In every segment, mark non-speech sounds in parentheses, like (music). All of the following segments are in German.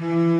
Mm-hmm.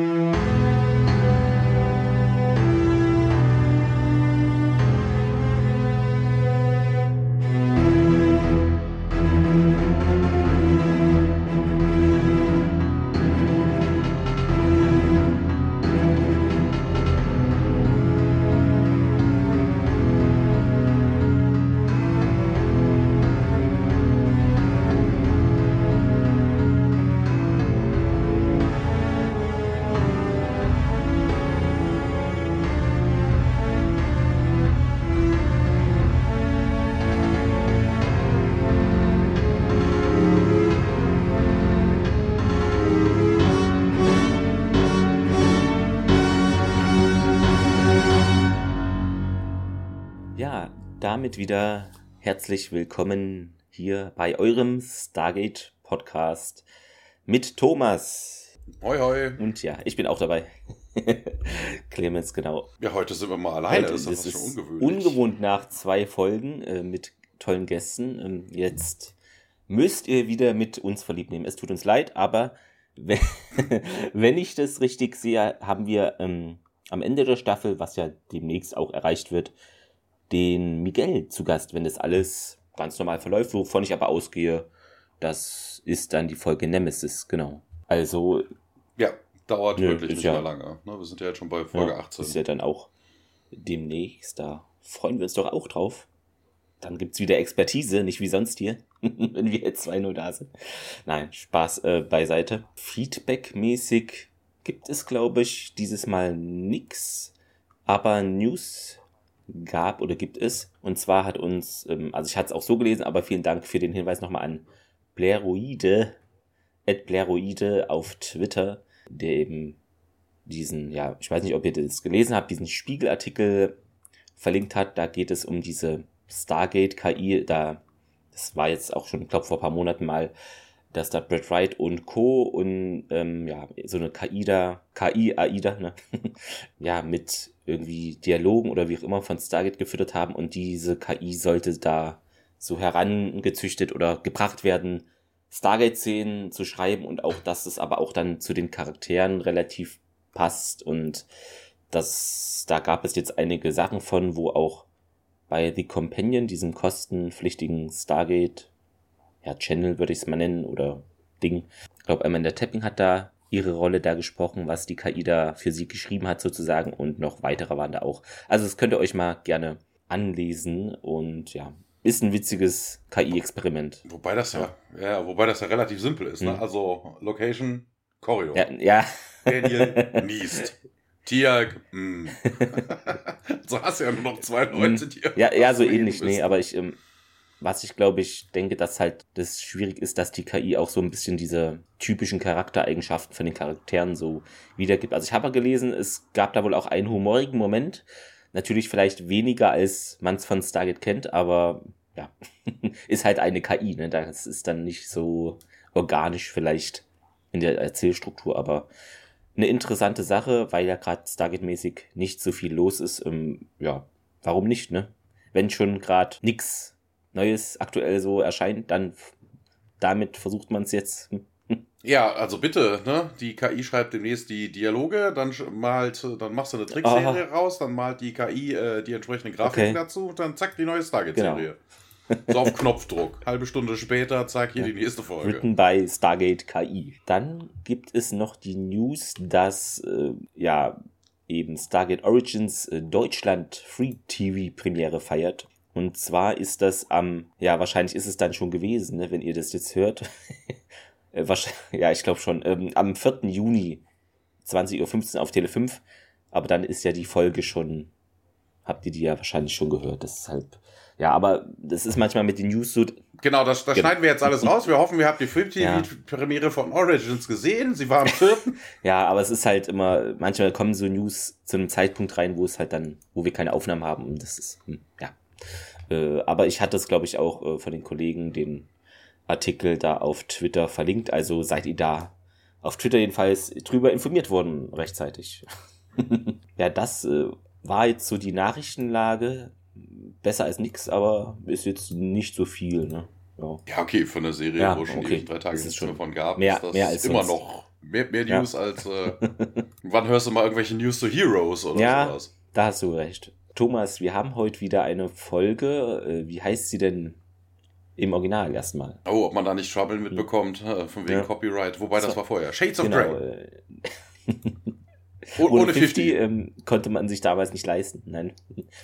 Damit wieder herzlich willkommen hier bei eurem Stargate Podcast mit Thomas. Hoi, hoi. Und ja, ich bin auch dabei. (laughs) Clemens, genau. Ja, heute sind wir mal alleine. Heute, das ist, das schon ungewöhnlich. Ungewohnt nach zwei Folgen äh, mit tollen Gästen. Ähm, jetzt müsst ihr wieder mit uns verliebt nehmen. Es tut uns leid, aber wenn, (laughs) wenn ich das richtig sehe, haben wir ähm, am Ende der Staffel, was ja demnächst auch erreicht wird, den Miguel zu Gast, wenn das alles ganz normal verläuft, wovon ich aber ausgehe, das ist dann die Folge Nemesis, genau. Also. Ja, dauert nö, wirklich nicht ja, mehr lange. Ne? Wir sind ja jetzt schon bei Folge ja, 18. Ist ja dann auch demnächst, da freuen wir uns doch auch drauf. Dann gibt es wieder Expertise, nicht wie sonst hier, (laughs) wenn wir jetzt zwei nur da sind. Nein, Spaß äh, beiseite. Feedback-mäßig gibt es, glaube ich, dieses Mal nix. Aber News gab oder gibt es. Und zwar hat uns, ähm, also ich hatte es auch so gelesen, aber vielen Dank für den Hinweis nochmal an Blairoide, at Blairoide auf Twitter, der eben diesen, ja, ich weiß nicht, ob ihr das gelesen habt, diesen Spiegelartikel verlinkt hat. Da geht es um diese Stargate KI, da, das war jetzt auch schon, glaube, vor ein paar Monaten mal, dass da Brad Wright und Co. und ähm, ja, so eine KI da, KI, AIDA, ne? (laughs) ja, mit irgendwie Dialogen oder wie auch immer von Stargate gefüttert haben und diese KI sollte da so herangezüchtet oder gebracht werden, Stargate-Szenen zu schreiben und auch, dass es aber auch dann zu den Charakteren relativ passt und das, da gab es jetzt einige Sachen von, wo auch bei The Companion, diesem kostenpflichtigen Stargate, ja, Channel würde ich es mal nennen oder Ding. Ich glaube, Amanda Tapping hat da ihre Rolle da gesprochen, was die KI da für sie geschrieben hat sozusagen und noch weitere waren da auch. Also das könnt ihr euch mal gerne anlesen und ja, ist ein witziges KI-Experiment. Wobei das ja, ja, ja, wobei das ja relativ simpel ist, ne? Mhm. Also Location, Choreo. Ja, ja. Alien (laughs) niest. Tiag, mm. (laughs) so hast du ja nur noch zwei Leute, die. Ja, ja, so (laughs) ähnlich, nee, aber ich, ähm, was ich glaube ich denke, dass halt das schwierig ist, dass die KI auch so ein bisschen diese typischen Charaktereigenschaften von den Charakteren so wiedergibt. Also ich habe gelesen, es gab da wohl auch einen humorigen Moment. Natürlich vielleicht weniger, als man es von Stargate kennt, aber ja, (laughs) ist halt eine KI, ne? Das ist dann nicht so organisch vielleicht in der Erzählstruktur, aber eine interessante Sache, weil ja gerade Stargate-mäßig nicht so viel los ist. Ähm, ja, warum nicht, ne? Wenn schon gerade nix Neues aktuell so erscheint, dann damit versucht man es jetzt. (laughs) Ja, also bitte, ne? Die KI schreibt demnächst die Dialoge, dann malt, dann machst du eine Trickserie oh. raus, dann malt die KI äh, die entsprechenden Grafiken okay. dazu und dann zack, die neue Stargate-Serie. Genau. (laughs) so auf Knopfdruck. Halbe Stunde später, zack, hier ja. die nächste Folge. Written bei Stargate KI. Dann gibt es noch die News, dass äh, ja eben Stargate Origins äh, Deutschland Free TV Premiere feiert. Und zwar ist das am, ja, wahrscheinlich ist es dann schon gewesen, ne, wenn ihr das jetzt hört. (laughs) Äh, ja, ich glaube schon, ähm, am 4. Juni 20.15 Uhr auf Tele 5. Aber dann ist ja die Folge schon, habt ihr die ja wahrscheinlich schon gehört. Deshalb, ja, aber das ist manchmal mit den News so. Genau, das, das genau. schneiden wir jetzt alles (laughs) raus. Wir hoffen, ihr habt die Film-TV-Premiere ja. von Origins gesehen. Sie war am (laughs) 4. ja, aber es ist halt immer, manchmal kommen so News zu einem Zeitpunkt rein, wo es halt dann, wo wir keine Aufnahmen haben. Und das ist, hm, ja. Äh, aber ich hatte es, glaube ich, auch äh, von den Kollegen den Artikel da auf Twitter verlinkt. Also seid ihr da auf Twitter jedenfalls drüber informiert worden rechtzeitig. (laughs) ja, das äh, war jetzt so die Nachrichtenlage. Besser als nichts, aber ist jetzt nicht so viel. Ne? Ja. ja, okay, von der Serie, ja, wo schon okay. drei Tage nichts schon davon gab, mehr, ist das mehr als immer sonst. noch mehr, mehr News ja. als. Äh, (laughs) wann hörst du mal irgendwelche News to Heroes oder ja, sowas? Da hast du recht. Thomas, wir haben heute wieder eine Folge. Äh, wie heißt sie denn im Original erstmal? Oh, ob man da nicht Trouble mitbekommt, äh, von wegen ja. Copyright. Wobei, das war vorher. Shades of genau, Grey. (laughs) Oh, ohne, ohne 50, 50 ähm, konnte man sich damals nicht leisten. Nein.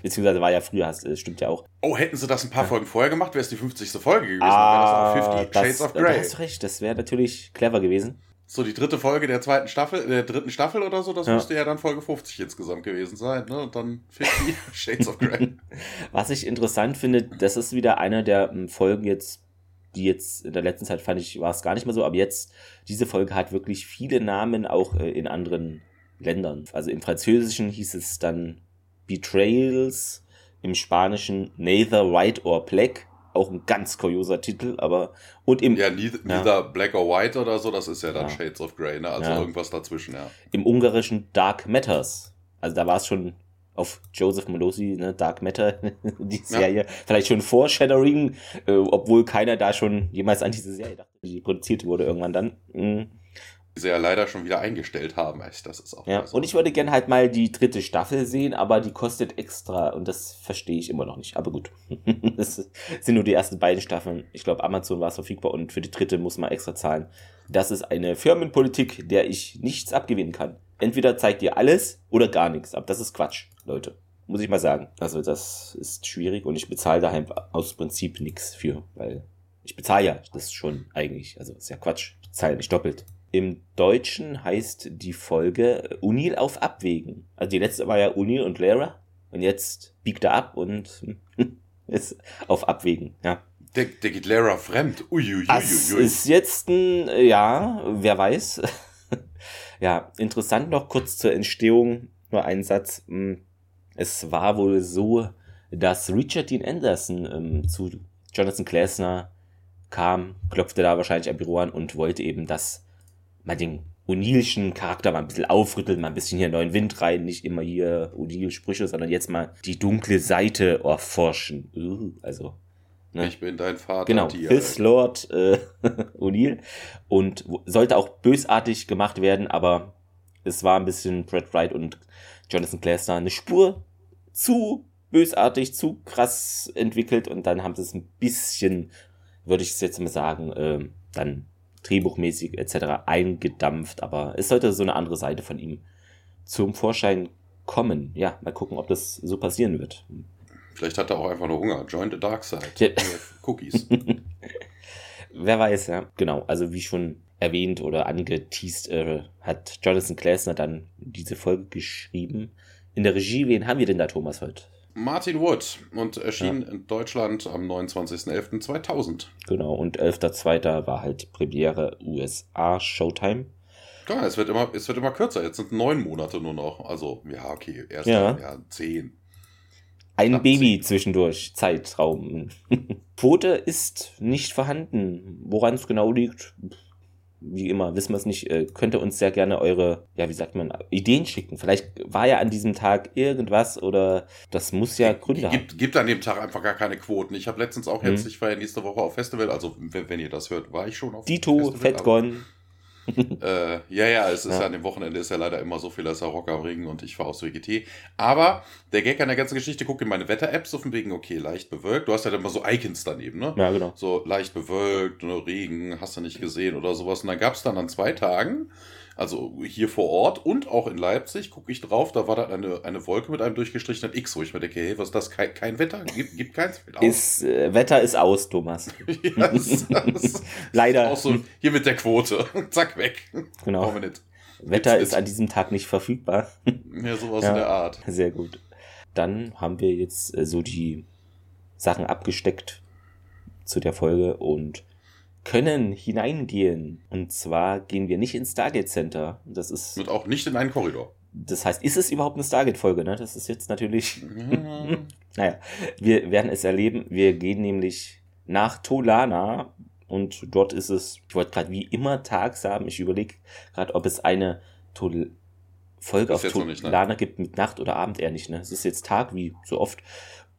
Beziehungsweise war ja früher, das äh, stimmt ja auch. Oh, hätten sie das ein paar Folgen vorher gemacht, wäre es die 50. Folge gewesen. Ah, das 50 das, Shades of Grey. Da hast du recht, das wäre natürlich clever gewesen. So, die dritte Folge der zweiten Staffel, der dritten Staffel oder so, das ja. müsste ja dann Folge 50 insgesamt gewesen sein, ne? Und dann 50 (laughs) Shades of Grey. Was ich interessant finde, das ist wieder einer der ähm, Folgen jetzt, die jetzt in der letzten Zeit fand ich, war es gar nicht mehr so, aber jetzt, diese Folge hat wirklich viele Namen auch äh, in anderen Ländern. Also im Französischen hieß es dann Betrayals, im Spanischen Neither White or Black, auch ein ganz kurioser Titel, aber und im ja neither, ja. Black or White oder so, das ist ja dann ja. Shades of Grey, ne? Also ja. irgendwas dazwischen, ja. Im Ungarischen Dark Matters, also da war es schon auf Joseph Molosi, ne, Dark Matter, (laughs) die Serie, vielleicht schon Foreshadowing, äh, obwohl keiner da schon jemals an diese Serie dachte, die produziert wurde irgendwann dann. Mh sie ja leider schon wieder eingestellt haben. Das ist auch ja, und ich würde gerne halt mal die dritte Staffel sehen, aber die kostet extra und das verstehe ich immer noch nicht. Aber gut, (laughs) das sind nur die ersten beiden Staffeln. Ich glaube, Amazon war es verfügbar und für die dritte muss man extra zahlen. Das ist eine Firmenpolitik, der ich nichts abgewinnen kann. Entweder zeigt ihr alles oder gar nichts. Aber das ist Quatsch, Leute. Muss ich mal sagen. Also das ist schwierig und ich bezahle daheim aus Prinzip nichts für, weil ich bezahle ja das schon eigentlich. Also ist ja Quatsch. Ich zahle nicht doppelt. Im Deutschen heißt die Folge Unil auf Abwägen. Also die letzte war ja Unil und Lara. Und jetzt biegt er ab und (laughs) ist auf Abwägen, ja. Der, der geht Lara fremd. Uiuiui. Das ist jetzt ein, ja, wer weiß. (laughs) ja, interessant noch kurz zur Entstehung, nur ein Satz. Hm, es war wohl so, dass Richard Dean Anderson ähm, zu Jonathan Glasner kam, klopfte da wahrscheinlich am Büro an und wollte eben, dass mal den O'Neill'schen Charakter mal ein bisschen aufrütteln, mal ein bisschen hier neuen Wind rein, nicht immer hier O'Neill-Sprüche, sondern jetzt mal die dunkle Seite erforschen. Uh, also. Ne? Ich bin dein Vater. Genau, Fifth Lord äh, (laughs) O'Neill. Und sollte auch bösartig gemacht werden, aber es war ein bisschen Brad Wright und Jonathan Glaster eine Spur zu bösartig, zu krass entwickelt und dann haben sie es ein bisschen, würde ich es jetzt mal sagen, äh, dann drehbuchmäßig etc. eingedampft, aber es sollte so eine andere Seite von ihm zum Vorschein kommen. Ja, mal gucken, ob das so passieren wird. Vielleicht hat er auch einfach nur Hunger. Join the Dark Side. Ja. Cookies. (laughs) Wer weiß, ja. Genau, also wie schon erwähnt oder angeteased, äh, hat Jonathan Glasner dann diese Folge geschrieben. In der Regie, wen haben wir denn da, Thomas, heute? Martin Wood und erschien ja. in Deutschland am 29.11.2000. Genau, und 11.02. war halt Premiere USA Showtime. Ja, es wird, immer, es wird immer kürzer. Jetzt sind neun Monate nur noch. Also, ja, okay, erst ja. ja zehn. Ein Knapp Baby zehn. zwischendurch, Zeitraum. (laughs) Quote ist nicht vorhanden. Woran es genau liegt, wie immer, wissen wir es nicht, äh, könnt ihr uns sehr gerne eure, ja, wie sagt man, Ideen schicken. Vielleicht war ja an diesem Tag irgendwas oder das muss ja Gründe gibt, haben. Gibt an dem Tag einfach gar keine Quoten. Ich habe letztens auch jetzt, mhm. ich war ja nächste Woche auf Festival, also wenn, wenn ihr das hört, war ich schon auf Dito, Festival. Dito, Fettgon (laughs) äh, ja, ja, es ist ja. an dem Wochenende ist ja leider immer so viel, als Rock am Ring und ich fahre aus WGT. Aber der Gag an der ganzen Geschichte, guck in meine Wetter-App, so von wegen, okay, leicht bewölkt. Du hast ja dann immer so Icons daneben, ne? Ja, genau. So leicht bewölkt, ne, Regen, hast du nicht gesehen oder sowas. Und dann gab es dann an zwei Tagen also hier vor Ort und auch in Leipzig, gucke ich drauf, da war dann eine, eine Wolke mit einem durchgestrichenen X, wo ich mir denke, hey, was ist das? Kein, kein Wetter? Gibt, gibt keins? Ist, äh, Wetter ist aus, Thomas. (laughs) ja, das, (laughs) Leider. Ist auch so hier mit der Quote. (laughs) Zack, weg. Genau. Wetter ist an diesem Tag nicht verfügbar. ja, sowas ja, in der Art. Sehr gut. Dann haben wir jetzt äh, so die Sachen abgesteckt zu der Folge und können hineingehen. Und zwar gehen wir nicht ins Stargate Center. Das ist. Und auch nicht in einen Korridor. Das heißt, ist es überhaupt eine Stargate-Folge? Ne? Das ist jetzt natürlich. (laughs) Mhm. naja, wir werden es erleben. Wir gehen nämlich nach Tolana und dort ist es, ich wollte gerade wie immer tags haben. Ich überlege gerade, ob es eine Tol Folge auf Tolana ne? gibt mit Nacht oder Abend eher nicht. Ne? Es ist jetzt Tag, wie so oft.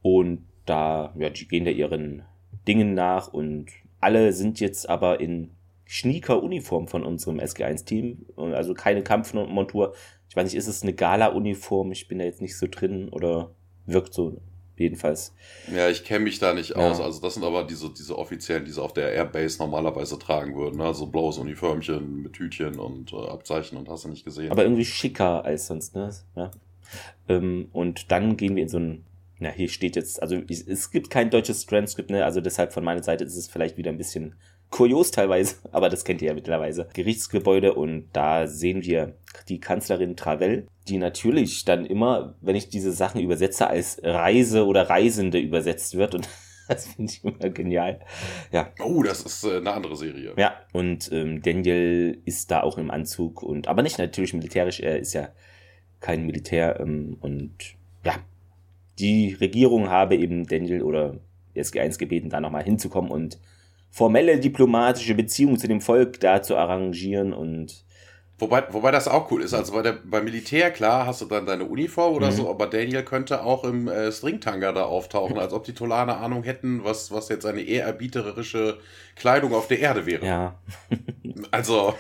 Und da, ja, die gehen da ihren Dingen nach und alle sind jetzt aber in Schnieker-Uniform von unserem SG1-Team. Also keine Kampfmontur. Ich weiß nicht, ist es eine Gala-Uniform? Ich bin da jetzt nicht so drin oder wirkt so jedenfalls. Ja, ich kenne mich da nicht ja. aus. Also das sind aber diese, diese offiziellen, die sie auf der Airbase normalerweise tragen würden. Ne? Also blaues Uniformchen mit Hütchen und äh, Abzeichen und hast du nicht gesehen. Aber irgendwie schicker als sonst, ne? Ja. Ähm, und dann gehen wir in so ein na, hier steht jetzt, also es gibt kein deutsches Transcript, ne? Also deshalb von meiner Seite ist es vielleicht wieder ein bisschen kurios teilweise, (laughs) aber das kennt ihr ja mittlerweile. Gerichtsgebäude und da sehen wir die Kanzlerin Travell, die natürlich dann immer, wenn ich diese Sachen übersetze, als Reise oder Reisende übersetzt wird und (laughs) das finde ich immer genial. Ja. Oh, das ist äh, eine andere Serie. Ja, und ähm, Daniel ist da auch im Anzug und aber nicht natürlich militärisch, er ist ja kein Militär ähm, und ja, die Regierung habe eben Daniel oder SG1 gebeten, da nochmal hinzukommen und formelle diplomatische Beziehungen zu dem Volk da zu arrangieren und Wobei, wobei das auch cool ist. Also bei der, beim Militär, klar, hast du dann deine Uniform oder mhm. so, aber Daniel könnte auch im äh, Stringtanga da auftauchen, als ob die Tolaner Ahnung hätten, was, was jetzt eine ehrerbieterische Kleidung auf der Erde wäre. Ja. also.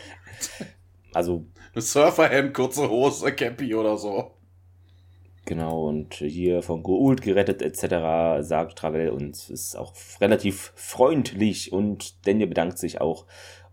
Also. Surferhemd, kurze Hose, Cappy oder so. Genau, und hier von Gould gerettet etc., sagt Travel und ist auch relativ freundlich und Daniel bedankt sich auch.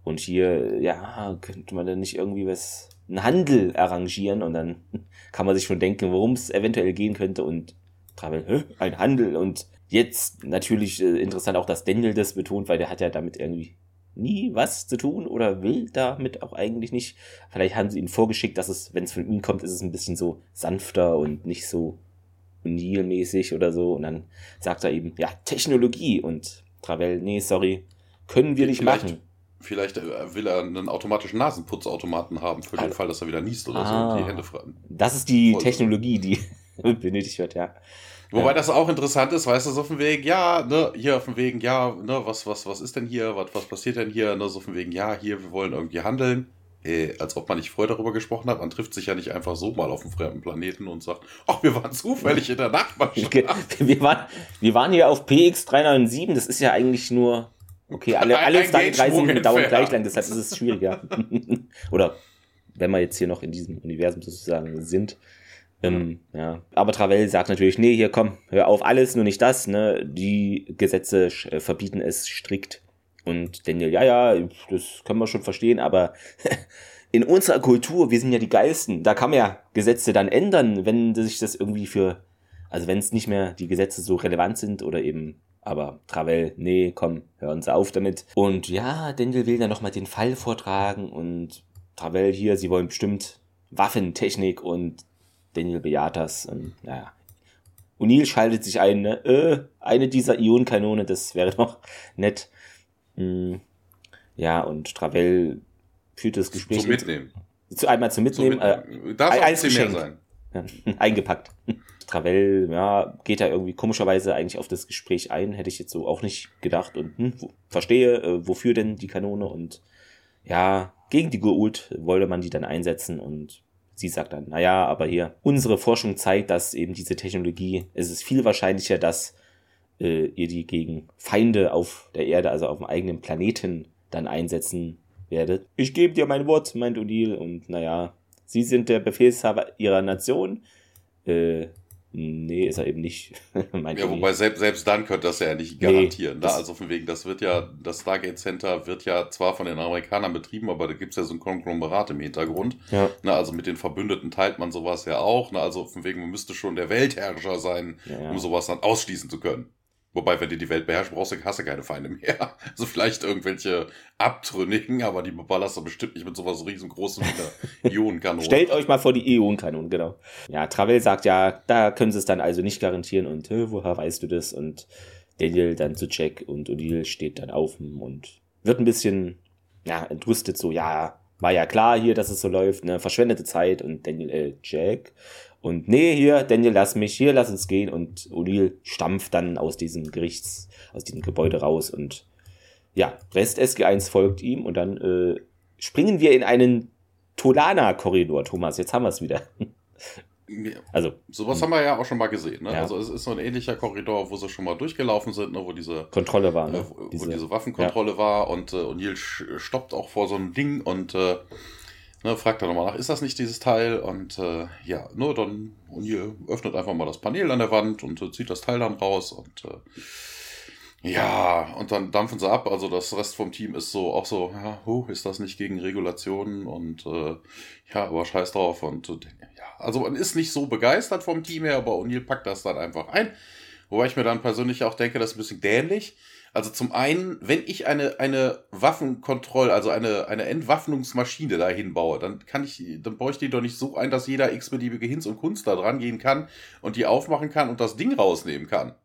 Und hier, ja, könnte man dann nicht irgendwie was, einen Handel arrangieren und dann (laughs) kann man sich schon denken, worum es eventuell gehen könnte und Travel, ein Handel und jetzt natürlich äh, interessant auch, dass Daniel das betont, weil der hat ja damit irgendwie nie was zu tun oder will damit auch eigentlich nicht. Vielleicht haben sie ihn vorgeschickt, dass es, wenn es von ihm kommt, ist es ein bisschen so sanfter und nicht so Nil-mäßig oder so. Und dann sagt er eben, ja, Technologie. Und Travel, nee, sorry, können wir nicht vielleicht, machen. Vielleicht äh, will er einen automatischen Nasenputzautomaten haben, für den also, Fall, dass er wieder niest oder ah, so die Hände fragen. Das ist die Technologie, die (laughs) benötigt wird, ja. Wobei ja. das auch interessant ist, weißt du, so von wegen, ja, ne, hier auf dem Wegen, ja, ne, was, was, was ist denn hier, was, was passiert denn hier, ne, so von wegen, ja, hier, wir wollen irgendwie handeln. Äh, als ob man nicht vorher darüber gesprochen hat, man trifft sich ja nicht einfach so mal auf einem fremden Planeten und sagt, ach, wir waren zufällig in der Nachbarschaft. wir, waren, wir waren hier auf PX 397, das ist ja eigentlich nur, okay, alle, alle Stargate-Reisen dauern gleich lang, deshalb ist es schwieriger. (laughs) Oder wenn wir jetzt hier noch in diesem Universum sozusagen sind, ähm, ja. Aber Travell sagt natürlich, nee, hier komm, hör auf alles, nur nicht das, ne? Die Gesetze äh, verbieten es strikt. Und Daniel, ja, ja, das können wir schon verstehen, aber (laughs) in unserer Kultur, wir sind ja die Geilsten, da kann man ja Gesetze dann ändern, wenn sich das irgendwie für, also wenn es nicht mehr die Gesetze so relevant sind oder eben, aber Travell, nee, komm, hören Sie auf damit. Und ja, Daniel will dann nochmal den Fall vortragen und Travell hier, sie wollen bestimmt Waffentechnik und Daniel Beatas. Ähm, naja. O'Neill schaltet sich ein, ne? äh, eine dieser Ionenkanone, das wäre (laughs) doch nett. Hm, ja, und Travell führt das Gespräch. Zum Mitnehmen. Zu, einmal zum Mitnehmen. Zum Mitnehmen. Äh, Darf ein, eins Geschenk. sein. Ja, (laughs) eingepackt. Travell, ja, geht da irgendwie komischerweise eigentlich auf das Gespräch ein, hätte ich jetzt so auch nicht gedacht und hm, verstehe, äh, wofür denn die Kanone und ja, gegen die Goult wollte man die dann einsetzen und Sie sagt dann, naja, aber hier, unsere Forschung zeigt, dass eben diese Technologie, es ist viel wahrscheinlicher, dass äh, ihr die gegen Feinde auf der Erde, also auf dem eigenen Planeten, dann einsetzen werdet. Ich gebe dir mein Wort, meint O'Neill, und naja, Sie sind der Befehlshaber Ihrer Nation. Äh, Nee, ist er eben nicht. (laughs) ja, wobei selbst, selbst dann könnte das ja nicht garantieren. Nee, ne? Also von wegen, das wird ja, das Stargate Center wird ja zwar von den Amerikanern betrieben, aber da gibt es ja so ein Konglomerat im Hintergrund. Ja. Ne, also mit den Verbündeten teilt man sowas ja auch. Ne? Also von wegen, man müsste schon der Weltherrscher sein, ja. um sowas dann ausschließen zu können. Wobei, wenn du die Welt beherrschst, brauchst du, hast du keine Feinde mehr. (laughs) Also vielleicht irgendwelche Abtrünnigen, (laughs) aber die ballerst du bestimmt nicht mit sowas riesengroßem wie einer (laughs) Ionenkanone. Stellt euch mal vor die Ionenkanone, genau. Ja, Travel sagt ja, da können sie es dann also nicht garantieren und woher weißt du das? Und Daniel dann zu Jack und O'Neill steht dann auf und wird ein bisschen, ja, entrüstet so, ja, war ja klar hier, dass es so läuft, ne, verschwendete Zeit und Daniel, äh, Jack und nee, hier, Daniel, lass mich, hier, lass uns gehen. Und O'Neill stampft dann aus diesem Gerichts, aus diesem Gebäude raus. Und ja, Rest SG1 folgt ihm und dann äh, springen wir in einen Tolana-Korridor. Thomas, jetzt haben wir es wieder. Also, sowas. Hm. haben wir ja auch schon mal gesehen. Ne? Ja. Also es ist so ein ähnlicher Korridor, wo sie schon mal durchgelaufen sind, ne? wo diese Kontrolle war, ne? wo, diese, wo diese Waffenkontrolle ja. war und äh, O'Neill stoppt auch vor so einem Ding und äh, ne, fragt dann nochmal nach, ist das nicht dieses Teil? Und äh, ja, nur dann O'Neill öffnet einfach mal das Panel an der Wand und äh, zieht das Teil dann raus und äh, ja, und dann dampfen sie ab. Also das Rest vom Team ist so auch so, ja, huh, ist das nicht gegen Regulationen und äh, ja, aber scheiß drauf. Und ja, also man ist nicht so begeistert vom Team her, aber O'Neill packt das dann einfach ein. Wobei ich mir dann persönlich auch denke, das ist ein bisschen dämlich. Also zum einen, wenn ich eine, eine Waffenkontroll, also eine, eine Entwaffnungsmaschine dahin baue, dann kann ich, dann baue ich die doch nicht so ein, dass jeder x-beliebige Hinz und Kunst da dran gehen kann und die aufmachen kann und das Ding rausnehmen kann.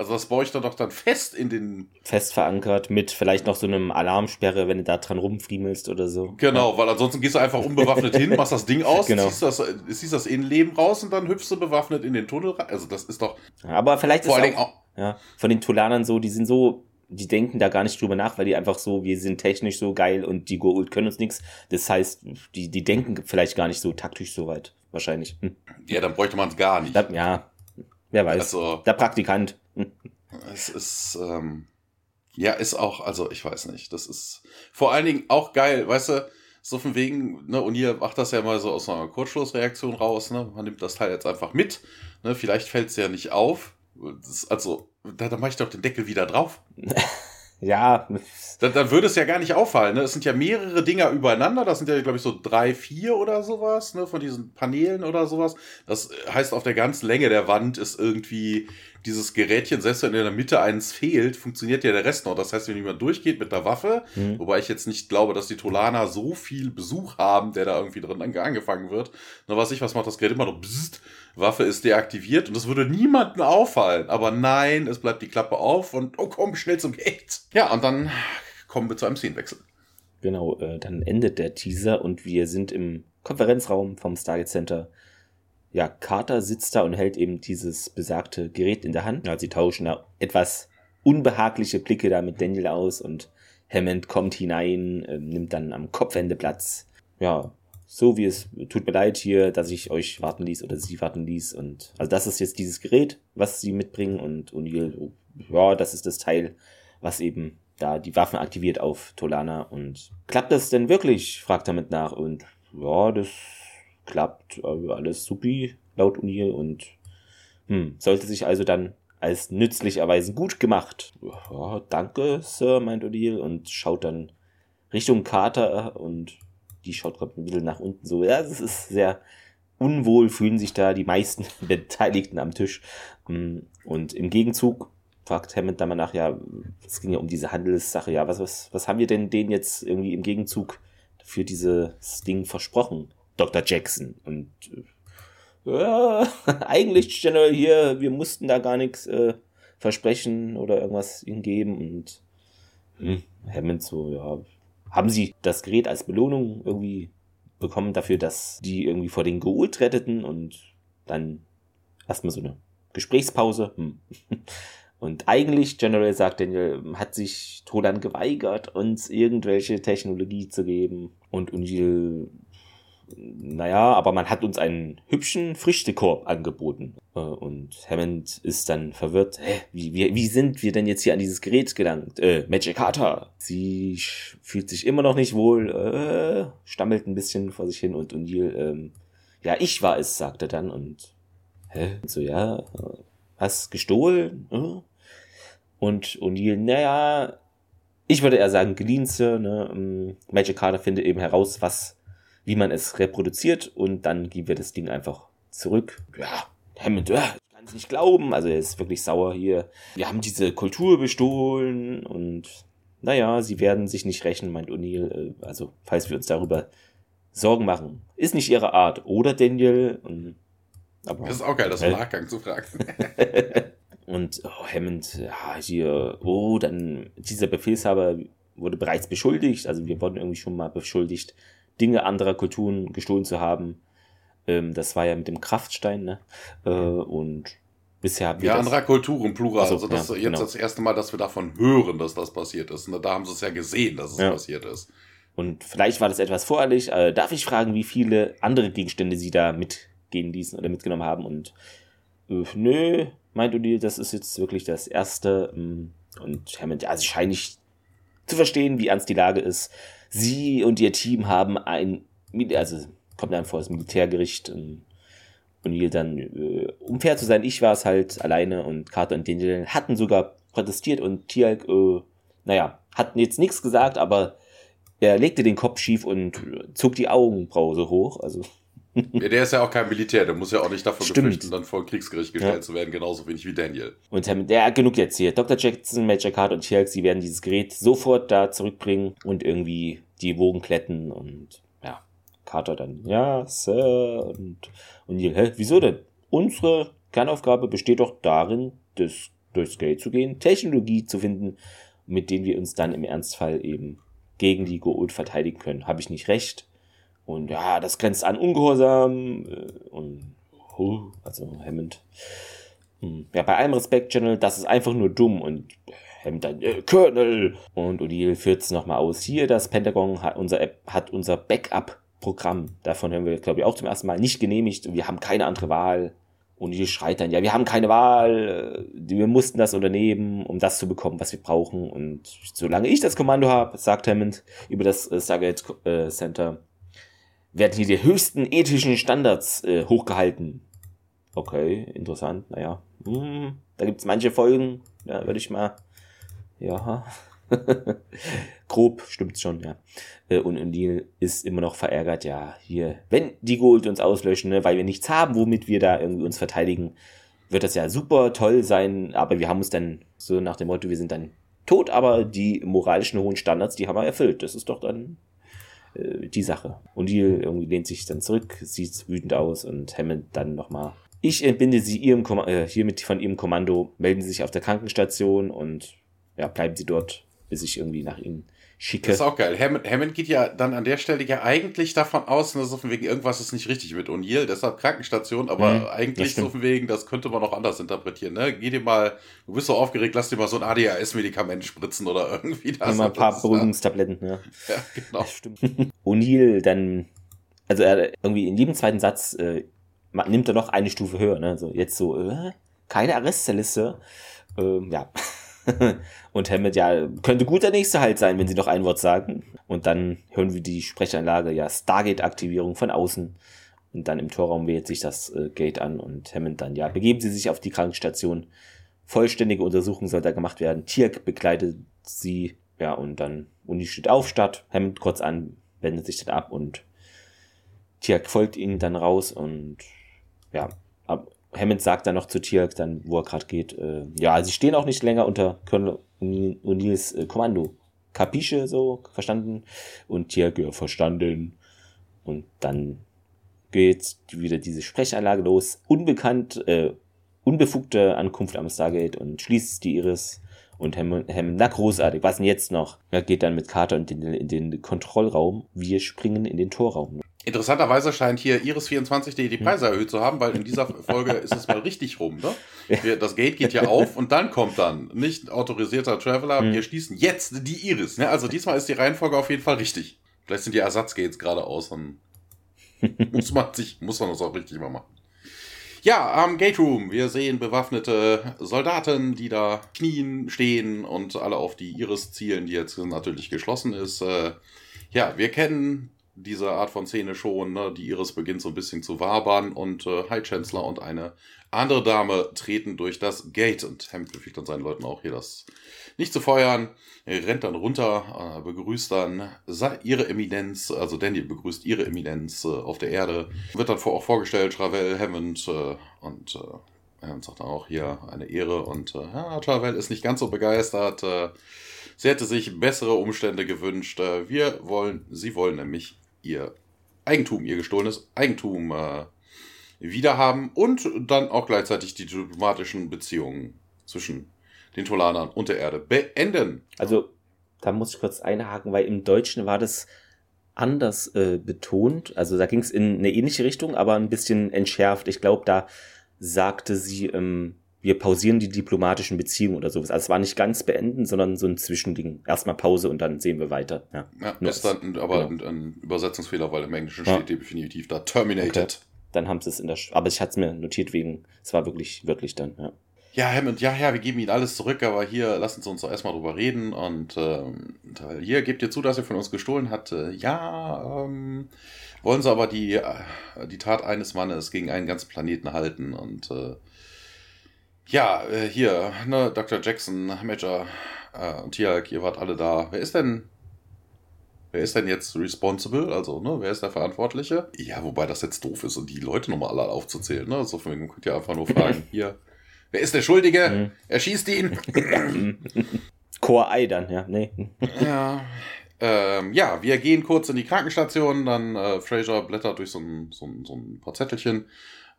Also das baue ich dann doch dann fest in den. Fest verankert mit vielleicht noch so einem Alarmsperre, wenn du da dran rumfriemelst oder so. Genau, weil ansonsten gehst du einfach unbewaffnet hin, machst das Ding (laughs) aus, genau. ziehst, das, ziehst das Innenleben raus und dann hüpfst du bewaffnet in den Tunnel rein. Also das ist doch. Aber vielleicht vor ist auch, auch, ja, von den Tulanern so, die sind so, die denken da gar nicht drüber nach, weil die einfach so, wir sind technisch so geil und die Goa'uld können uns nichts. Das heißt, die, die denken vielleicht gar nicht so taktisch so weit. Wahrscheinlich. Hm. Ja, dann bräuchte man es gar nicht. Da, ja, wer weiß. Also, der Praktikant. Es ist, ähm, ja, ist auch, also ich weiß nicht, das ist vor allen Dingen auch geil, weißt du, so von wegen, ne, und ihr macht das ja mal so aus einer Kurzschlussreaktion raus, ne, man nimmt das Teil jetzt einfach mit, ne, vielleicht fällt es ja nicht auf, das, also, da, da mache ich doch den Deckel wieder drauf. (laughs) ja. Dann, dann würde es ja gar nicht auffallen. Ne? Es sind ja mehrere Dinger übereinander. Das sind ja, glaube ich, so drei, vier oder sowas, ne? von diesen Paneelen oder sowas. Das heißt, auf der ganzen Länge der Wand ist irgendwie dieses Gerätchen, selbst wenn in der Mitte eins fehlt, funktioniert ja der Rest noch. Das heißt, wenn jemand durchgeht mit der Waffe, mhm. wobei ich jetzt nicht glaube, dass die Tolaner so viel Besuch haben, der da irgendwie drin angefangen wird. Na, was ich, was macht das Gerät immer noch? Bzzzt, Waffe ist deaktiviert und das würde niemandem auffallen. Aber nein, es bleibt die Klappe auf und oh komm, schnell zum Gate. Ja, und dann kommen wir zu einem Szenenwechsel. Genau, äh, dann endet der Teaser und wir sind im Konferenzraum vom Stargate Center. Ja, Carter sitzt da und hält eben dieses besagte Gerät in der Hand. Ja, sie tauschen da etwas unbehagliche Blicke da mit Daniel aus und Hammond kommt hinein, äh, nimmt dann am Kopfende Platz. Ja, so wie es tut mir leid hier, dass ich euch warten ließ oder sie warten ließ und also das ist jetzt dieses Gerät, was sie mitbringen und O'Neill, ja, das ist das Teil, was eben da die Waffen aktiviert auf Tolana und klappt das denn wirklich? fragt er mit nach und ja, das klappt also alles supi laut O'Neill und hm, sollte sich also dann als nützlich erweisen. Gut gemacht. Ja, danke, Sir, meint O'Neill und schaut dann Richtung Carter und die schaut gerade ein bisschen nach unten so. Ja, es ist sehr unwohl, fühlen sich da die meisten (laughs) Beteiligten am Tisch. Mm, und im Gegenzug fragt Hammond dann mal nach, ja, es ging ja um diese Handelssache, ja, was, was, was haben wir denn denen jetzt irgendwie im Gegenzug für dieses Ding versprochen, Dr. Jackson? Und äh, (laughs) eigentlich, General, hier, wir mussten da gar nichts äh, versprechen oder irgendwas ihnen geben und hm, Hammond so, ja, haben sie das Gerät als Belohnung irgendwie bekommen dafür, dass die irgendwie vor den Geult retteten und dann erstmal so eine Gesprächspause. Hm. (laughs) Und eigentlich, General sagt Daniel, hat sich Tolan geweigert, uns irgendwelche Technologie zu geben. Und Unjil naja, aber man hat uns einen hübschen Früchtekorb angeboten. Äh, und Hammond ist dann verwirrt. Hä, wie, wie, wie sind wir denn jetzt hier an dieses Gerät gelangt? Äh, Magic Carter. Sie fühlt sich immer noch nicht wohl, äh, stammelt ein bisschen vor sich hin und O'Neill, ähm, ja, ich war es, sagt er dann und, hä? Und so, ja, hast gestohlen? Äh? Und O'Neill, naja, ich würde eher sagen, geliehen, Sir, ne? Ähm, Magic Carter findet eben heraus, was wie man es reproduziert und dann geben wir das Ding einfach zurück. Ja, Hammond, ja, ich kann es nicht glauben. Also er ist wirklich sauer hier. Wir haben diese Kultur bestohlen und naja, sie werden sich nicht rächen, meint O'Neill. Äh, also, falls wir uns darüber Sorgen machen. Ist nicht ihre Art, oder Daniel? Aber, das ist auch geil, das im Nachgang zu fragen. (laughs) und oh, Hammond, ja, hier, oh, dann dieser Befehlshaber wurde bereits beschuldigt. Also wir wurden irgendwie schon mal beschuldigt, Dinge anderer Kulturen gestohlen zu haben. Ähm, das war ja mit dem Kraftstein, ne? Äh, und bisher haben wir. Ja, anderer Kulturen, plural. Also, also das ja, ist jetzt genau. das erste Mal, dass wir davon hören, dass das passiert ist. Da haben sie es ja gesehen, dass es ja. passiert ist. Und vielleicht war das etwas voreilig. Äh, darf ich fragen, wie viele andere Gegenstände sie da mit gehen ließen oder mitgenommen haben. Und äh, nö, meint O'Neill, das ist jetzt wirklich das Erste. Ähm, und Hammond, ja, sie scheinen nicht zu verstehen, wie ernst die Lage ist. Sie und ihr Team haben ein, also kommt dann vor das Militärgericht und O'Neill dann, äh, um fair zu sein, ich war es halt alleine und Carter und Daniel hatten sogar protestiert und Tialk, äh, naja, hatten jetzt nichts gesagt, aber er legte den Kopf schief und zog die Augenbraue so hoch. Also. Ja, der ist ja auch kein Militär, der muss ja auch nicht davon Stimmt. befürchten, dann vor ein Kriegsgericht gestellt ja. zu werden, genauso wenig wie Daniel. Und der hat genug jetzt hier. Dr. Jackson, Major Card und Tialk, sie werden dieses Gerät sofort da zurückbringen und irgendwie die Wogen kletten und ja, Carter dann, ja, Sir, und, und Neil, hä, wieso denn? Unsere Kernaufgabe besteht doch darin, das durchs Gate zu gehen, Technologie zu finden, mit denen wir uns dann im Ernstfall eben gegen die Goa'uld verteidigen können. Habe ich nicht recht? Und ja, das grenzt an Ungehorsam äh, und also Hammond. Hm, ja, bei allem Respekt, General, das ist einfach nur dumm und Hammond dann, äh, Colonel! Und O'Neill führt es nochmal aus. Hier, das Pentagon hat unser, hat unser Backup-Programm. Davon haben wir, glaube ich, auch zum ersten Mal nicht genehmigt. Wir haben keine andere Wahl. Und die schreit dann, ja, wir haben keine Wahl, äh, wir mussten das unternehmen, um das zu bekommen, was wir brauchen. Und solange ich das Kommando habe, sagt Hammond über das äh, Stargate Center, werden hier die höchsten ethischen Standards äh, hochgehalten. Okay, interessant, naja. Hm, da gibt's manche Folgen, da würde ich mal, ja, (laughs) Grob stimmt's schon, ja. Äh, und O'Neill ist immer noch verärgert, ja, hier, wenn die Gold uns auslöschen, ne, weil wir nichts haben, womit wir da irgendwie uns verteidigen, wird das ja super toll sein, aber wir haben uns dann so nach dem Motto, wir sind dann tot, aber die moralischen hohen Standards, die haben wir erfüllt. Das ist doch dann äh, die Sache. O'Neill irgendwie lehnt sich dann zurück, sieht wütend aus und Hammond dann nochmal. Ich entbinde Sie ihrem Kom äh, hiermit von Ihrem Kommando, melden Sie sich auf der Krankenstation und ja, bleiben Sie dort bis ich irgendwie nach ihnen schicke. Das ist auch geil. Hammond, Hammond geht ja dann an der Stelle ja eigentlich davon aus, dass so von wegen irgendwas ist nicht richtig mit O'Neill, deshalb Krankenstation, aber mhm, eigentlich so von wegen, das könnte man auch anders interpretieren. Ne? Geh dir mal, du bist so aufgeregt, lass dir mal so ein ADHS-Medikament spritzen oder (laughs) irgendwie das. Mal ein paar Beruhigungstabletten, ja. Ja, genau. Das stimmt. (laughs) O'Neill dann, also er irgendwie in jedem zweiten Satz äh, nimmt er noch eine Stufe höher, ne? So, jetzt so, äh, keine Arrestliste. Ähm, ja. (laughs) und Hammond, ja, könnte gut der nächste Halt sein, wenn sie noch ein Wort sagen. Und dann hören wir die Sprechanlage, ja, Stargate-Aktivierung von außen. Und dann im Torraum wählt sich das äh, Gate an und Hammond dann, ja, begeben Sie sich auf die Krankenstation. Vollständige Untersuchung soll da gemacht werden. Tirk begleitet sie, ja, und dann Uni steht auf, statt. Hammond kurz an, wendet sich dann ab und Tirk folgt ihnen dann raus und ja, ab, Hammond sagt dann noch zu Tirk, dann, wo er gerade geht, äh, ja, sie stehen auch nicht länger unter Colonel O'Neills äh, Kommando. Kapische, so, verstanden? Und Tirk, ja, verstanden. Und dann geht wieder diese Sprechanlage los. Unbekannt, äh, unbefugte Ankunft am Stargate und schließt die Iris. Und Hammond, Hammond, na großartig, was denn jetzt noch? Er geht dann mit Carter in den, in den Kontrollraum. Wir springen in den Torraum. Interessanterweise scheint hier Iris24.de die Preise hm. erhöht zu haben, weil in dieser Folge ist es mal (laughs) richtig rum. Ne? Das Gate geht ja auf und dann kommt dann nicht autorisierter Traveler. Mhm. Wir schließen jetzt die Iris. Ne? Also diesmal ist die Reihenfolge auf jeden Fall richtig. Vielleicht sind die Ersatzgates gerade aus und (laughs) muss man sich, muss man das auch richtig mal machen. Ja, am Gate Room. Wir sehen bewaffnete Soldaten, die da knien, stehen und alle auf die Iris zielen, die jetzt natürlich geschlossen ist. Äh, ja, wir kennen diese Art von Szene schon. Ne? Die Iris beginnt so ein bisschen zu wabern und äh, High Chancellor und eine andere Dame treten durch das Gate und Hemd befiehlt dann seinen Leuten auch hier das nicht zu feuern. Er rennt dann runter, äh, begrüßt dann ihre Eminenz, also Daniel begrüßt ihre Eminenz äh, auf der Erde. Wird dann vor, auch vorgestellt, Travel, Hammond äh, und äh, Hammond sagt dann auch hier eine Ehre und äh, ja, Travel ist nicht ganz so begeistert. Sie hätte sich bessere Umstände gewünscht. Wir wollen, sie wollen nämlich ihr Eigentum, ihr gestohlenes Eigentum äh, wiederhaben und dann auch gleichzeitig die diplomatischen Beziehungen zwischen den Tolanern und der Erde beenden. Also, da muss ich kurz einhaken, weil im Deutschen war das anders äh, betont. Also da ging es in eine ähnliche Richtung, aber ein bisschen entschärft. Ich glaube, da sagte sie, ähm, wir pausieren die diplomatischen Beziehungen oder sowas. Also es war nicht ganz beenden, sondern so ein Zwischending. Erstmal Pause und dann sehen wir weiter. Ja, ja ist dann aber genau. ein, ein, Übersetzungsfehler, weil im Englischen ja. steht definitiv da terminated. dann haben sie es in der, Sch aber ich hatte es mir notiert wegen, es war wirklich wörtlich dann, ja. Ja, Hammond, ja, ja, wir geben Ihnen alles zurück, aber hier lassen Sie uns doch erstmal drüber reden. Und ähm, hier gebt ihr zu, dass ihr von uns gestohlen habt. Äh, ja, ähm, wollen Sie aber die, äh, die Tat eines Mannes gegen einen ganzen Planeten halten. Und äh, ja, äh, hier, ne, Dr. Jackson, Major äh, und Tiag, ihr wart alle da. Wer ist denn Wer ist denn jetzt responsible? Also, ne, wer ist der Verantwortliche? Ja, wobei das jetzt doof ist und die Leute nochmal alle aufzuzählen, ne? So von man könnte ja einfach nur fragen, (laughs) hier, wer ist der Schuldige? Mhm. Erschießt ihn! (laughs) Core Ei dann, ja, nee. (laughs) ja. Ähm, ja, wir gehen kurz in die Krankenstation, dann äh, Fraser blättert durch so ein, so ein, so ein paar Zettelchen.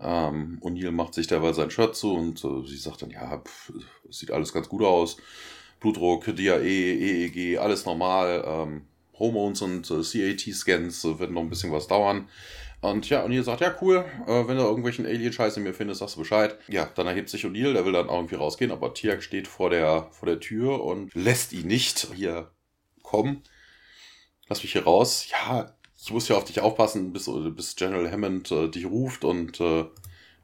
Ähm, O'Neill macht sich dabei sein Shirt zu und äh, sie sagt dann, ja, pff, sieht alles ganz gut aus. Blutdruck, DAE, EEG, alles normal. Ähm, Hormones und äh, CAT-Scans äh, werden noch ein bisschen was dauern. Und ja, ihr sagt, ja, cool, äh, wenn du irgendwelchen Alien-Scheiß in mir findest, sagst du Bescheid. Ja, dann erhebt sich O'Neill, der will dann irgendwie rausgehen, aber Tiak steht vor der, vor der Tür und lässt ihn nicht hier kommen. Lass mich hier raus. Ja, ich muss ja auf dich aufpassen, bis, bis General Hammond äh, dich ruft und äh,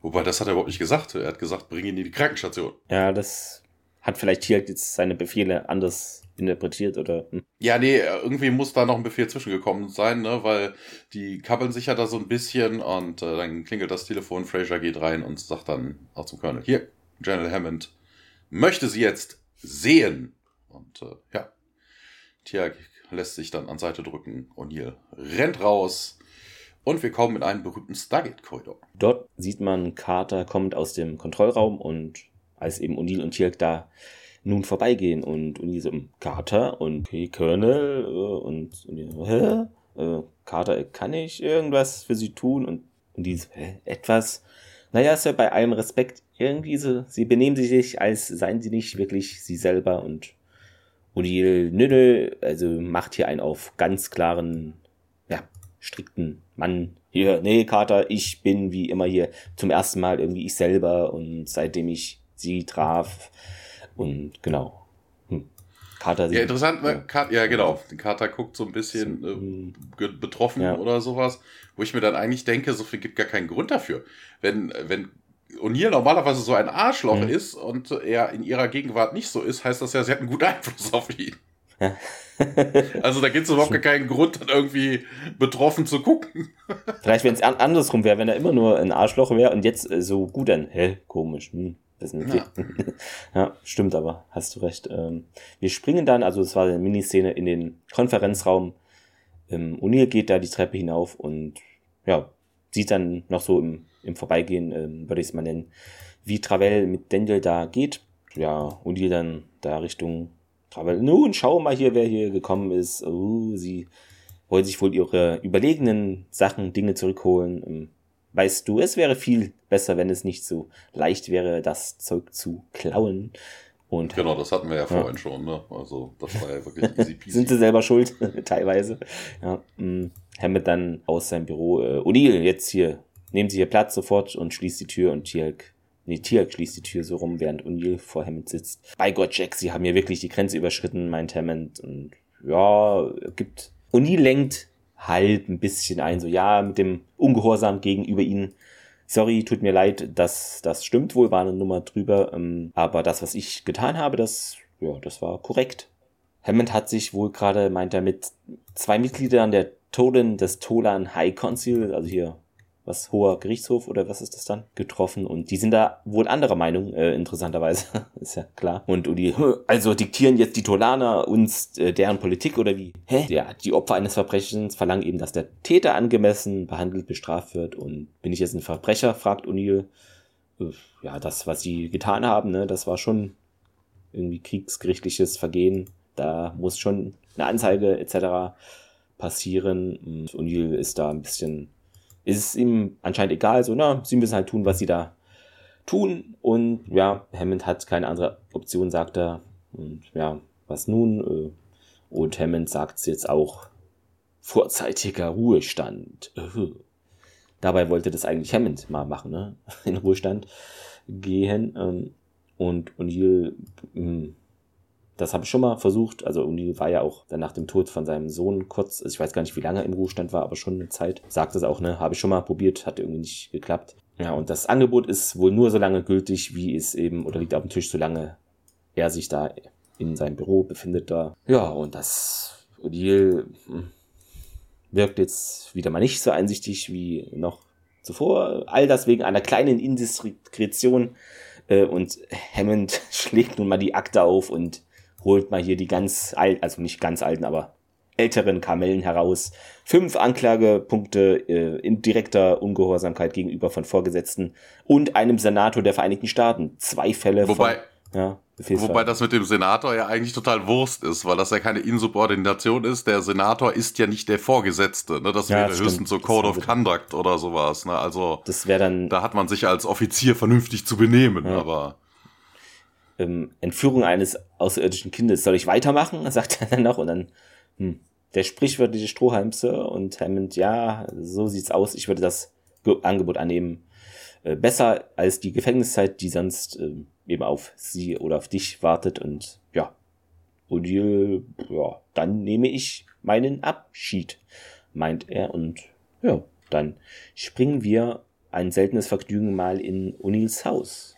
wobei das hat er überhaupt nicht gesagt. Er hat gesagt, bring ihn in die Krankenstation. Ja, das hat vielleicht Tiak jetzt seine Befehle anders interpretiert oder. Hm. Ja, nee, irgendwie muss da noch ein Befehl zwischengekommen sein, ne, weil die kabbeln sich ja da so ein bisschen und äh, dann klingelt das Telefon, Fraser geht rein und sagt dann auch zum Colonel, hier, General Hammond möchte sie jetzt sehen. Und äh, ja, Tiag lässt sich dann an Seite drücken. hier rennt raus. Und wir kommen in einen berühmten Stargate-Korridor. Dort sieht man, Carter kommt aus dem Kontrollraum und als eben O'Neill und Tiag da nun vorbeigehen und Uni so, Carter und okay, Colonel äh, und, und hä? Äh, Carter, kann ich irgendwas für sie tun? Und, und so, hä, etwas? Naja, ja bei allem Respekt irgendwie so, sie benehmen sich, als seien sie nicht wirklich sie selber und Nö, nö, also macht hier einen auf ganz klaren, ja, strikten Mann. Hier, nee, Carter, ich bin wie immer hier zum ersten Mal irgendwie ich selber und seitdem ich sie traf, und genau. Hm. Kater ja, interessant, ne? Ja. ja, genau. Kater guckt so ein bisschen äh, betroffen ja. oder sowas, wo ich mir dann eigentlich denke, so viel gibt gar keinen Grund dafür. Wenn, wenn O'Neill normalerweise so ein Arschloch mhm. ist und er in ihrer Gegenwart nicht so ist, heißt das ja, sie hat einen guten (laughs) Einfluss auf ihn. Ja. (laughs) also da gibt es überhaupt keinen Grund, dann irgendwie betroffen zu gucken. (laughs) Vielleicht, wenn es andersrum wäre, wenn er immer nur ein Arschloch wäre und jetzt äh, so gut, dann, hä, komisch. Hm. Ja. ja, stimmt aber, hast du recht. Ähm, wir springen dann, also es war eine Miniszene in den Konferenzraum. Ähm, O'Neill geht da die Treppe hinauf und ja, sieht dann noch so im, im Vorbeigehen, ähm, würde ich es mal nennen, wie Travel mit Daniel da geht. Ja, O'Neill dann da Richtung Travel. Nun, schau mal hier, wer hier gekommen ist. Oh, sie wollen sich wohl ihre überlegenen Sachen, Dinge zurückholen. Ähm, weißt du, es wäre viel besser, wenn es nicht so leicht wäre, das Zeug zu klauen. Und genau, das hatten wir ja, ja. vorhin schon, ne? Also, das war ja wirklich easy (laughs) peasy. Sind sie selber schuld, (laughs) teilweise. Ja, mh. Hammett dann aus seinem Büro, äh, O'Neill, jetzt hier, nehmen Sie hier Platz sofort und schließt die Tür und Tielk, nee, Tielk schließt die Tür so rum, während O'Neill vor Hammett sitzt. Bei Gott, Jack, Sie haben hier wirklich die Grenze überschritten, meint Hammett und ja, gibt, O'Neill lenkt halt ein bisschen ein, so ja, mit dem Ungehorsam gegenüber ihnen. Sorry, tut mir leid, dass das stimmt wohl, war eine Nummer drüber, ähm, aber das, was ich getan habe, das, ja, das war korrekt. Hammond hat sich wohl gerade, meint er, mit zwei Mitgliedern der Tolen des Tolan High Council, also hier was hoher Gerichtshof oder was ist das dann? Getroffen und die sind da wohl anderer Meinung äh, interessanterweise. (laughs) Ist ja klar. Und, und die (laughs) also diktieren jetzt die Tolaner uns äh, deren Politik oder wie? Hä? Ja die Opfer eines Verbrechens verlangen eben dass der Täter angemessen behandelt bestraft wird. Und bin ich jetzt ein Verbrecher fragt O'Neill äh, ja das was sie getan haben ne das war schon irgendwie kriegsgerichtliches Vergehen. Da muss schon eine Anzeige etc passieren. Und O'Neill ist da ein bisschen ist es ihm anscheinend egal, so, na, sie müssen halt tun, was sie da tun. Und ja, Hammond hat keine andere Option, sagt er. Und ja, was nun? Äh, und Hammond sagt es jetzt auch. Vorzeitiger Ruhestand. Dabei wollte das eigentlich Hammond mal machen, ne? (laughs) In Ruhestand gehen. Ähm, und O'Neill hm, Das habe ich schon mal versucht. Also O'Neill war ja auch dann nach dem Tod von seinem Sohn kurz, also ich weiß gar nicht, wie lange im Ruhestand war, aber schon eine Zeit. Sagt es auch, ne? Habe ich schon mal probiert, hat irgendwie nicht geklappt. Ja, und das Angebot ist wohl nur so lange gültig, wie es eben, oder liegt auf dem Tisch, solange er sich da in seinem Büro befindet da. Ja, und das Odile hm, wirkt jetzt wieder mal nicht so einsichtig wie noch zuvor. All das wegen einer kleinen Indiskretion. Äh, und Hammond (laughs) schlägt nun mal die Akte auf und holt mal hier die ganz alten, also nicht ganz alten, aber älteren Kamellen heraus. Fünf Anklagepunkte äh, in direkter Ungehorsamkeit gegenüber von Vorgesetzten und einem Senator der Vereinigten Staaten. Zwei Fälle Wobei, von, ja, Wobei das mit dem Senator ja eigentlich total Wurst ist, weil das ja keine Insubordination ist. Der Senator ist ja nicht der Vorgesetzte. Ne? Das ja, wäre das höchstens so Code of Conduct oder sowas. Ne? Also das wäre dann. Da hat man sich als Offizier vernünftig zu benehmen, ja. aber. Ähm, Entführung eines außerirdischen Kindes. Soll ich weitermachen? (laughs) sagt er dann noch und dann, hm, der sprichwörtliche Strohhalm, Sir. Und Hammond, ja, so sieht's aus. Ich würde das Angebot annehmen. Äh, besser als die Gefängniszeit, die sonst äh, eben auf sie oder auf dich wartet und ja, Odile, ja, dann nehme ich meinen Abschied, meint er und ja, dann springen wir ein seltenes Vergnügen mal in O'Neills Haus.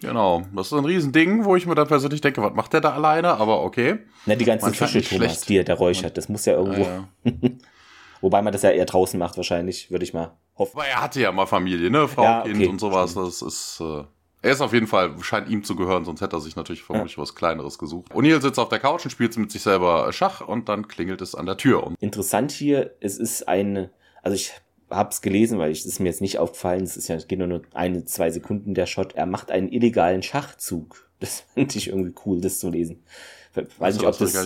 Genau, das ist ein Riesending, wo ich mir dann persönlich denke, was macht der da alleine, aber okay. Na, die ganzen Fische, Thomas, die er da räuchert, das muss ja irgendwo. Ja, ja. (laughs) Wobei man das ja eher draußen macht, wahrscheinlich, würde ich mal hoffen. Aber er hatte ja mal Familie, ne? Frau, ja, Kind und sowas. Das ist. Äh er ist auf jeden Fall, scheint ihm zu gehören, sonst hätte er sich natürlich vermutlich ja. was Kleineres gesucht. O'Neill sitzt auf der Couch und spielt mit sich selber Schach und dann klingelt es an der Tür. Interessant hier, es ist eine, also ich hab's gelesen, weil ich, ist mir jetzt nicht aufgefallen, es ist ja, es geht nur eine, zwei Sekunden der Shot. Er macht einen illegalen Schachzug. (laughs) Das fand ich irgendwie cool, das zu lesen. Weiß nicht, ob das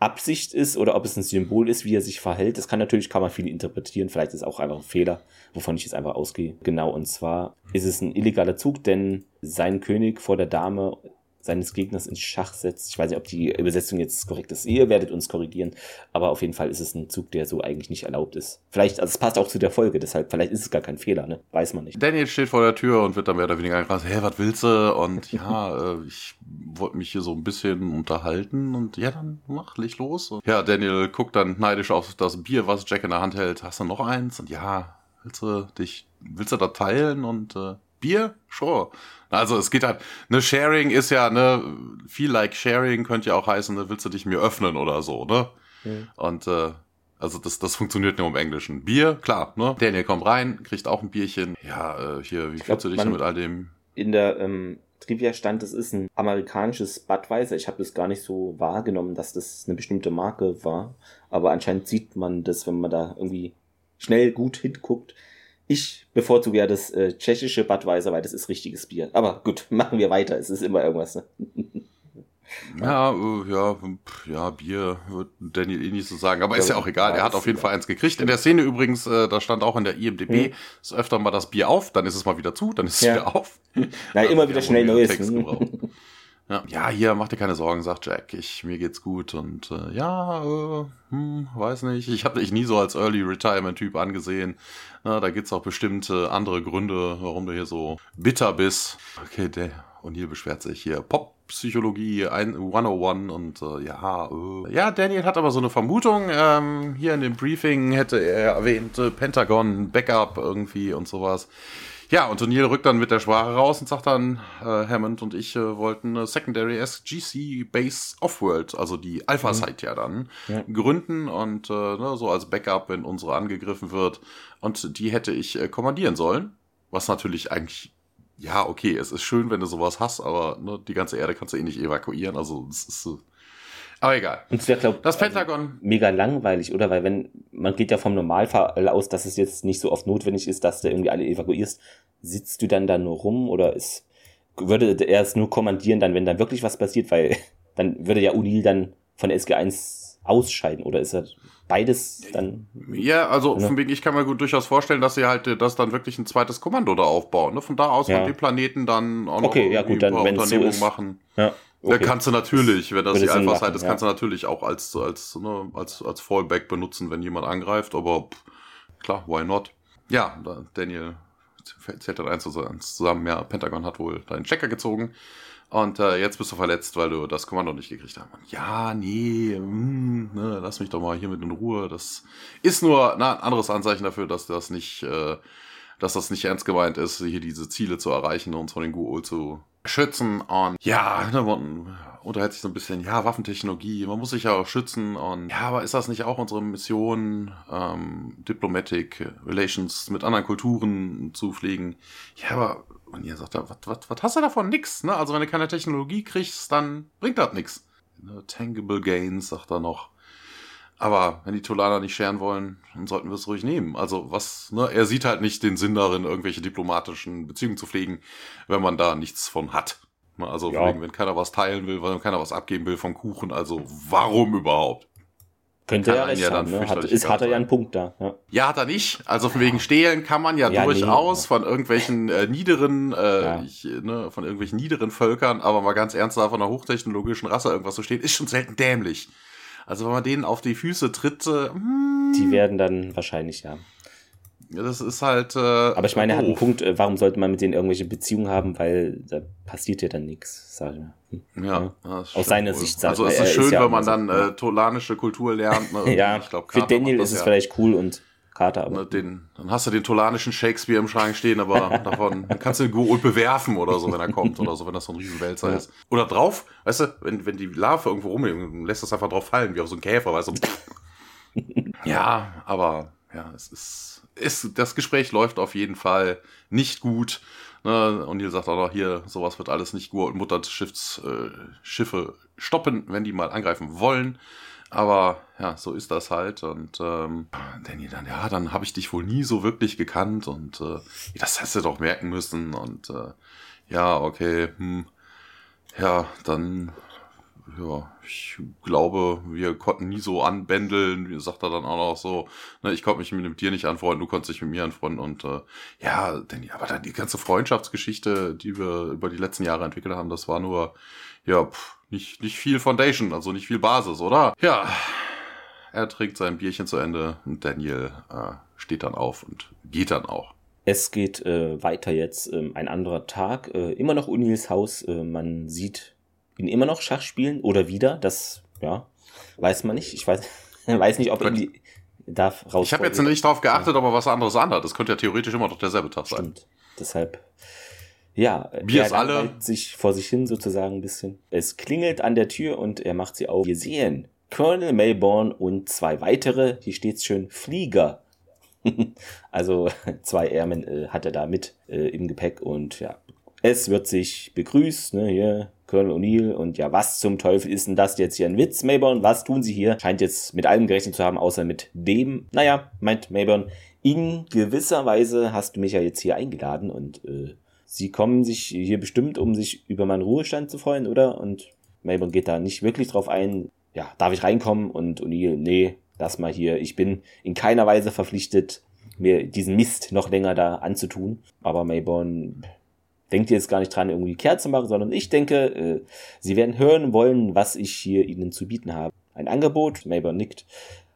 Absicht ist oder ob es ein Symbol ist, wie er sich verhält. Das kann natürlich, kann man viel interpretieren. Vielleicht ist es auch einfach ein Fehler, wovon ich jetzt einfach ausgehe. Genau, und zwar ist es ein illegaler Zug, denn sein König vor der Dame seines Gegners ins Schach setzt. Ich weiß nicht, ob die Übersetzung jetzt korrekt ist. Ihr werdet uns korrigieren. Aber auf jeden Fall ist es ein Zug, der so eigentlich nicht erlaubt ist. Vielleicht, also es passt auch zu der Folge, deshalb, vielleicht ist es gar kein Fehler, ne? Weiß man nicht. Daniel steht vor der Tür und wird dann mehr oder weniger gefragt, hä, was willst du? Und ja, (laughs) äh, ich wollte mich hier so ein bisschen unterhalten und ja, dann mach, leg los. Und ja, Daniel guckt dann neidisch auf das Bier, was Jack in der Hand hält. Hast du noch eins? Und ja, willst du dich, willst du da teilen? Und äh, Bier? Sure. Also es geht halt, ne, Sharing ist ja, ne, viel like Sharing könnte ja auch heißen, ne, willst du dich mir öffnen oder so, ne? Mhm. Und äh, also das, das funktioniert nur im Englischen. Bier, klar, ne? Daniel kommt rein, kriegt auch ein Bierchen. Ja, äh, hier, wie fühlst du dich denn mit all dem? In der ähm, Trivia stand, es ist ein amerikanisches Budweiser. Ich habe das gar nicht so wahrgenommen, dass das eine bestimmte Marke war. Aber anscheinend sieht man das, wenn man da irgendwie schnell gut hinguckt. Ich bevorzuge ja das äh, tschechische Budweiser, weil das ist richtiges Bier. Aber gut, (laughs) machen wir weiter. Es ist immer irgendwas. Ne? (laughs) Ja, äh, ja, ja, Bier wird Daniel eh nicht so sagen, aber ist ja auch egal. Er hat auf jeden Fall eins gekriegt. In der Szene übrigens, äh, da stand auch in der IMDb, hm. ist öfter mal das Bier auf, dann ist es mal wieder zu, dann ist es ja. wieder auf. (laughs) Na, immer wieder schnell Neues. Ja, ja, hier, mach dir keine Sorgen, sagt Jack. Ich, mir geht's gut und äh, ja, äh, hm, weiß nicht. Ich habe dich nie so als Early Retirement Typ angesehen. Na, da gibt's auch bestimmte andere Gründe, warum du hier so bitter bist. Okay, der O'Neill beschwert sich hier. Pop-Psychologie 101 und äh, ja, äh. ja, Daniel hat aber so eine Vermutung. Ähm, hier in dem Briefing hätte er erwähnt, äh, Pentagon, Backup irgendwie und sowas. Ja, und O'Neill rückt dann mit der Sprache raus und sagt dann, äh, Hammond und ich äh, wollten eine Secondary SGC Base Offworld, also die Alpha-Site mhm. ja dann, ja. gründen und äh, ne, so als Backup, wenn unsere angegriffen wird. Und die hätte ich äh, kommandieren sollen. Was natürlich eigentlich, ja, okay, es ist schön, wenn du sowas hast, aber ne, die ganze Erde kannst du eh nicht evakuieren. Also es ist so. Aber egal. Und wäre, glaube das Pentagon. Mega langweilig, oder? Weil wenn, man geht ja vom Normalfall aus, dass es jetzt nicht so oft notwendig ist, dass du irgendwie alle evakuierst. Sitzt du dann da nur rum oder ist, würde er es nur kommandieren dann, wenn dann wirklich was passiert? Weil (laughs) dann würde ja Unil dann von SG1 ausscheiden oder ist er beides dann? Ja, also ne? von wegen, ich kann mir gut durchaus vorstellen, dass sie halt das dann wirklich ein zweites Kommando da aufbauen. Ne? Von da aus ja. die Planeten dann auch okay, noch ja, gut, dann, Unternehmungen so machen. Ja. Okay. Ja, kannst du natürlich, wenn das die Alpha-Site ist, ja. kannst du natürlich auch als, als, ne, als, als Fallback benutzen, wenn jemand angreift, aber pff, klar, why not? Ja, Daniel zählt dann eins zusammen, ja, Pentagon hat wohl deinen Checker gezogen und äh, jetzt bist du verletzt, weil du das Kommando nicht gekriegt hast. Und ja, nee, mh, hm, ne, lass mich doch mal hier mit in Ruhe. Das ist nur na, ein anderes Anzeichen dafür, dass das nicht, äh, dass das nicht ernst gemeint ist, hier diese Ziele zu erreichen und uns von den Guul zu schützen. Und ja, ne, man unterhält sich so ein bisschen, ja, Waffentechnologie, man muss sich ja auch schützen. Und ja, aber ist das nicht auch unsere Mission, ähm, Diplomatic Relations mit anderen Kulturen zu pflegen? Ja, aber und ihr sagt, was, hast du davon? Nix, ne? Also wenn du keine Technologie kriegst, dann bringt das nichts. Ne, tangible Gains, sagt er noch. Aber wenn die Tolaner nicht scheren wollen, dann sollten wir es ruhig nehmen. Also was, ne, er sieht halt nicht den Sinn darin, irgendwelche diplomatischen Beziehungen zu pflegen, wenn man da nichts von hat. Ne, also ja. wenn keiner was teilen will, wenn keiner was abgeben will vom Kuchen, also warum überhaupt? Könnte er recht ja haben, ne? hat, ist, hat er ja einen Punkt da. Ja. ja, hat er nicht. Also von wegen Stehlen kann man ja, ja durchaus nee. von irgendwelchen äh, niederen, äh, ich, ne, von irgendwelchen niederen Völkern, aber mal ganz ernsthaft von einer hochtechnologischen Rasse irgendwas zu stehen, ist schon selten dämlich. Also wenn man denen auf die Füße tritt, äh, hm, die werden dann wahrscheinlich, ja. Ja, das ist halt. Äh, Aber ich meine, er hat einen Punkt, äh, warum sollte man mit denen irgendwelche Beziehungen haben, weil da passiert ja dann nichts, sage ich hm. Ja, ja. aus seiner wohl. Sicht. Also es ist schön, ist ja wenn man dann äh, tolanische Kultur lernt. Ne? (laughs) ja, ich glaub, für Daniel ist es ja. vielleicht cool und Carter aber. Den, dann hast du den tolanischen Shakespeare im Schrank stehen, aber (laughs) davon kannst du den Gould bewerfen oder so, wenn er kommt oder so, wenn das so ein Riesenwälzer ja. ist. Oder drauf, weißt du, wenn, wenn die Larve irgendwo rum, lässt das einfach drauf fallen, wie auf so ein Käfer, weißt du. (laughs) ja, aber ja, es ist, ist, das Gespräch läuft auf jeden Fall nicht gut. Ne? Und ihr sagt auch noch hier, sowas wird alles nicht gut. Mutterschiffe äh, stoppen, wenn die mal angreifen wollen. Aber ja, so ist das halt. Und ähm, Danny dann, ja, dann habe ich dich wohl nie so wirklich gekannt und äh, das hättest du doch merken müssen. Und äh, ja, okay, hm, ja, dann ja, ich glaube, wir konnten nie so anbändeln, sagt er dann auch noch so, ne, ich konnte mich mit dir nicht anfreunden, du konntest dich mit mir anfreunden und äh, ja, denn, aber dann die ganze Freundschaftsgeschichte, die wir über die letzten Jahre entwickelt haben, das war nur, ja, pff, nicht, nicht viel Foundation, also nicht viel Basis, oder? Ja, er trinkt sein Bierchen zu Ende und Daniel äh, steht dann auf und geht dann auch. Es geht äh, weiter jetzt, ähm, ein anderer Tag, äh, immer noch Unils Haus, äh, man sieht ihn immer noch Schach spielen oder wieder. Das, ja, weiß man nicht. Ich weiß, (laughs) weiß nicht, ob ihn darf raus. Ich habe jetzt nicht darauf geachtet, ob er was anderes anhat. Das könnte ja theoretisch immer noch derselbe Tag sein. Stimmt. Deshalb, ja, wir er alle sich vor sich hin sozusagen ein bisschen. Es klingelt an der Tür und er macht sie auf. Wir sehen Colonel Mayborn und zwei weitere. Hier steht's schön Flieger. (laughs) also (laughs) zwei Airmen äh, hat er da mit äh, im Gepäck und ja, es wird sich begrüßt, ne, hier, Colonel O'Neill und ja, was zum Teufel ist denn das jetzt hier ein Witz, Mayborn? Was tun Sie hier? Scheint jetzt mit allem gerechnet zu haben, außer mit dem. Naja, meint Mayborn, in gewisser Weise hast du mich ja jetzt hier eingeladen und äh, Sie kommen sich hier bestimmt, um sich über meinen Ruhestand zu freuen, oder? Und Mayborn geht da nicht wirklich drauf ein. Ja, darf ich reinkommen? Und O'Neill, nee, lass mal hier. Ich bin in keiner Weise verpflichtet, mir diesen Mist noch länger da anzutun. Aber Mayborn denkt jetzt gar nicht dran, irgendwie kehrt zu machen, sondern ich denke, äh, sie werden hören wollen, was ich hier ihnen zu bieten habe. Ein Angebot, Mayborn nickt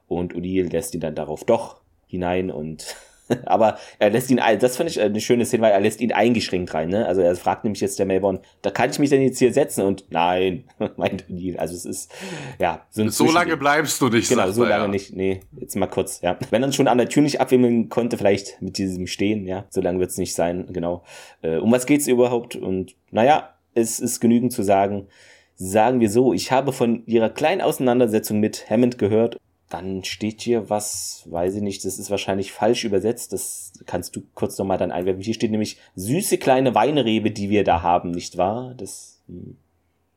und O'Neill lässt ihn dann darauf doch hinein und (laughs) aber er lässt ihn, das fand ich eine schöne Szene, weil er lässt ihn eingeschränkt rein, ne? Also er fragt nämlich jetzt der Melbourne, da kann ich mich denn jetzt hier setzen? Und nein, (laughs) meint Neil. Also es ist, ja, so So lange bleibst du nicht, Genau, so lange ja. nicht, nee, jetzt mal kurz, ja. Wenn er schon an der Tür nicht abwimmeln konnte, vielleicht mit diesem Stehen, ja, so lange wird's nicht sein, genau. Äh, um was geht's überhaupt? Und naja, es ist genügend zu sagen, sagen wir so, ich habe von ihrer kleinen Auseinandersetzung mit Hammond gehört dann steht hier was, weiß ich nicht, das ist wahrscheinlich falsch übersetzt. Das kannst du kurz nochmal dann einwerfen. Hier steht nämlich süße kleine Weinrebe, die wir da haben, nicht wahr? Das. Hm.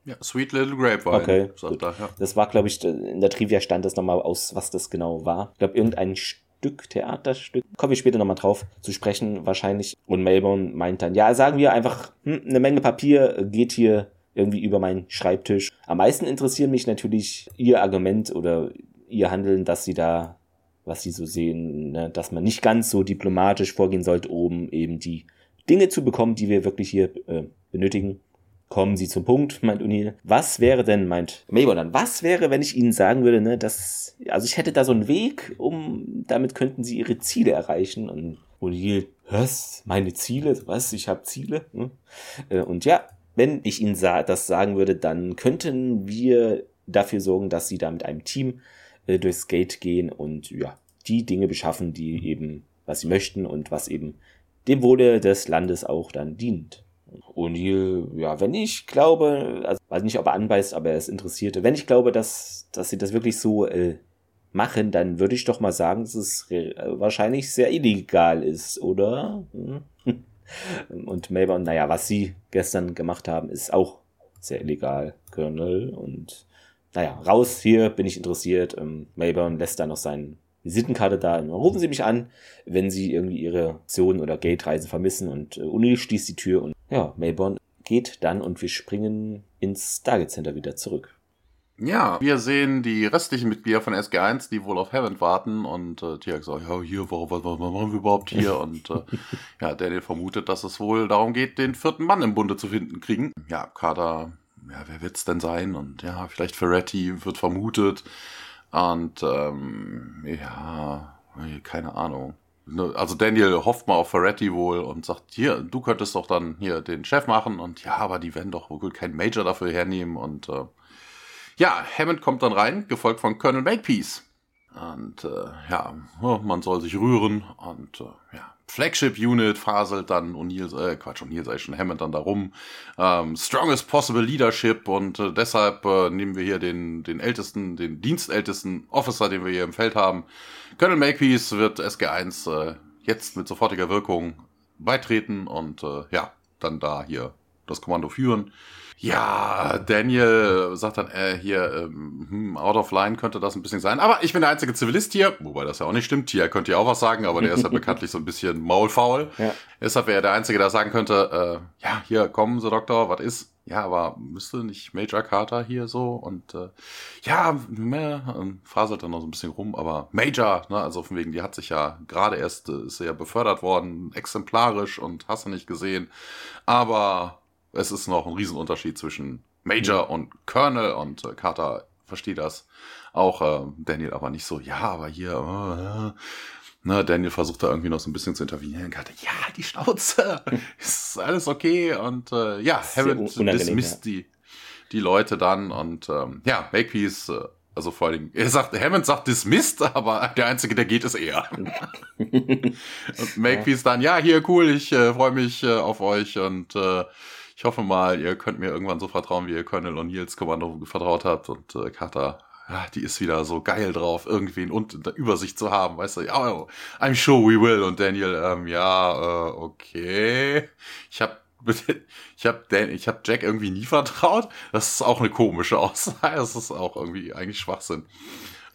Ja, Sweet Little Grapevine. Okay. Da, ja. Das war, glaube ich, in der Trivia stand das nochmal aus, was das genau war. Ich glaube, irgendein Stück, Theaterstück. Kommen wir später nochmal drauf zu sprechen, wahrscheinlich. Und Melbourne meint dann, ja, sagen wir einfach, hm, eine Menge Papier geht hier irgendwie über meinen Schreibtisch. Am meisten interessieren mich natürlich ihr Argument oder ihr Handeln, dass sie da, was sie so sehen, ne, dass man nicht ganz so diplomatisch vorgehen sollte, um eben die Dinge zu bekommen, die wir wirklich hier äh, benötigen. Kommen Sie zum Punkt, meint Unil. Was wäre denn, meint Mayborn dann, was wäre, wenn ich Ihnen sagen würde, ne, dass, also ich hätte da so einen Weg, um, damit könnten Sie Ihre Ziele erreichen und O'Neill, was? Meine Ziele? Was? Ich habe Ziele? Hm? Und ja, wenn ich Ihnen das sagen würde, dann könnten wir dafür sorgen, dass Sie da mit einem Team äh, durchs Gate gehen und ja, die Dinge beschaffen, die eben, was Sie möchten und was eben dem Wohle des Landes auch dann dient. O'Neill, ja, wenn ich glaube, also weiß nicht, ob er anbeißt, aber er ist interessiert. Wenn ich glaube, dass, dass sie das wirklich so äh, machen, dann würde ich doch mal sagen, dass es wahrscheinlich sehr illegal ist, oder? Hm? (laughs) Und Melbourne, naja, was sie gestern gemacht haben, ist auch sehr illegal, Colonel. Und naja, raus hier, bin ich interessiert. Ähm, Melbourne lässt da noch seinen Visitenkarte da. Rufen Sie mich an, wenn Sie irgendwie Ihre Option oder Gate-Reise vermissen. Und äh, Uni schließt die Tür und ja, Melbourne geht dann und wir springen ins Stargate Center wieder zurück. Ja, wir sehen die restlichen Mitglieder von SG1, die wohl auf Heaven warten und äh, Tiak sagt, ja, hier, was, was, was machen wir überhaupt hier? (laughs) Und äh, ja, Daniel vermutet, dass es wohl darum geht, den vierten Mann im Bunde zu finden kriegen. Ja, Carter, ja, wer wird's denn sein? Und ja, vielleicht Ferretti wird vermutet. Und ähm, ja, keine Ahnung. Ne, also Daniel hofft mal auf Ferretti wohl und sagt, hier, du könntest doch dann hier den Chef machen. Und ja, aber die werden doch wohl keinen Major dafür hernehmen. Und äh, ja, Hammond kommt dann rein, gefolgt von Colonel Makepeace. Und äh, ja, man soll sich rühren und äh, ja, Flagship Unit faselt dann O'Neill, äh, Quatsch, O'Neill sei schon Hammond dann darum. Ähm, strongest possible leadership und äh, deshalb äh, nehmen wir hier den, den ältesten, den dienstältesten Officer, den wir hier im Feld haben. Colonel Makepeace wird SG1 äh, jetzt mit sofortiger Wirkung beitreten und äh, ja, dann da hier das Kommando führen. Ja, Daniel sagt dann, äh, hier, ähm, hm, out of line könnte das ein bisschen sein. Aber ich bin der einzige Zivilist hier, wobei das ja auch nicht stimmt. Tia könnte ja auch was sagen, aber der ist ja (laughs) bekanntlich so ein bisschen maulfaul. Ja. Deshalb wäre er der Einzige, der sagen könnte, äh, ja, hier, kommen Sie, Doktor, was ist? Ja, aber müsste nicht Major Carter hier so? Und äh, ja, mehr, ähm, faselt dann noch so ein bisschen rum, aber Major, ne, also von wegen, die hat sich ja gerade erst, äh, ist ja befördert worden, exemplarisch und hast du nicht gesehen. Aber es ist noch ein Riesenunterschied zwischen Major und Colonel und äh, Carter versteht das. Auch äh, Daniel aber nicht so, ja, aber hier, äh. Ne, Daniel versucht da irgendwie noch so ein bisschen zu intervenieren. Carter, ja, die Schnauze, (laughs) ist alles okay. Und äh, ja, Hammond dismisst ja. die, die Leute dann und ähm, ja, Makepeace, äh, also vor allem, er sagt, Hammond sagt dismissed, aber der Einzige, der geht, ist er. (laughs) und Makepeace dann, ja, hier, cool, ich äh, freue mich äh, auf euch und äh, ich hoffe mal, ihr könnt mir irgendwann so vertrauen, wie ihr Colonel O'Neills Kommando vertraut habt. Und äh, Carter, die ist wieder so geil drauf, irgendwie unter der Übersicht zu haben. Weißt du, ja, oh, I'm sure we will. Und Daniel, ähm, ja, äh, okay. Ich habe ich habe ich hab Jack irgendwie nie vertraut. Das ist auch eine komische (laughs) Aussage. Das ist auch irgendwie eigentlich Schwachsinn.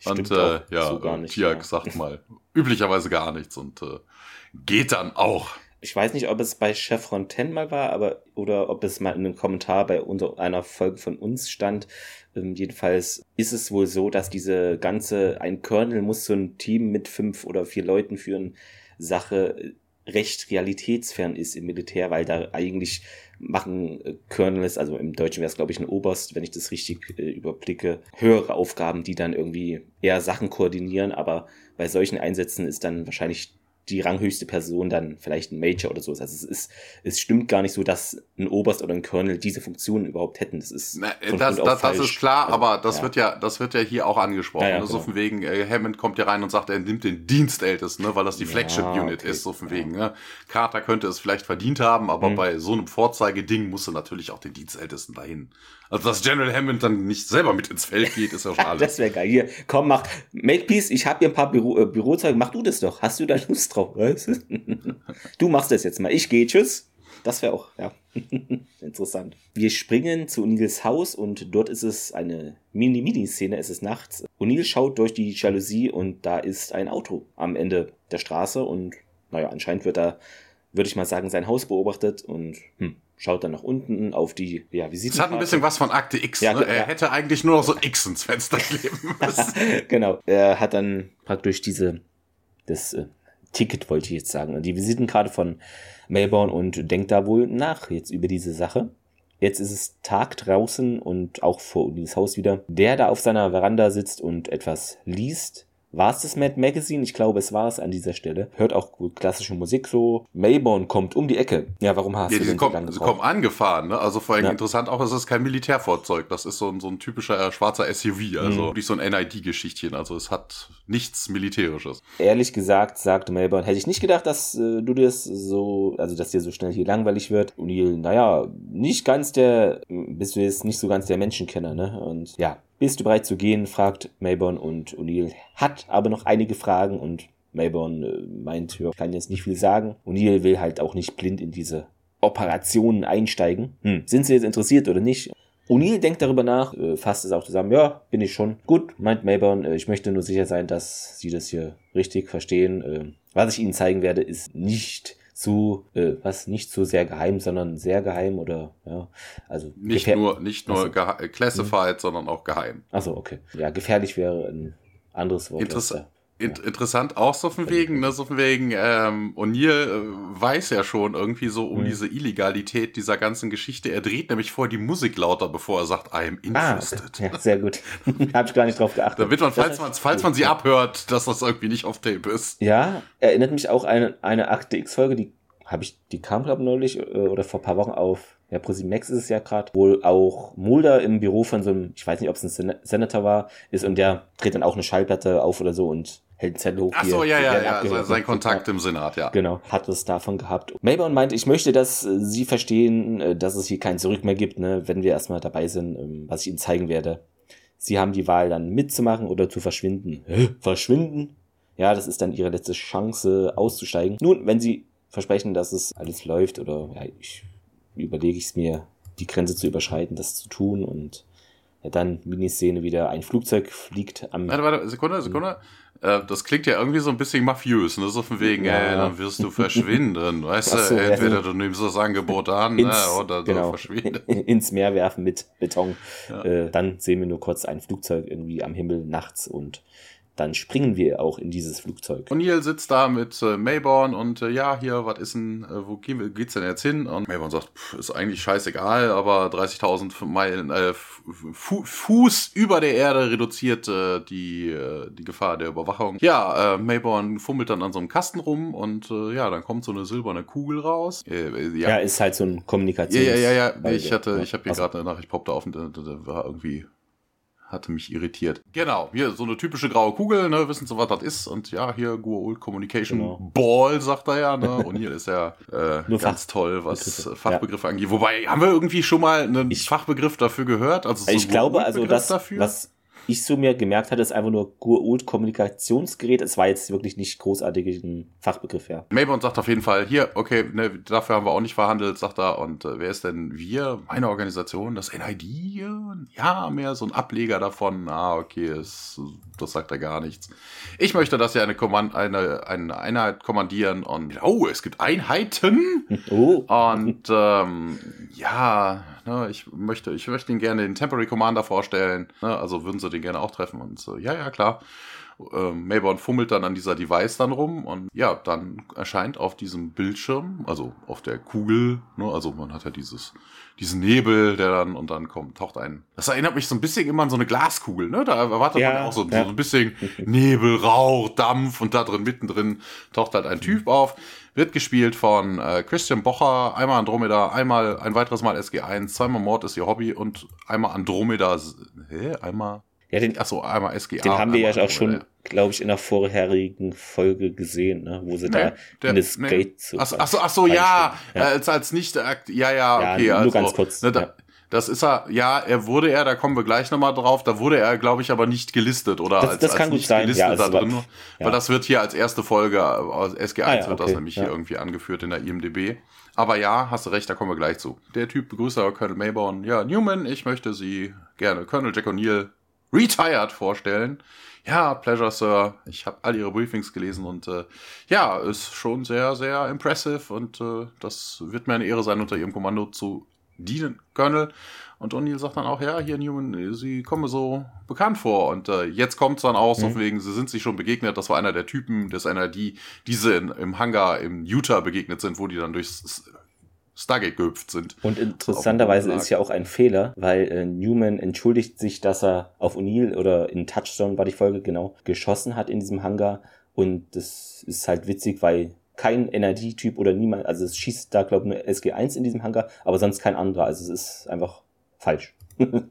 Stimmt und äh, ja, so Tiak ja. sagt mal üblicherweise gar nichts und äh, geht dann auch ich weiß nicht, ob es bei Chef Fontaine mal war, aber oder ob es mal in einem Kommentar bei unter einer Folge von uns stand. Ähm, jedenfalls ist es wohl so, dass diese ganze, ein Colonel muss so ein Team mit fünf oder vier Leuten führen, Sache recht realitätsfern ist im Militär, weil da eigentlich machen äh, Colonels, also im Deutschen wäre es glaube ich ein Oberst, wenn ich das richtig äh, überblicke, höhere Aufgaben, die dann irgendwie eher Sachen koordinieren, aber bei solchen Einsätzen ist dann wahrscheinlich die ranghöchste Person dann vielleicht ein Major oder so ist. Also es ist, es stimmt gar nicht so, dass ein Oberst oder ein Colonel diese Funktionen überhaupt hätten. Das ist Na, das, das, das ist klar, also, aber das ja. wird ja, das wird ja hier auch angesprochen. Ja, ja, ne? So genau. von wegen, äh, Hammond kommt ja rein und sagt, er nimmt den Dienstältesten, ne? weil das die Flagship Unit okay. ist, so von wegen. Ne? Carter könnte es vielleicht verdient haben, aber mhm. bei so einem Vorzeigeding musste natürlich auch den Dienstältesten dahin. Also, dass General Hammond dann nicht selber mit ins Feld geht, ist ja schon (laughs) alles. das wäre geil. Hier, komm, mach, make peace, ich habe hier ein paar Büro, äh, Bürozeuge, mach du das doch. Hast du da Lust drauf, weißt du? (laughs) du machst das jetzt mal. Ich gehe, tschüss. Das wäre auch, ja, (laughs) interessant. Wir springen zu O'Neills Haus und dort ist es eine Mini-Mini-Szene, es ist nachts. O'Neill schaut durch die Jalousie und da ist ein Auto am Ende der Straße und, naja, anscheinend wird da, würde ich mal sagen, sein Haus beobachtet und, hm, schaut dann nach unten auf die ja, Visitenkarte. Es hat ein bisschen was von Akte X. Ja, ne? Er ja. hätte eigentlich nur noch so X ins Fenster kleben (laughs) müssen. genau. Er hat dann praktisch diese, das äh, Ticket wollte ich jetzt sagen, die Visitenkarte von Melbourne und denkt da wohl nach jetzt über diese Sache. Jetzt ist es Tag draußen und auch vor dieses Haus wieder. Der da auf seiner Veranda sitzt und etwas liest, war es das Mad Magazine? Ich glaube, es war es an dieser Stelle. Hört auch gut klassische Musik so. Mayborn kommt um die Ecke. Ja, warum hast ja, du denn kommt, so lange Sie kommen angefahren, ne? Also vor allem ja. interessant auch, es ist kein Militärfahrzeug. Das ist so ein, so ein typischer äh, schwarzer SUV, also mhm. nicht so ein NID-Geschichtchen. Also es hat nichts Militärisches. Ehrlich gesagt, sagte Mayborn, hätte ich nicht gedacht, dass äh, du dir so, also dass dir so schnell hier langweilig wird. O'Neill, naja, nicht ganz der, bist du jetzt nicht so ganz der Menschenkenner, ne? Und ja, bist du bereit zu gehen? fragt Mayborn und O'Neill hat aber noch einige Fragen und Mayborn äh, meint, ja, kann jetzt nicht viel sagen. O'Neill will halt auch nicht blind in diese Operationen einsteigen. Hm, sind sie jetzt interessiert oder nicht? O'Neill denkt darüber nach, äh, fasst es auch zusammen. Ja, bin ich schon. Gut, meint Mayborn, äh, ich möchte nur sicher sein, dass sie das hier richtig verstehen. Was ich ihnen zeigen werde, ist nicht zu, äh, was nicht so sehr geheim, sondern sehr geheim oder ja, also nicht nur nicht nur also, classified, sondern auch geheim. Achso, okay. Ja, gefährlich wäre ein anderes Wort. Interess in interessant auch so von wegen, ne, so von wegen, ähm, O'Neill äh, weiß ja schon irgendwie so um mhm. diese Illegalität dieser ganzen Geschichte. Er dreht nämlich vor die Musik lauter, bevor er sagt, I am interested. Ah, okay. ja, sehr gut. (laughs) Hab ich gar nicht drauf geachtet. Damit man, falls man, falls man sie abhört, dass das irgendwie nicht auf Tape ist. Ja, erinnert mich auch an eine Akte X-Folge, die habe ich, die kam glaube neulich äh, oder vor paar Wochen auf ja, ProSieben ist es ja gerade, wohl auch Mulder im Büro von so einem, ich weiß nicht, ob es ein Sen Senator war, ist und der dreht dann auch eine Schallplatte auf oder so und Zettel hoch. Ach so, ja, ja, ja, sein, sein Kontakt im Senat, ja. Genau, hat es davon gehabt. Mayborn meint, ich möchte, dass äh, Sie verstehen, äh, dass es hier kein Zurück mehr gibt, ne, wenn wir erstmal dabei sind, ähm, was ich Ihnen zeigen werde. Sie haben die Wahl dann mitzumachen oder zu verschwinden. Verschwinden? Ja, das ist dann Ihre letzte Chance auszusteigen. Nun, wenn Sie versprechen, dass es alles läuft oder ja, ich überlege ich es mir, die Grenze zu überschreiten, das zu tun und ja, dann Miniszene wieder, ein Flugzeug fliegt am. Warte, warte, Sekunde, Sekunde. Äh, das klingt ja irgendwie so ein bisschen mafiös, ne? So von wegen, ja. ey, dann wirst du verschwinden. (laughs) Weißt du, entweder ja. du nimmst das Angebot an ins, ne, oder genau, du verschwindest. (laughs) Ins Meer werfen mit Beton. Äh, dann sehen wir nur kurz ein Flugzeug irgendwie am Himmel nachts und dann springen wir auch in dieses Flugzeug. O'Neill sitzt da mit äh, Mayborn und äh, ja, hier, was ist denn, äh, wo gehen wir, geht's denn jetzt hin? Und Mayborn sagt, pff, ist eigentlich scheißegal, aber 30.000 Meilen, äh, Fu Fuß über der Erde reduziert äh, die, äh, die Gefahr der Überwachung. Ja, äh, Mayborn fummelt dann an so einem Kasten rum und äh, ja, dann kommt so eine silberne Kugel raus. Äh, äh ja. ja, ist halt so ein Kommunikations... Ja, ja, ja, ja. Ich hatte, ich habe hier gerade eine Nachricht poppte auf und da war irgendwie hatte mich irritiert. Genau, hier so eine typische graue Kugel, ne, wissen Sie, was das ist? Und ja, hier Google Communication genau. Ball, sagt er ja, ne? Und hier ist ja äh, ganz Fach toll, was Begriffe. Fachbegriffe ja. angeht. Wobei, haben wir irgendwie schon mal einen ich, Fachbegriff dafür gehört? Also so ich glaube, also das, dafür? was ich so mir gemerkt hatte, ist einfach nur Gurult Kommunikationsgerät. Es war jetzt wirklich nicht großartig ein Fachbegriff, ja. Mayborn sagt auf jeden Fall, hier, okay, ne, dafür haben wir auch nicht verhandelt, sagt er. Und äh, wer ist denn wir? Meine Organisation, das NID? Ja, mehr so ein Ableger davon. Ah, okay, es, das sagt er gar nichts. Ich möchte, dass wir eine, Kommand eine, eine Einheit kommandieren und oh, es gibt Einheiten. (laughs) Oh. Und ähm, ja, ne, ich möchte, ich möchte Ihnen gerne den Temporary Commander vorstellen. Ne, also würden Sie den gerne auch treffen? Und so, ja, ja, klar. Ähm, Mayborn fummelt dann an dieser Device dann rum und ja, dann erscheint auf diesem Bildschirm, also auf der Kugel, ne, also man hat ja dieses, diesen Nebel, der dann und dann kommt, taucht ein. Das erinnert mich so ein bisschen immer an so eine Glaskugel, ne? Da erwartet ja, man auch so, ja. so ein bisschen Nebel, Rauch, Dampf und da drin, mittendrin taucht halt ein Typ auf. Wird gespielt von äh, Christian Bocher, einmal Andromeda, einmal ein weiteres Mal SG1, zweimal Mord ist ihr Hobby und einmal Andromeda, hä, einmal ja, den, Achso, einmal SGA. Den haben wir ja auch schon, glaube ich, in der vorherigen Folge gesehen, ne? wo sie nee, da der, in das nee. Gate zu. Achso, achso, achso ja, ja. Als, als nicht, ja, ja, okay. Ja, nur also, ganz kurz. Ne, da, ja. Das ist er, ja, er wurde er, da kommen wir gleich nochmal drauf, da wurde er, glaube ich, aber nicht gelistet oder das, als, das kann als nicht sein. gelistet ja, da drin. War, ja. Weil das wird hier als erste Folge, aus SG1 ah, ja, wird das nämlich hier irgendwie angeführt in der IMDB. Aber ja, hast du recht, da kommen wir gleich zu. Der Typ begrüßt aber Colonel Mayborn. Ja, Newman, ich möchte Sie gerne, Colonel Jack O'Neill, retired vorstellen. Ja, Pleasure, Sir. Ich habe all Ihre Briefings gelesen und äh, ja, ist schon sehr, sehr impressive und äh, das wird mir eine Ehre sein, unter Ihrem Kommando zu dienen, Colonel. Und O'Neill sagt dann auch, ja, hier Newman, Sie kommen mir so bekannt vor. Und äh, jetzt kommt es dann aus, mhm. auf wegen, Sie sind sich schon begegnet. Das war einer der Typen des NRD, diese in, im Hangar im Utah begegnet sind, wo die dann durchs Stargate gehüpft sind. Und interessanterweise ist ja auch ein Fehler, weil äh, Newman entschuldigt sich, dass er auf O'Neill oder in Touchstone war die Folge genau geschossen hat in diesem Hangar und das ist halt witzig, weil kein NRD-Typ oder niemand, also es schießt da glaube ich nur SG1 in diesem Hangar, aber sonst kein anderer, also es ist einfach falsch.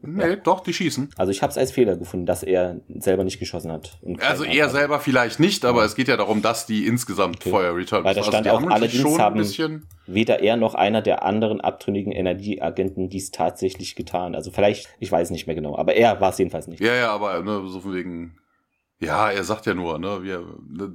Nee, ja. doch, die schießen. Also ich habe es als Fehler gefunden, dass er selber nicht geschossen hat. also er selber vielleicht nicht, aber ja. es geht ja darum, dass die insgesamt okay. Feuer return. Weil da also stand also auch allerdings haben weder er noch einer der anderen abtrünnigen Energieagenten dies tatsächlich getan. Also vielleicht, ich weiß nicht mehr genau, aber er war es jedenfalls nicht. Ja, ja, aber ne, so von wegen ja, er sagt ja nur, ne, wir,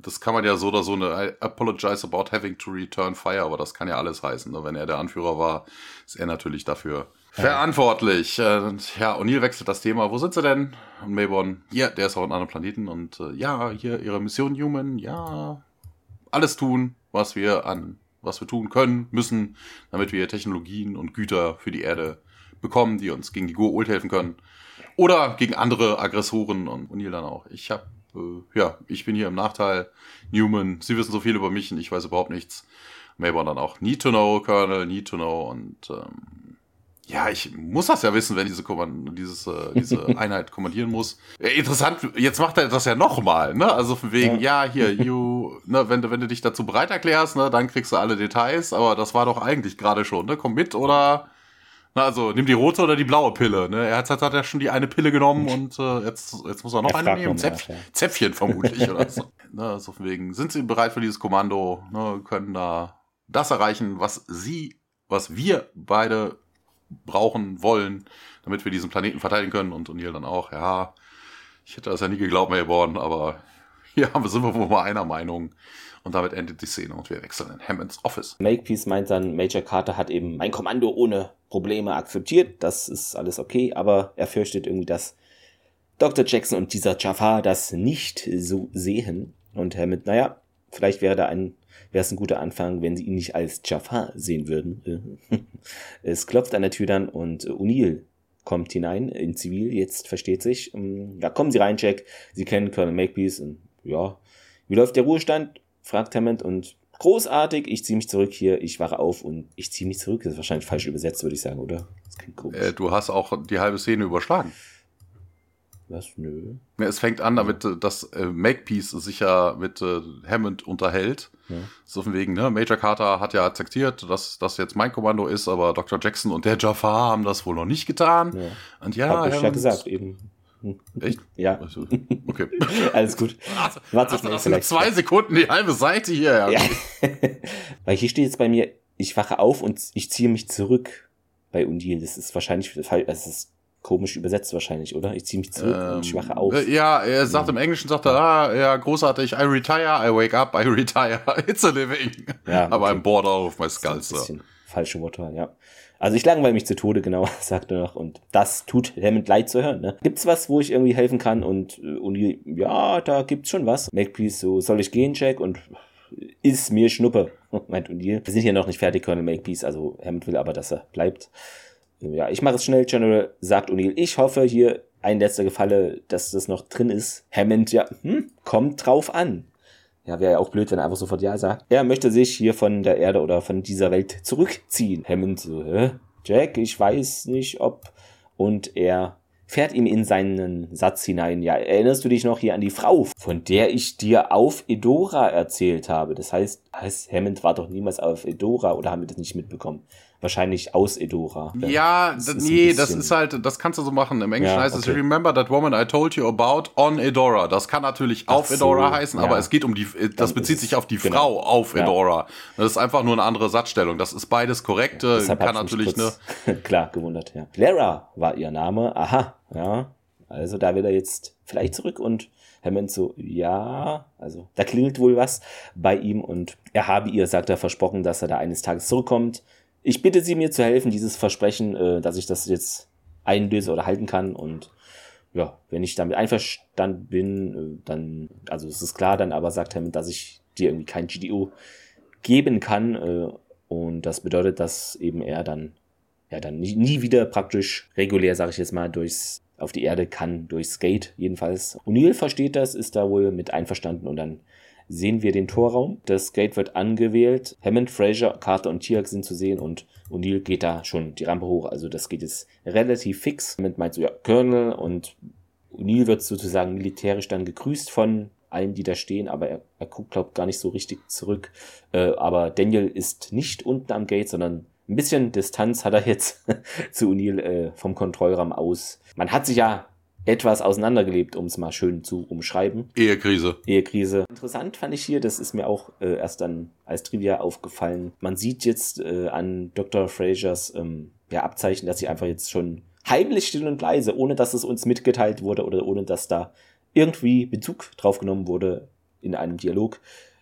das kann man ja so oder so, ne, I apologize about having to return fire, aber das kann ja alles heißen. Ne? Wenn er der Anführer war, ist er natürlich dafür verantwortlich. Und, ja, O'Neill wechselt das Thema. Wo sind sie denn? Und Mayborn, ja, der ist auf einem anderen Planeten und äh, ja, hier ihre Mission Human, ja, alles tun, was wir an, was wir tun können, müssen, damit wir Technologien und Güter für die Erde bekommen, die uns gegen die Goa'uld helfen können. Oder gegen andere Aggressoren und O'Neill dann auch. Ich hab, äh, ja, ich bin hier im Nachteil. Newman, Sie wissen so viel über mich und ich weiß überhaupt nichts. Mayborn dann auch. Need to know, Colonel, need to know und ähm, ja, ich muss das ja wissen, wenn diese, Kommand dieses, äh, diese (laughs) Einheit kommandieren muss. Interessant, jetzt macht er das ja nochmal, ne? Also von wegen, ja, ja hier, (laughs) you, ne, wenn du, wenn du dich dazu bereit erklärst, ne, dann kriegst du alle Details, aber das war doch eigentlich gerade schon, ne? Komm mit oder na, also nimm die rote oder die blaue Pille. Ne? Er hat, hat, hat ja schon die eine Pille genommen und äh, jetzt, jetzt muss er noch er eine nehmen. Zäpf, ja. Zäpfchen vermutlich (laughs) oder so. ne, also von wegen, sind sie bereit für dieses Kommando, ne, können da das erreichen, was sie, was wir beide brauchen wollen, damit wir diesen Planeten verteidigen können. Und O'Neill dann auch, ja, ich hätte das ja nie geglaubt, Melbourne, aber hier sind wir wohl mal einer Meinung. Und damit endet die Szene und wir wechseln in Hammonds Office. Makepeace meint dann, Major Carter hat eben mein Kommando ohne Probleme akzeptiert. Das ist alles okay, aber er fürchtet irgendwie, dass Dr. Jackson und dieser Jafar das nicht so sehen. Und Hammond, naja, vielleicht wäre da ein wäre es ein guter Anfang, wenn sie ihn nicht als Jafar sehen würden. (laughs) es klopft an der Tür dann und O'Neill kommt hinein in Zivil, jetzt versteht sich. Ähm, ja, kommen Sie rein, Jack. Sie kennen Colonel Makepeace. Ja, wie läuft der Ruhestand? fragt Hammond und großartig, ich ziehe mich zurück hier, ich wache auf und ich ziehe mich zurück. Das ist wahrscheinlich falsch übersetzt, würde ich sagen, oder? Äh, du hast auch die halbe Szene überschlagen. Was? Nö. Ja, es fängt an damit, äh, dass äh, Makepeace sich ja mit äh, Hammond unterhält. Ja. So von wegen, ne? Major Carter hat ja akzeptiert, dass das jetzt mein Kommando ist, aber Dr. Jackson und der Jafar haben das wohl noch nicht getan. Ja. Und ja, Hab ich ja gesagt eben. Echt? (laughs) Ja. Also, okay. (laughs) Alles gut. Warte also, das sind zwei Sekunden die halbe Seite hier. Ja. ja. (laughs) Weil hier steht jetzt bei mir, ich wache auf und ich ziehe mich zurück bei Undil. Das ist wahrscheinlich, das ist komisch übersetzt wahrscheinlich, oder? Ich ziehe mich zurück ähm, und schwache auf. Äh, ja, er sagt ja. im Englischen, sagt er, ah, ja, großartig, I retire, I wake up, I retire, (laughs) it's a living. Ja, Aber okay. I'm bored out of my skull, so. Falsche Worte, ja. Also ich langweile mich zu Tode, (laughs) genau, sagt er noch. Und das tut Hammond leid zu hören. Ne? Gibt's was, wo ich irgendwie helfen kann? Und äh, Uni, ja, da gibt's schon was. Makepeace, so, soll ich gehen, Jack? Und ist mir Schnuppe, (laughs) meint O'Neill. Wir sind hier noch nicht fertig, Colonel Makepeace. Also Hammond will aber, dass er bleibt ja, ich mache es schnell, General, sagt O'Neill. Ich hoffe hier ein letzter Gefalle, dass das noch drin ist. Hammond, ja, hm, kommt drauf an. Ja, wäre ja auch blöd, wenn er einfach sofort Ja sagt. Er möchte sich hier von der Erde oder von dieser Welt zurückziehen. Hammond so, hä? Jack, ich weiß nicht, ob. Und er fährt ihm in seinen Satz hinein. Ja, erinnerst du dich noch hier an die Frau, von der ich dir auf Edora erzählt habe? Das heißt, Hammond war doch niemals auf Edora oder haben wir das nicht mitbekommen? Wahrscheinlich aus Edora. Ja, das nee, das ist halt, das kannst du so machen. Im Englischen ja, heißt okay. es Remember that woman I told you about on Edora. Das kann natürlich Ach auf so, Edora heißen, ja. aber es geht um die, das Dann bezieht sich auf die genau. Frau auf ja. Edora. Das ist einfach nur eine andere Satzstellung. Das ist beides korrekt. Kann natürlich ne. (laughs) Klar, gewundert, ja. Clara war ihr Name. Aha, ja. Also da will er jetzt vielleicht zurück und Hammond so, ja, also da klingelt wohl was bei ihm und er habe ihr, sagt er, versprochen, dass er da eines Tages zurückkommt ich bitte Sie mir zu helfen, dieses Versprechen, äh, dass ich das jetzt einlöse oder halten kann. Und ja, wenn ich damit einverstanden bin, äh, dann, also es ist klar, dann aber sagt Hammond, dass ich dir irgendwie kein GDO geben kann. Äh, und das bedeutet, dass eben er dann, ja, dann nie, nie wieder praktisch regulär, sage ich jetzt mal, durchs auf die Erde kann, durchs Skate jedenfalls. O'Neill versteht das, ist da wohl mit einverstanden und dann sehen wir den Torraum. Das Gate wird angewählt. Hammond, Fraser, Carter und Tiak sind zu sehen und O'Neill geht da schon die Rampe hoch. Also das geht jetzt relativ fix. Hammond meint so, ja, Colonel und O'Neill wird sozusagen militärisch dann gegrüßt von allen, die da stehen, aber er, er glaubt, gar nicht so richtig zurück. Äh, aber Daniel ist nicht unten am Gate, sondern ein bisschen Distanz hat er jetzt (laughs) zu O'Neill äh, vom Kontrollraum aus. Man hat sich ja etwas auseinandergelebt, um es mal schön zu umschreiben. Ehekrise. Ehekrise. Interessant fand ich hier, das ist mir auch äh, erst dann als Trivia aufgefallen. Man sieht jetzt äh, an Dr. Frasers ähm, ja, Abzeichen, dass sie einfach jetzt schon heimlich still und leise, ohne dass es uns mitgeteilt wurde oder ohne dass da irgendwie Bezug drauf genommen wurde in einem Dialog,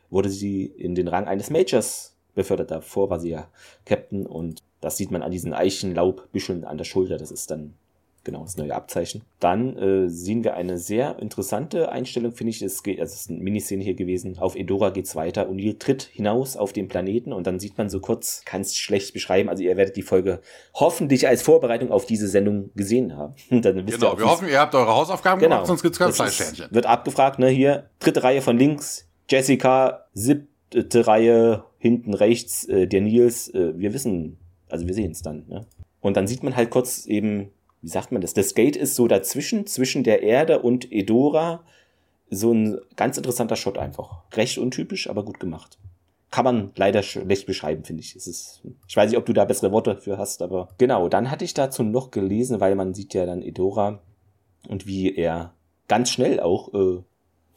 wurde sie in den Rang eines Majors befördert. Davor war sie ja Captain und das sieht man an diesen Eichenlaubbüscheln an der Schulter. Das ist dann genau das neue Abzeichen. Dann äh, sehen wir eine sehr interessante Einstellung, finde ich. Es geht, also es ist eine Miniszene hier gewesen. Auf Edora geht's weiter. und ihr tritt hinaus auf den Planeten und dann sieht man so kurz, kann es schlecht beschreiben. Also ihr werdet die Folge hoffentlich als Vorbereitung auf diese Sendung gesehen haben. (laughs) dann wisst genau, ihr wir hoffen, ihr habt eure Hausaufgaben genau. gemacht, sonst gibt's kein Fleischsternchen. Wird abgefragt, ne? Hier, dritte Reihe von links, Jessica, siebte Reihe hinten rechts, äh, der Nils. Äh, wir wissen, also wir sehen es dann, ne? Und dann sieht man halt kurz eben wie sagt man das? Das Gate ist so dazwischen, zwischen der Erde und Edora. So ein ganz interessanter Shot einfach. Recht untypisch, aber gut gemacht. Kann man leider schlecht beschreiben, finde ich. Es ist, ich weiß nicht, ob du da bessere Worte für hast, aber genau. Dann hatte ich dazu noch gelesen, weil man sieht ja dann Edora und wie er ganz schnell auch, äh,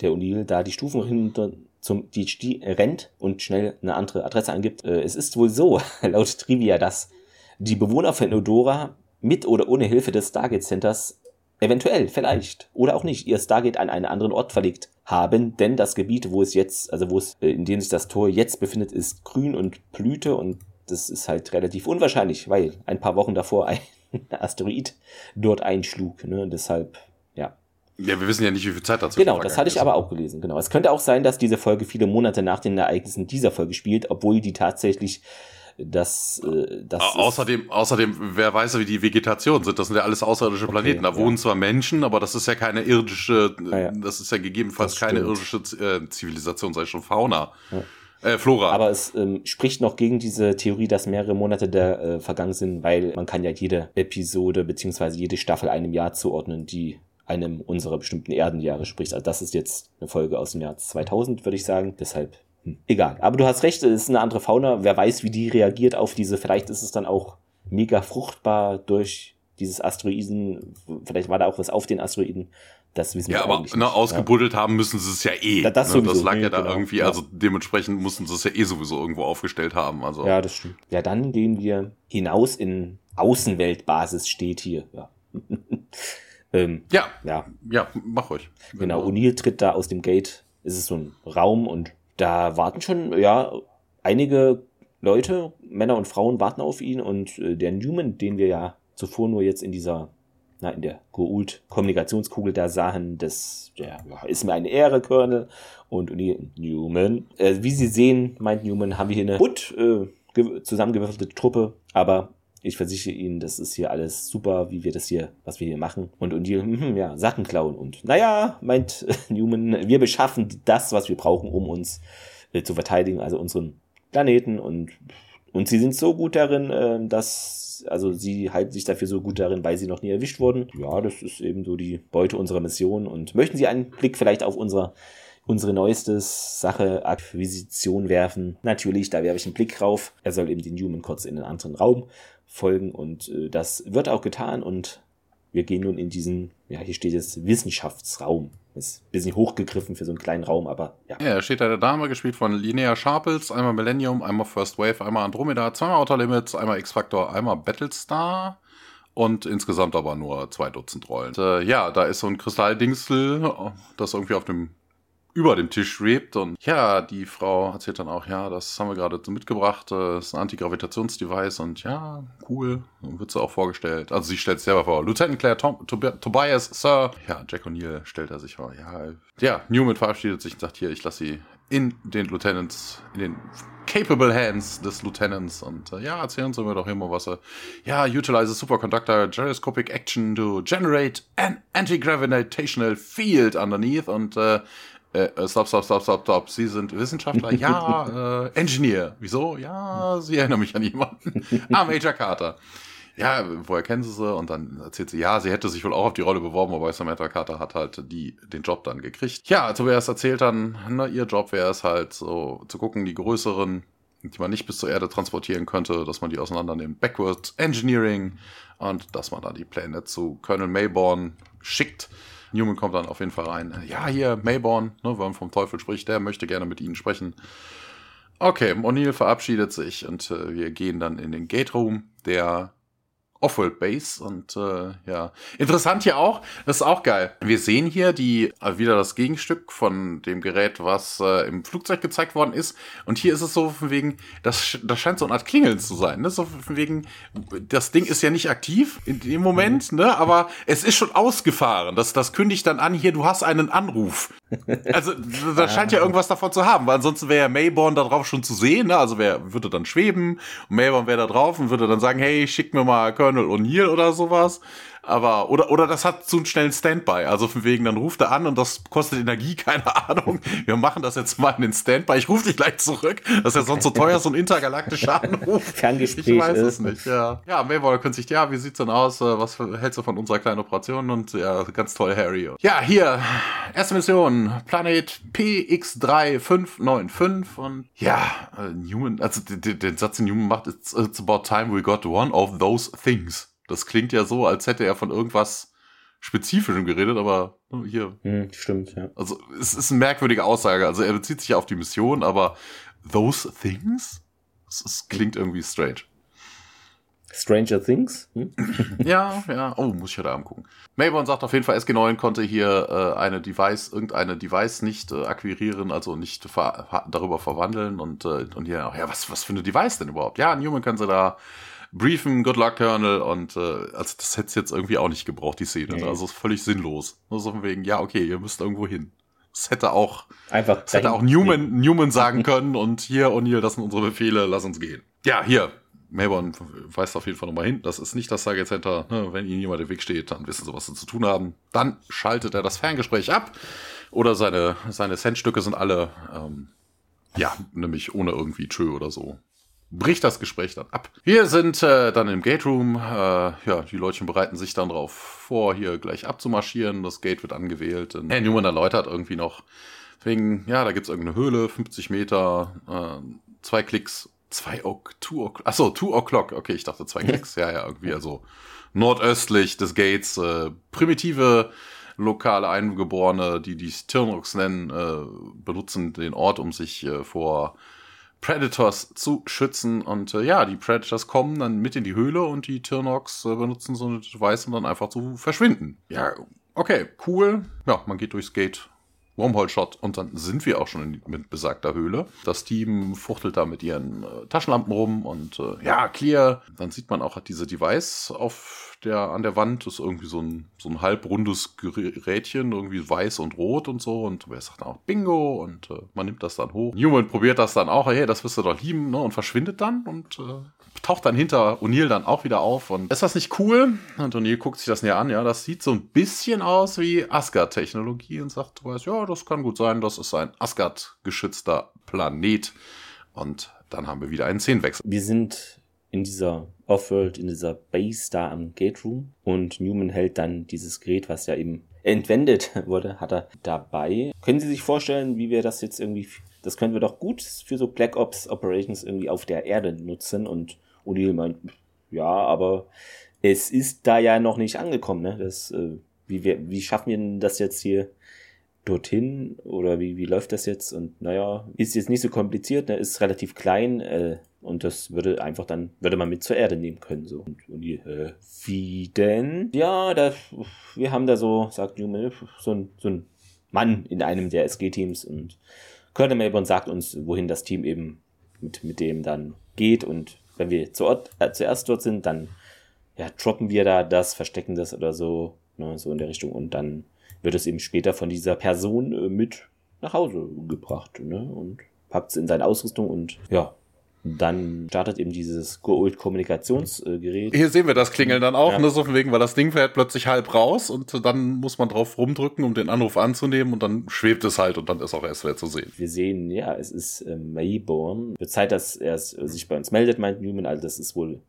der O'Neill, da die Stufen hinter zum die rennt und schnell eine andere Adresse angibt. Äh, es ist wohl so, (laughs) laut Trivia, dass die Bewohner von Edora mit oder ohne Hilfe des Stargate Centers eventuell, vielleicht oder auch nicht, ihr Stargate an einen anderen Ort verlegt haben, denn das Gebiet, wo es jetzt, also wo es, äh, in dem sich das Tor jetzt befindet, ist grün und Blüte und das ist halt relativ unwahrscheinlich, weil ein paar Wochen davor ein (laughs) Asteroid dort einschlug, ne, deshalb, ja. Ja, wir wissen ja nicht, wie viel Zeit dazu Genau, das hatte ich aber auch gelesen, genau. Es könnte auch sein, dass diese Folge viele Monate nach den Ereignissen dieser Folge spielt, obwohl die tatsächlich das, äh, das außerdem, außerdem, wer weiß, wie die Vegetation sind. Das sind ja alles außerirdische okay, Planeten. Da ja. wohnen zwar Menschen, aber das ist ja keine irdische, ah, ja. das ist ja gegebenenfalls keine irdische äh, Zivilisation, sei schon Fauna. Ja. Äh, Flora. Aber es ähm, spricht noch gegen diese Theorie, dass mehrere Monate da äh, vergangen sind, weil man kann ja jede Episode beziehungsweise jede Staffel einem Jahr zuordnen, die einem unserer bestimmten Erdenjahre spricht. Also das ist jetzt eine Folge aus dem Jahr 2000, würde ich sagen. Deshalb egal. Aber du hast recht, es ist eine andere Fauna. Wer weiß, wie die reagiert auf diese. Vielleicht ist es dann auch mega fruchtbar durch dieses Asteroiden. Vielleicht war da auch was auf den Asteroiden. Das wissen ja, wir aber ne, ausgebuddelt ja. haben müssen sie es ja eh. Da, das, ne? das lag ja da genau. irgendwie, also dementsprechend mussten sie es ja eh sowieso irgendwo aufgestellt haben. Also. Ja, das stimmt. Ja, dann gehen wir hinaus in Außenweltbasis, steht hier. Ja. (laughs) ähm, ja. ja. Ja, mach euch. Genau, O'Neill tritt da aus dem Gate. Es ist so ein Raum und da warten schon, ja, einige Leute, Männer und Frauen warten auf ihn und äh, der Newman, den wir ja zuvor nur jetzt in dieser, na, in der Goult-Kommunikationskugel da sahen, das, ja, ist mir eine Ehre, Colonel. Und Newman, äh, wie Sie sehen, meint Newman, haben wir hier eine gut äh, zusammengewürfelte Truppe, aber ich versichere Ihnen, das ist hier alles super, wie wir das hier, was wir hier machen. Und, die, hm, ja, Sachen klauen. Und naja, meint (laughs) Newman, wir beschaffen das, was wir brauchen, um uns äh, zu verteidigen, also unseren Planeten. Und, und sie sind so gut darin, äh, dass, also sie halten sich dafür so gut darin, weil sie noch nie erwischt wurden. Ja, das ist eben so die Beute unserer Mission. Und möchten Sie einen Blick vielleicht auf unser unsere neueste Sache Akquisition werfen. Natürlich, da werfe ich einen Blick drauf. Er soll eben den Newman kurz in einen anderen Raum folgen und äh, das wird auch getan und wir gehen nun in diesen, ja, hier steht jetzt Wissenschaftsraum. Ist ein bisschen hochgegriffen für so einen kleinen Raum, aber ja. Ja, steht da der Dame, gespielt von Linnea Sharples, einmal Millennium, einmal First Wave, einmal Andromeda, zweimal Outer Limits, einmal X-Factor, einmal Battlestar und insgesamt aber nur zwei Dutzend Rollen. Und, äh, ja, da ist so ein Kristalldingsel, das irgendwie auf dem über dem Tisch schwebt. Und ja, die Frau erzählt dann auch, ja, das haben wir gerade mitgebracht, das ist ein Antigravitationsdevice und ja, cool. Und wird sie auch vorgestellt. Also sie stellt es selber vor. Lieutenant Claire Tom, Tob Tobias, Sir. Ja, Jack O'Neill stellt er sich vor. Ja, ja, Newman verabschiedet sich und sagt, hier, ich lasse sie in den Lieutenants, in den capable hands des Lieutenants. Und äh, ja, erzählen Sie mir doch immer was. Äh, ja, utilize superconductor gyroscopic action to generate an anti-gravitational field underneath. Und äh, äh, stop, stop, stop, stop, stop. Sie sind Wissenschaftler? ja, (laughs) äh, Engineer. Wieso? Ja, Sie erinnern mich an jemanden. (laughs) ah, Major Carter. Ja, woher kennen Sie sie? Und dann erzählt sie, ja, sie hätte sich wohl auch auf die Rolle beworben, aber Samantha Carter hat halt die, den Job dann gekriegt. Ja, Tobias erzählt dann, na, ihr Job wäre es halt so zu gucken, die größeren, die man nicht bis zur Erde transportieren könnte, dass man die auseinandernimmt. Backward Engineering und dass man dann die Pläne zu Colonel Mayborn schickt. Newman kommt dann auf jeden Fall rein. Ja, hier, Mayborn, ne, wenn man vom Teufel spricht, der möchte gerne mit Ihnen sprechen. Okay, O'Neill verabschiedet sich und äh, wir gehen dann in den Gate Room, der Offworld Base und äh, ja, interessant hier auch, das ist auch geil. Wir sehen hier die äh, wieder das Gegenstück von dem Gerät, was äh, im Flugzeug gezeigt worden ist und hier ist es so von wegen, das, das scheint so eine Art Klingeln zu sein, ne? So von wegen, das Ding ist ja nicht aktiv in dem Moment, mhm. ne? Aber es ist schon ausgefahren. Das, das kündigt dann an, hier, du hast einen Anruf. Also da (laughs) scheint ja irgendwas davon zu haben, weil ansonsten wäre ja Mayborn da drauf schon zu sehen, ne? Also wer würde dann schweben und Mayborn wäre da drauf und würde dann sagen, hey, schick mir mal Colonel O'Neill oder sowas. Aber, oder, oder das hat zu einem schnellen Standby. Also von wegen, dann ruft er an und das kostet Energie, (laughs) keine Ahnung. Wir machen das jetzt mal in den Standby. Ich rufe dich gleich zurück. Das ist ja sonst so teuer, so ein intergalaktischer (laughs) Anruf. Ferngespräch ich weiß ist. es nicht, ja. Ja, Maywaller könnte sich, ja, wie sieht's denn aus? Äh, was hältst du von unserer kleinen Operation? Und ja, ganz toll, Harry. Ja, hier, erste Mission, Planet PX3595 und ja, äh, Newman, also den Satz, den Newman macht, it's, it's about time we got one of those things. Das klingt ja so, als hätte er von irgendwas Spezifischem geredet, aber hier. Hm, stimmt, ja. Also es ist eine merkwürdige Aussage. Also er bezieht sich ja auf die Mission, aber those things? Es klingt irgendwie strange. Stranger Things? Hm? (laughs) ja, ja. Oh, muss ich heute Abend gucken. Mayborn sagt auf jeden Fall, SG9 konnte hier äh, eine Device, irgendeine Device nicht äh, akquirieren, also nicht ver darüber verwandeln und, äh, und hier, ja, was, was für eine Device denn überhaupt? Ja, Newman kann sie da briefen, Good Luck Colonel und äh, also das hätte es jetzt irgendwie auch nicht gebraucht, die Szene. Nee. Also ist völlig sinnlos. Nur so von wegen, ja, okay, ihr müsst irgendwo hin. Das hätte auch, Einfach das hätte auch Newman, Newman sagen (laughs) können und hier, O'Neill, das sind unsere Befehle, lass uns gehen. Ja, hier, Melbourne weist auf jeden Fall nochmal hin. Das ist nicht das Target Center. Ne? Wenn Ihnen jemand im Weg steht, dann wissen Sie, was Sie zu tun haben. Dann schaltet er das Ferngespräch ab. Oder seine, seine Centstücke sind alle, ähm, ja, nämlich ohne irgendwie Tschö oder so bricht das Gespräch dann ab. Wir sind äh, dann im Gate Room. Äh, ja, die Leute bereiten sich dann darauf vor, hier gleich abzumarschieren. Das Gate wird angewählt. Und Herr Newman erläutert irgendwie noch, wegen, ja, da gibt's irgendeine Höhle, 50 Meter, äh, zwei Klicks, zwei O'clock, two O'clock, achso, two O'clock, okay, ich dachte zwei (laughs) Klicks, ja, ja, irgendwie, also nordöstlich des Gates, äh, primitive lokale Eingeborene, die die Tirnox nennen, äh, benutzen den Ort, um sich äh, vor Predators zu schützen. Und äh, ja, die Predators kommen dann mit in die Höhle und die Tirnox äh, benutzen so eine Device, um dann einfach zu verschwinden. Ja, okay, cool. Ja, man geht durchs Gate. Wormhole-Shot und dann sind wir auch schon in, mit besagter Höhle. Das Team fuchtelt da mit ihren äh, Taschenlampen rum und äh, ja, clear. Dann sieht man auch diese Device auf der an der Wand ist irgendwie so ein, so ein halbrundes Gerätchen, irgendwie weiß und rot und so. Und wer sagt auch Bingo und äh, man nimmt das dann hoch. Newman probiert das dann auch, hey, das wirst du doch lieben, ne? Und verschwindet dann und äh, taucht dann hinter O'Neill dann auch wieder auf. Und ist das nicht cool? Und O'Neill guckt sich das näher an, ja, das sieht so ein bisschen aus wie Asgard-Technologie und sagt, du weißt, ja, das kann gut sein, das ist ein Asgard-geschützter Planet. Und dann haben wir wieder einen Szenenwechsel. Wir sind in dieser Offworld, in dieser Base da am Gate Room. Und Newman hält dann dieses Gerät, was ja eben entwendet (laughs) wurde, hat er dabei. Können Sie sich vorstellen, wie wir das jetzt irgendwie, das können wir doch gut für so Black Ops Operations irgendwie auf der Erde nutzen. Und O'Neill meint, ja, aber es ist da ja noch nicht angekommen, ne? Das, äh, wie, wir, wie schaffen wir denn das jetzt hier dorthin? Oder wie, wie läuft das jetzt? Und naja, ist jetzt nicht so kompliziert, ne? Ist relativ klein, äh, und das würde einfach dann, würde man mit zur Erde nehmen können. So. Und, die, äh, wie denn? Ja, da, wir haben da so, sagt Newman, so ein, so ein Mann in einem der SG-Teams und Colonel Melbourne sagt uns, wohin das Team eben mit, mit dem dann geht. Und wenn wir zu Ort, äh, zuerst dort sind, dann ja, droppen wir da das, verstecken das oder so, ne, so in der Richtung. Und dann wird es eben später von dieser Person äh, mit nach Hause gebracht ne, und packt es in seine Ausrüstung und ja, dann startet eben dieses Gold-Kommunikationsgerät. Hier sehen wir das Klingeln dann auch, ja. ne, so von wegen, weil das Ding fährt plötzlich halb raus und dann muss man drauf rumdrücken, um den Anruf anzunehmen und dann schwebt es halt und dann ist auch erst wieder zu sehen. Wir sehen, ja, es ist äh, Mayborn. Wird Zeit, dass er sich bei uns meldet, meint Newman, also das ist wohl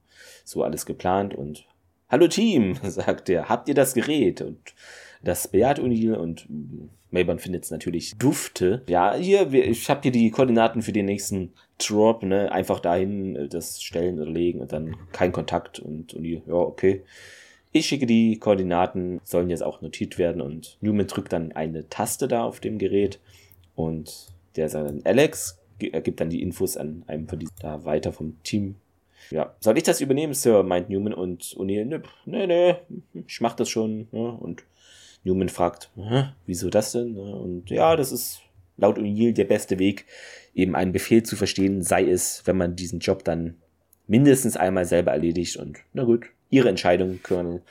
so alles geplant und Hallo Team, (laughs) sagt er, habt ihr das Gerät? Und das bejaht O'Neill und Mayborn findet es natürlich dufte. Ja, hier, ich habe hier die Koordinaten für den nächsten Drop, ne? Einfach dahin äh, das stellen oder legen und dann kein Kontakt und O'Neill, ja, okay. Ich schicke die Koordinaten, sollen jetzt auch notiert werden und Newman drückt dann eine Taste da auf dem Gerät und der sagt dann Alex, gibt dann die Infos an einem von diesen da weiter vom Team. Ja, soll ich das übernehmen, Sir? meint Newman und O'Neill, ne, ne, ne, ich mach das schon. Ne? Und Newman fragt, wieso das denn? Und ja, das ist laut O'Neill der beste Weg, eben einen Befehl zu verstehen, sei es, wenn man diesen Job dann mindestens einmal selber erledigt. Und na gut, Ihre Entscheidung, Colonel,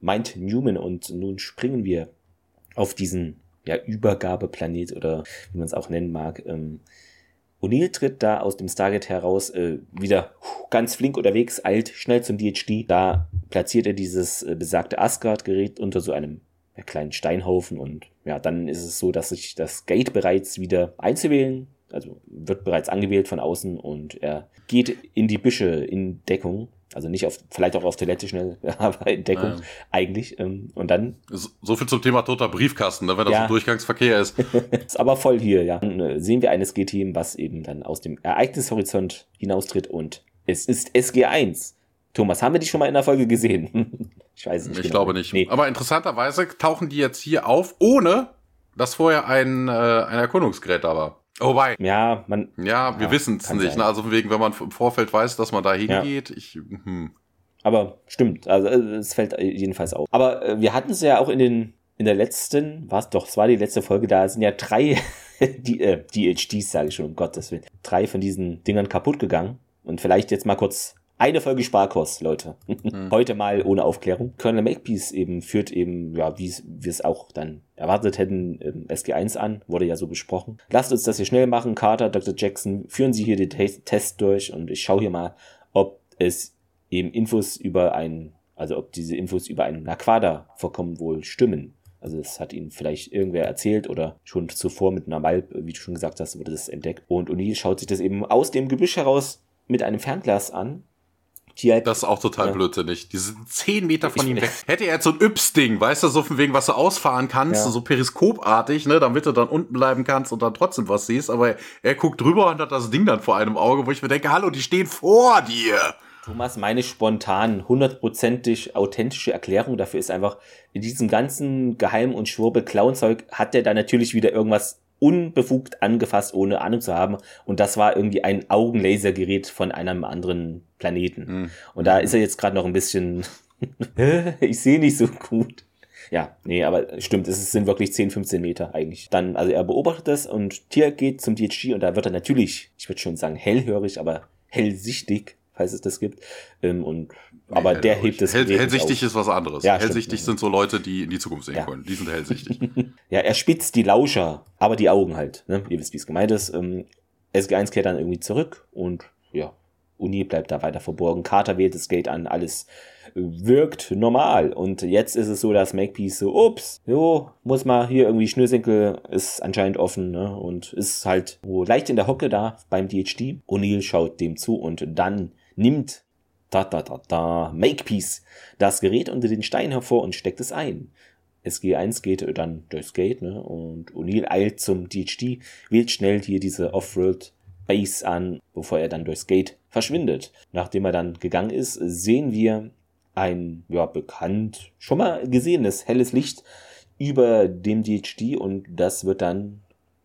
meint Newman. Und nun springen wir auf diesen ja, Übergabeplanet oder wie man es auch nennen mag. Ähm, O'Neill tritt da aus dem Stargate heraus, äh, wieder ganz flink unterwegs, eilt schnell zum DHD. Da platziert er dieses äh, besagte Asgard-Gerät unter so einem ja, kleinen Steinhaufen und ja, dann ist es so, dass sich das Gate bereits wieder einzuwählen, also wird bereits angewählt von außen und er geht in die Büsche in Deckung. Also nicht auf, vielleicht auch auf Toilette schnell, (laughs) aber in Deckung ja. eigentlich. Ähm, und dann. So viel zum Thema toter Briefkasten, ne, wenn das ja. so Durchgangsverkehr ist. (laughs) ist aber voll hier, ja. Dann äh, sehen wir ein SG-Team, was eben dann aus dem Ereignishorizont hinaustritt und es ist SG1. Thomas, haben wir die schon mal in der Folge gesehen? (laughs) ich weiß nicht. Ich genau. glaube nicht. Nee. Aber interessanterweise tauchen die jetzt hier auf, ohne dass vorher ein, äh, ein Erkundungsgerät da war. Oh, wobei. Ja, man. Ja, wir ja, wissen es nicht. Ne? Also wegen, wenn man im Vorfeld weiß, dass man da hingeht. Ja. Ich, hm. Aber stimmt. Also es fällt jedenfalls auf. Aber äh, wir hatten es ja auch in den in der letzten, was doch, es war die letzte Folge, da sind ja drei (laughs) die äh, DHDs, sage ich schon, um Gottes Willen, drei von diesen Dingern kaputt gegangen. Und vielleicht jetzt mal kurz eine Folge Sparkurs, Leute. (laughs) Mhm. Heute mal ohne Aufklärung. Colonel Makepeace eben führt eben, ja, wie wir es auch dann erwartet hätten, ähm, SG1 an. Wurde ja so besprochen. Lasst uns das hier schnell machen. Carter, Dr. Jackson, führen Sie hier den Test durch und ich schaue hier mal, ob es eben Infos über ein, also ob diese Infos über ein Naquada-Vorkommen wohl stimmen. Also es hat ihnen vielleicht irgendwer erzählt oder schon zuvor mit einer Malp, wie du schon gesagt hast, wurde das entdeckt. Und Uni schaut sich das eben aus dem Gebüsch heraus mit einem Fernglas an die halt, das ist auch total ja. blödsinnig. Die sind zehn Meter von ich, ihm weg. Hätte er jetzt so ein Yps-Ding, weißt du, so von wegen, was du ausfahren kannst, ja. so periskopartig, ne, damit du dann unten bleiben kannst und dann trotzdem was siehst, aber er, er guckt drüber und hat das Ding dann vor einem Auge, wo ich mir denke, hallo, die stehen vor dir. Thomas, meine spontan, hundertprozentig authentische Erklärung dafür ist einfach, in diesem ganzen Geheim- und Schwurbel-Clown-Zeug hat der da natürlich wieder irgendwas unbefugt angefasst, ohne Ahnung zu haben. Und das war irgendwie ein Augenlasergerät von einem anderen Planeten. Mhm. Und da ist er jetzt gerade noch ein bisschen, (laughs) ich sehe nicht so gut. Ja, nee, aber stimmt, es sind wirklich 10, 15 Meter eigentlich. Dann, also er beobachtet das und Tier geht zum DHG und da wird er natürlich, ich würde schon sagen hellhörig, aber hellsichtig, falls es das gibt. Ähm, und aber nee, der hebt es. Hell, hellsichtig auf. ist was anderes. Ja, hellsichtig stimmt. sind so Leute, die in die Zukunft sehen ja. können. Die sind hellsichtig. (laughs) ja, er spitzt die Lauscher, aber die Augen halt. Ne? Ihr wisst, wie es gemeint ist. Ähm, SG1 kehrt dann irgendwie zurück und ja, Uni bleibt da weiter verborgen. Carter wählt das Gate an, alles wirkt normal. Und jetzt ist es so, dass Makepeace so, ups, jo, muss mal hier irgendwie Schnürsenkel ist anscheinend offen, ne? Und ist halt wo leicht in der Hocke da beim DHD. O'Neill schaut dem zu und dann nimmt da, da, da, da, Makepeace das Gerät unter den Stein hervor und steckt es ein. SG1 geht dann durchs Gate, ne? Und O'Neill eilt zum DHD, wählt schnell hier diese Offroad Base an, bevor er dann durchs Gate verschwindet. Nachdem er dann gegangen ist, sehen wir ein, ja, bekannt, schon mal gesehenes helles Licht über dem DHD und das wird dann,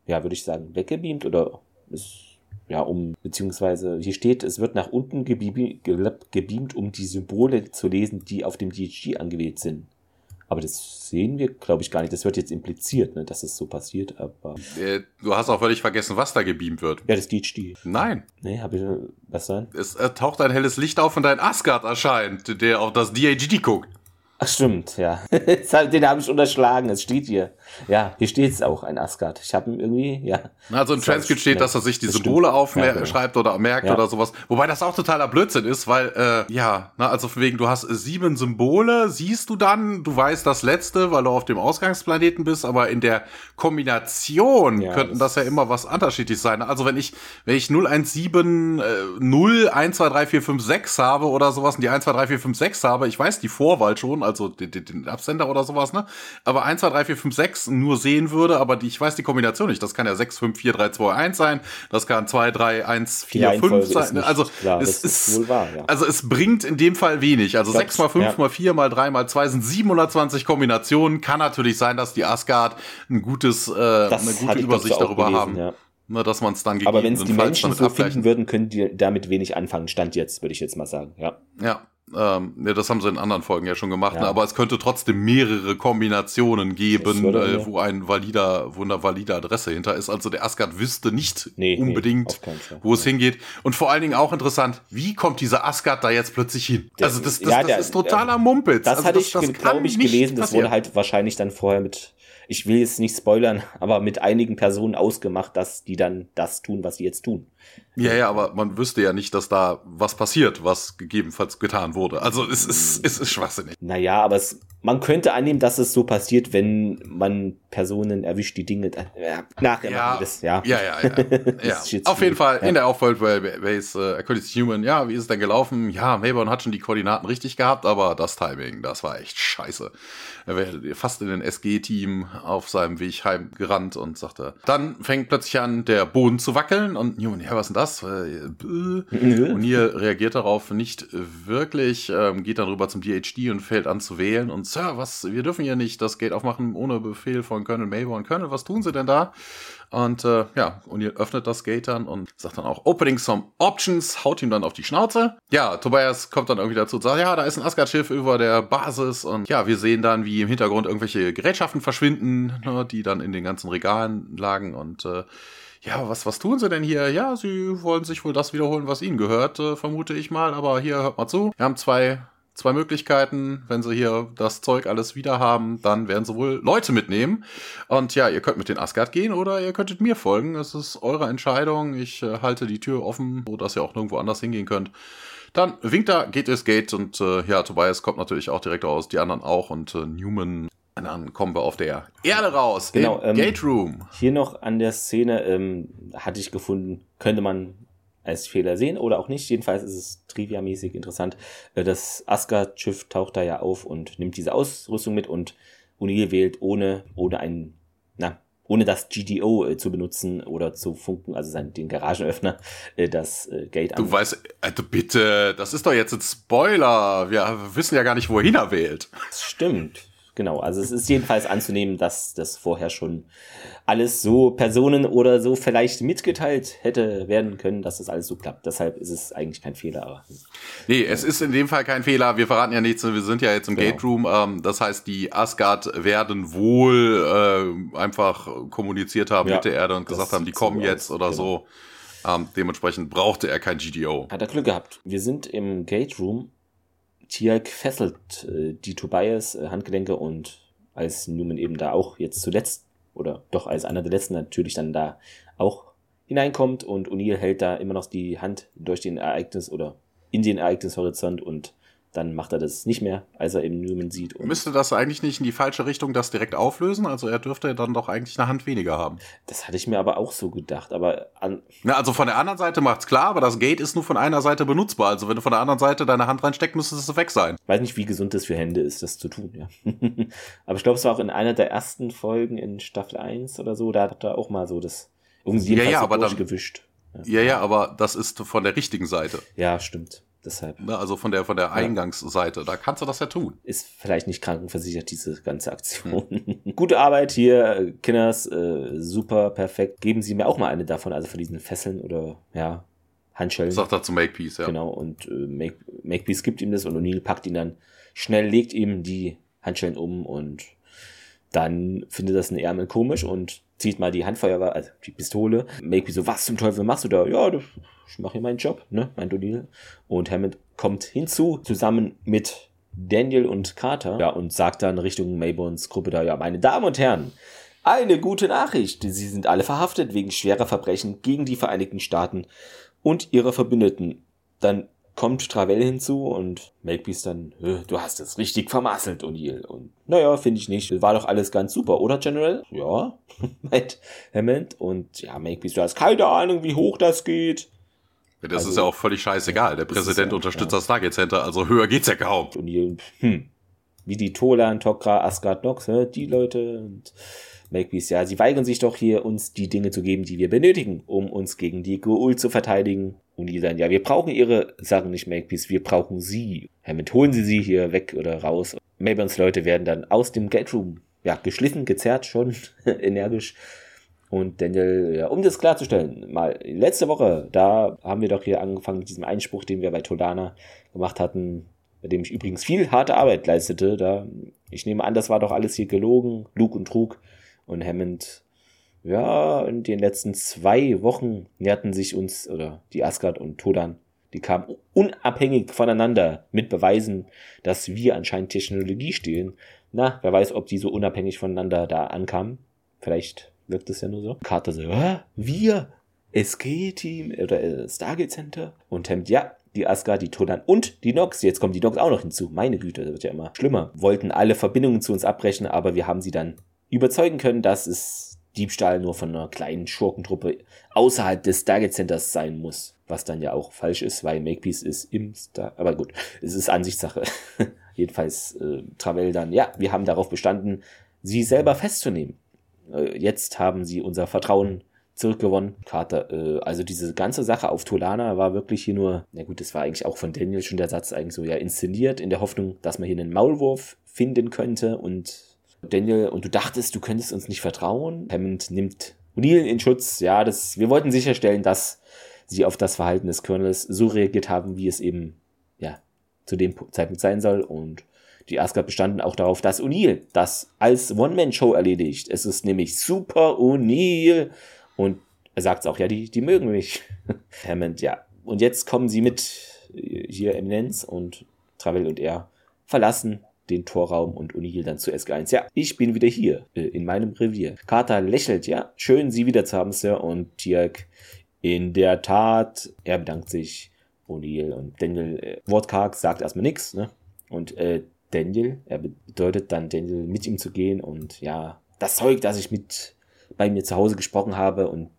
ja, würde ich sagen, weggebeamt oder ist ja, um, beziehungsweise hier steht, es wird nach unten gebeamt, um die Symbole zu lesen, die auf dem DHG angewählt sind. Aber das sehen wir, glaube ich, gar nicht. Das wird jetzt impliziert, ne, dass es so passiert. Aber äh, du hast auch völlig vergessen, was da gebeamt wird. Ja, das DHG. Nein. Nee, habe ich was sein? Es äh, taucht ein helles Licht auf und ein Asgard erscheint, der auf das DHG guckt. Ach stimmt, ja. (laughs) Den habe ich unterschlagen. Es steht hier. Ja, hier steht es auch, ein Asgard. Ich habe irgendwie, ja. Also im Transkript steht, dass er sich die Symbole aufschreibt ja, genau. oder merkt ja. oder sowas. Wobei das auch totaler Blödsinn ist, weil, äh, ja, na, also von wegen, du hast sieben Symbole, siehst du dann, du weißt das letzte, weil du auf dem Ausgangsplaneten bist, aber in der Kombination ja, könnten das, das ja immer was unterschiedlich sein. Also wenn ich, wenn ich 017, äh, 0, 1, 2, 3, 4, 5, 6 habe oder sowas und die 1, 2, 3, 4, 5, 6 habe, ich weiß die Vorwahl schon, also den, den Absender oder sowas, ne? Aber 1, 2, 3, 4, 5, 6 nur sehen würde, aber die, ich weiß die Kombination nicht. Das kann ja 6, 5, 4, 3, 2, 1 sein, das kann 2, 3, 1, 4, 5 sein. Also, klar, es ist, wahr, ja. also es bringt in dem Fall wenig. Also 6 mal 5 ja. mal 4 mal 3 mal 2 sind 720 Kombinationen. Kann natürlich sein, dass die Asgard ein gutes, äh, eine gute Übersicht darüber gelesen, haben. Ja. Ne, dass man es dann Aber wenn es die Menschen so finden würden, können die damit wenig anfangen. Stand jetzt, würde ich jetzt mal sagen. Ja. Ja, ähm, ja, das haben sie in anderen Folgen ja schon gemacht, ja. Ne? aber es könnte trotzdem mehrere Kombinationen geben, würde, äh, wo ein valider, wo eine valide Adresse hinter ist. Also der Asgard wüsste nicht nee, unbedingt, nee, wo es hingeht. Und vor allen Dingen auch interessant, wie kommt dieser Asgard da jetzt plötzlich hin? Der, also das, das, ja, das der, ist totaler Mumpitz. Das also hatte ich, glaube ich, gelesen. Das wurde halt wahrscheinlich dann vorher mit ich will jetzt nicht spoilern, (laughs) aber mit einigen Personen ausgemacht, dass die dann das tun, was sie jetzt tun. Ja, ja, aber man wüsste ja nicht, dass da was passiert, was gegebenenfalls getan wurde. Also es ist, es ist schwachsinnig. Naja, aber es, man könnte annehmen, dass es so passiert, wenn man Personen erwischt, die Dinge äh, nachher ja, machen das, ja. Ja, ja, ja. (laughs) ja. Auf jeden Fall ja. in der Aufwelt-Base äh, erkundigt Human, ja, wie ist es denn gelaufen? Ja, Mayborn hat schon die Koordinaten richtig gehabt, aber das Timing, das war echt scheiße. Er wäre fast in den SG-Team auf seinem Weg heim gerannt und sagte, dann fängt plötzlich an, der Boden zu wackeln und Newman, ja, was ist denn das? Äh, und hier reagiert darauf nicht wirklich, ähm, geht dann rüber zum DHD und fällt an zu wählen und Sir, was, wir dürfen hier nicht das Gate aufmachen ohne Befehl von Colonel Mayborn. Colonel, was tun Sie denn da? Und äh, ja, und ihr öffnet das Gate dann und sagt dann auch Opening some Options, haut ihm dann auf die Schnauze. Ja, Tobias kommt dann irgendwie dazu und sagt, ja, da ist ein Asgard-Schiff über der Basis und ja, wir sehen dann, wie im Hintergrund irgendwelche Gerätschaften verschwinden, ne, die dann in den ganzen Regalen lagen und äh, ja, was, was tun sie denn hier? Ja, sie wollen sich wohl das wiederholen, was ihnen gehört, äh, vermute ich mal. Aber hier hört mal zu. Wir haben zwei zwei Möglichkeiten. Wenn sie hier das Zeug alles wieder haben, dann werden sie wohl Leute mitnehmen. Und ja, ihr könnt mit den Asgard gehen oder ihr könntet mir folgen. Es ist eure Entscheidung. Ich äh, halte die Tür offen, so dass ihr auch nirgendwo anders hingehen könnt. Dann winkt er, geht es Gate und äh, ja, Tobias kommt natürlich auch direkt raus, die anderen auch und äh, Newman und dann kommen wir auf der Erde raus. Genau, im ähm, Gate Room. Hier noch an der Szene ähm, hatte ich gefunden, könnte man als Fehler sehen oder auch nicht. Jedenfalls ist es trivia-mäßig interessant. Äh, das Asgard-Schiff taucht da ja auf und nimmt diese Ausrüstung mit und O'Neill wählt ohne, ohne ein, na, ohne das GDO äh, zu benutzen oder zu funken, also sein, den Garagenöffner, äh, das äh, Gate an. Du weißt, also bitte, das ist doch jetzt ein Spoiler. Wir wissen ja gar nicht, wohin er wählt. Das stimmt. Genau, also es ist jedenfalls anzunehmen, dass das vorher schon alles so Personen oder so vielleicht mitgeteilt hätte werden können, dass das alles so klappt. Deshalb ist es eigentlich kein Fehler. Aber, nee, es ist in dem Fall kein Fehler. Wir verraten ja nichts. Wir sind ja jetzt im genau. Gate Room. Ähm, das heißt, die Asgard werden wohl äh, einfach kommuniziert haben ja, mit der Erde und gesagt haben, die kommen so jetzt oder genau. so. Ähm, dementsprechend brauchte er kein GDO. Hat er Glück gehabt. Wir sind im Gate Room Tialk fesselt äh, die Tobias äh, Handgelenke und als Newman eben da auch jetzt zuletzt oder doch als einer der letzten natürlich dann da auch hineinkommt und O'Neill hält da immer noch die Hand durch den Ereignis oder in den Ereignishorizont und dann macht er das nicht mehr, als er eben Newman sieht. Müsste das eigentlich nicht in die falsche Richtung das direkt auflösen? Also er dürfte dann doch eigentlich eine Hand weniger haben. Das hatte ich mir aber auch so gedacht. Aber an Na, also von der anderen Seite macht's klar, aber das Gate ist nur von einer Seite benutzbar. Also wenn du von der anderen Seite deine Hand reinsteckst, müsste es weg sein. Weiß nicht, wie gesund das für Hände ist, das zu tun, ja. (laughs) aber ich glaube, es war auch in einer der ersten Folgen in Staffel 1 oder so, da hat er auch mal so das irgendwie ja, ja, so aber dann, gewischt. Ja. ja, ja, aber das ist von der richtigen Seite. Ja, stimmt. Deshalb. Ne, also von der, von der Eingangsseite, da kannst du das ja tun. Ist vielleicht nicht krankenversichert, diese ganze Aktion. Hm. (laughs) Gute Arbeit hier, Kinders, äh, super, perfekt. Geben Sie mir auch mal eine davon, also von diesen Fesseln oder, ja, Handschellen. Sagt er zu Makepeace, ja. Genau, und äh, Make, Makepeace gibt ihm das und O'Neill packt ihn dann schnell, legt ihm die Handschellen um und dann findet das ein Ärmel komisch und zieht mal die Handfeuerwaffe, also die Pistole. Makepeace so, was zum Teufel machst du da? Ja, ich mache hier meinen Job, ne, mein O'Neill. Und Hammond kommt hinzu, zusammen mit Daniel und Carter. Ja, und sagt dann Richtung Mayborns Gruppe da, ja, meine Damen und Herren, eine gute Nachricht. Sie sind alle verhaftet wegen schwerer Verbrechen gegen die Vereinigten Staaten und ihre Verbündeten. Dann kommt Travell hinzu und Makepeace dann, du hast es richtig vermasselt, O'Neill. Und naja, finde ich nicht. War doch alles ganz super, oder General? Ja, (laughs) meint Hammond. Und ja, Makepeace, du hast keine Ahnung, wie hoch das geht. Das also, ist ja auch völlig scheißegal. Der Präsident ja, unterstützt ja. das Stargate Center, also höher geht's ja kaum. O'Neill, hm, wie die Tolan, Tokra, Asgard Nox, die Leute und Makepeace, ja, sie weigern sich doch hier, uns die Dinge zu geben, die wir benötigen, um uns gegen die Goul zu verteidigen. Und die sagen, ja, wir brauchen ihre Sachen nicht, Makepeace, wir brauchen sie. Damit holen sie sie hier weg oder raus. Maybans Leute werden dann aus dem Gateroom, ja, geschliffen, gezerrt schon, (laughs) energisch. Und Daniel, ja, um das klarzustellen, mal letzte Woche, da haben wir doch hier angefangen mit diesem Einspruch, den wir bei Tolana gemacht hatten, bei dem ich übrigens viel harte Arbeit leistete. Da, ich nehme an, das war doch alles hier gelogen, Lug und Trug. Und Hammond, ja, in den letzten zwei Wochen näherten sich uns, oder die Asgard und Todan, die kamen unabhängig voneinander mit Beweisen, dass wir anscheinend Technologie stehlen. Na, wer weiß, ob die so unabhängig voneinander da ankamen. Vielleicht wirkt es ja nur so. Carter so, Hä? wir? SK-Team oder äh, Stargate Center? Und Hemd, ja, die Asgard, die Todan und die Nox. Jetzt kommen die Nox auch noch hinzu. Meine Güte, das wird ja immer schlimmer. Wollten alle Verbindungen zu uns abbrechen, aber wir haben sie dann überzeugen können, dass es Diebstahl nur von einer kleinen Schurkentruppe außerhalb des Stargate Centers sein muss. Was dann ja auch falsch ist, weil Makepeace ist im Star. Aber gut, es ist Ansichtssache. (laughs) Jedenfalls äh, Travell dann, ja, wir haben darauf bestanden, sie selber festzunehmen. Äh, jetzt haben sie unser Vertrauen zurückgewonnen. Carter, äh, also diese ganze Sache auf Tolana war wirklich hier nur, na gut, das war eigentlich auch von Daniel schon der Satz eigentlich so ja inszeniert, in der Hoffnung, dass man hier einen Maulwurf finden könnte und Daniel, und du dachtest, du könntest uns nicht vertrauen. Hammond nimmt O'Neill in Schutz. Ja, das, wir wollten sicherstellen, dass sie auf das Verhalten des Colonels so reagiert haben, wie es eben, ja, zu dem Zeitpunkt sein soll. Und die Asgard bestanden auch darauf, dass O'Neill das als One-Man-Show erledigt. Es ist nämlich Super O'Neill. Und er sagt es auch, ja, die, die mögen mich. (laughs) Hammond, ja. Und jetzt kommen sie mit hier Eminenz und Travel und er verlassen den Torraum und O'Neill dann zu SG1. Ja, ich bin wieder hier, äh, in meinem Revier. Carter lächelt, ja, schön, Sie wieder zu haben, Sir. Und Tiak, in der Tat, er bedankt sich. O'Neill und Daniel, äh, wortkarg, sagt erstmal nichts, ne? Und äh, Daniel, er bedeutet dann Daniel mit ihm zu gehen und ja, das Zeug, das ich mit bei mir zu Hause gesprochen habe und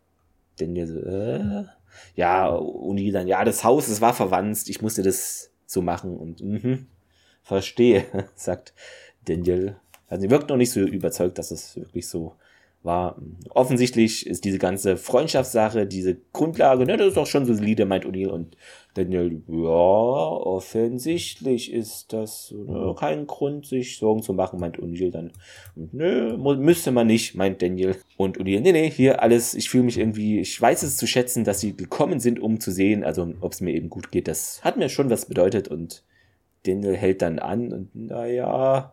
Daniel äh, ja, O'Neill dann, ja, das Haus, es war verwandt, ich musste das so machen und mhm, verstehe, (laughs) sagt Daniel. Also sie wirkt noch nicht so überzeugt, dass es wirklich so war. Offensichtlich ist diese ganze Freundschaftssache, diese Grundlage, ne, das ist doch schon so solide, meint O'Neill und Daniel, ja, offensichtlich ist das ne, kein Grund, sich Sorgen zu machen, meint O'Neill dann. Nö, müsste man nicht, meint Daniel. Und O'Neill, nee, nee, hier alles, ich fühle mich irgendwie, ich weiß es zu schätzen, dass sie gekommen sind, um zu sehen, also ob es mir eben gut geht. Das hat mir schon was bedeutet und Daniel hält dann an und naja.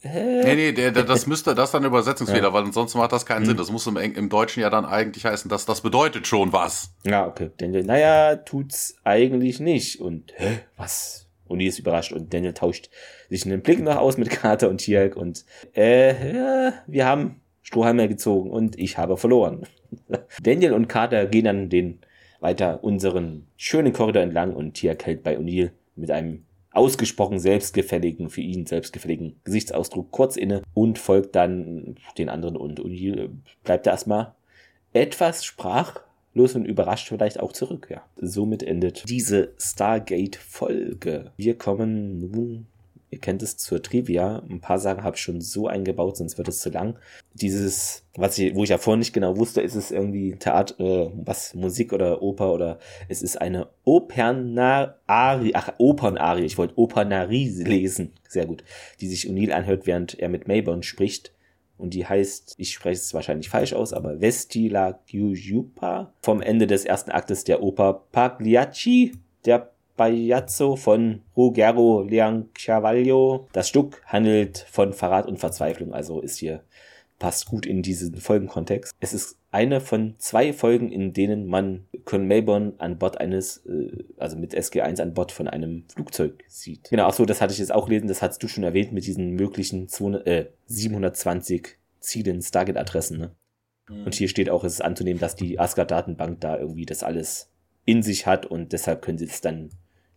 Hä? Nee, nee, der, der, das müsste, das ist dann Übersetzungsfehler, ja. weil ansonsten macht das keinen hm. Sinn. Das muss im, im Deutschen ja dann eigentlich heißen, dass das bedeutet schon was. Ja, okay. Daniel, naja, tut's eigentlich nicht. Und, hä, was? Und die ist überrascht und Daniel tauscht sich einen Blick noch aus mit Carter und Tierk und, äh, wir haben Strohhalme gezogen und ich habe verloren. (laughs) Daniel und Carter gehen dann den weiter unseren schönen Korridor entlang und Tierk hält bei O'Neill mit einem ausgesprochen selbstgefälligen, für ihn selbstgefälligen Gesichtsausdruck kurz inne und folgt dann den anderen und O'Neill bleibt da erstmal etwas sprachlos und überrascht vielleicht auch zurück, ja. Somit endet diese Stargate-Folge. Wir kommen nun Ihr kennt es zur Trivia. Ein paar Sachen habe ich schon so eingebaut, sonst wird es zu lang. Dieses, was ich, wo ich ja vorhin nicht genau wusste, ist es irgendwie Theater, äh, was, Musik oder Oper oder es ist eine Opernari, ach, Opernari, ich wollte Opernari lesen. Sehr gut. Die sich O'Neill anhört, während er mit Mayborn spricht. Und die heißt, ich spreche es wahrscheinlich falsch aus, aber Vestila Gyujupa vom Ende des ersten Aktes der Oper Pagliacci, der Bajazzo von Ruggero Leoncavallo. Das Stück handelt von Verrat und Verzweiflung, also ist hier passt gut in diesen Folgenkontext. Es ist eine von zwei Folgen, in denen man Con Melbourne an Bord eines, äh, also mit SG1 an Bord von einem Flugzeug sieht. Genau, ach so, das hatte ich jetzt auch gelesen, das hast du schon erwähnt mit diesen möglichen 200, äh, 720 Zielen, Stargate-Adressen. Ne? Mhm. Und hier steht auch, es ist anzunehmen, dass die Asgard-Datenbank da irgendwie das alles in sich hat und deshalb können sie es dann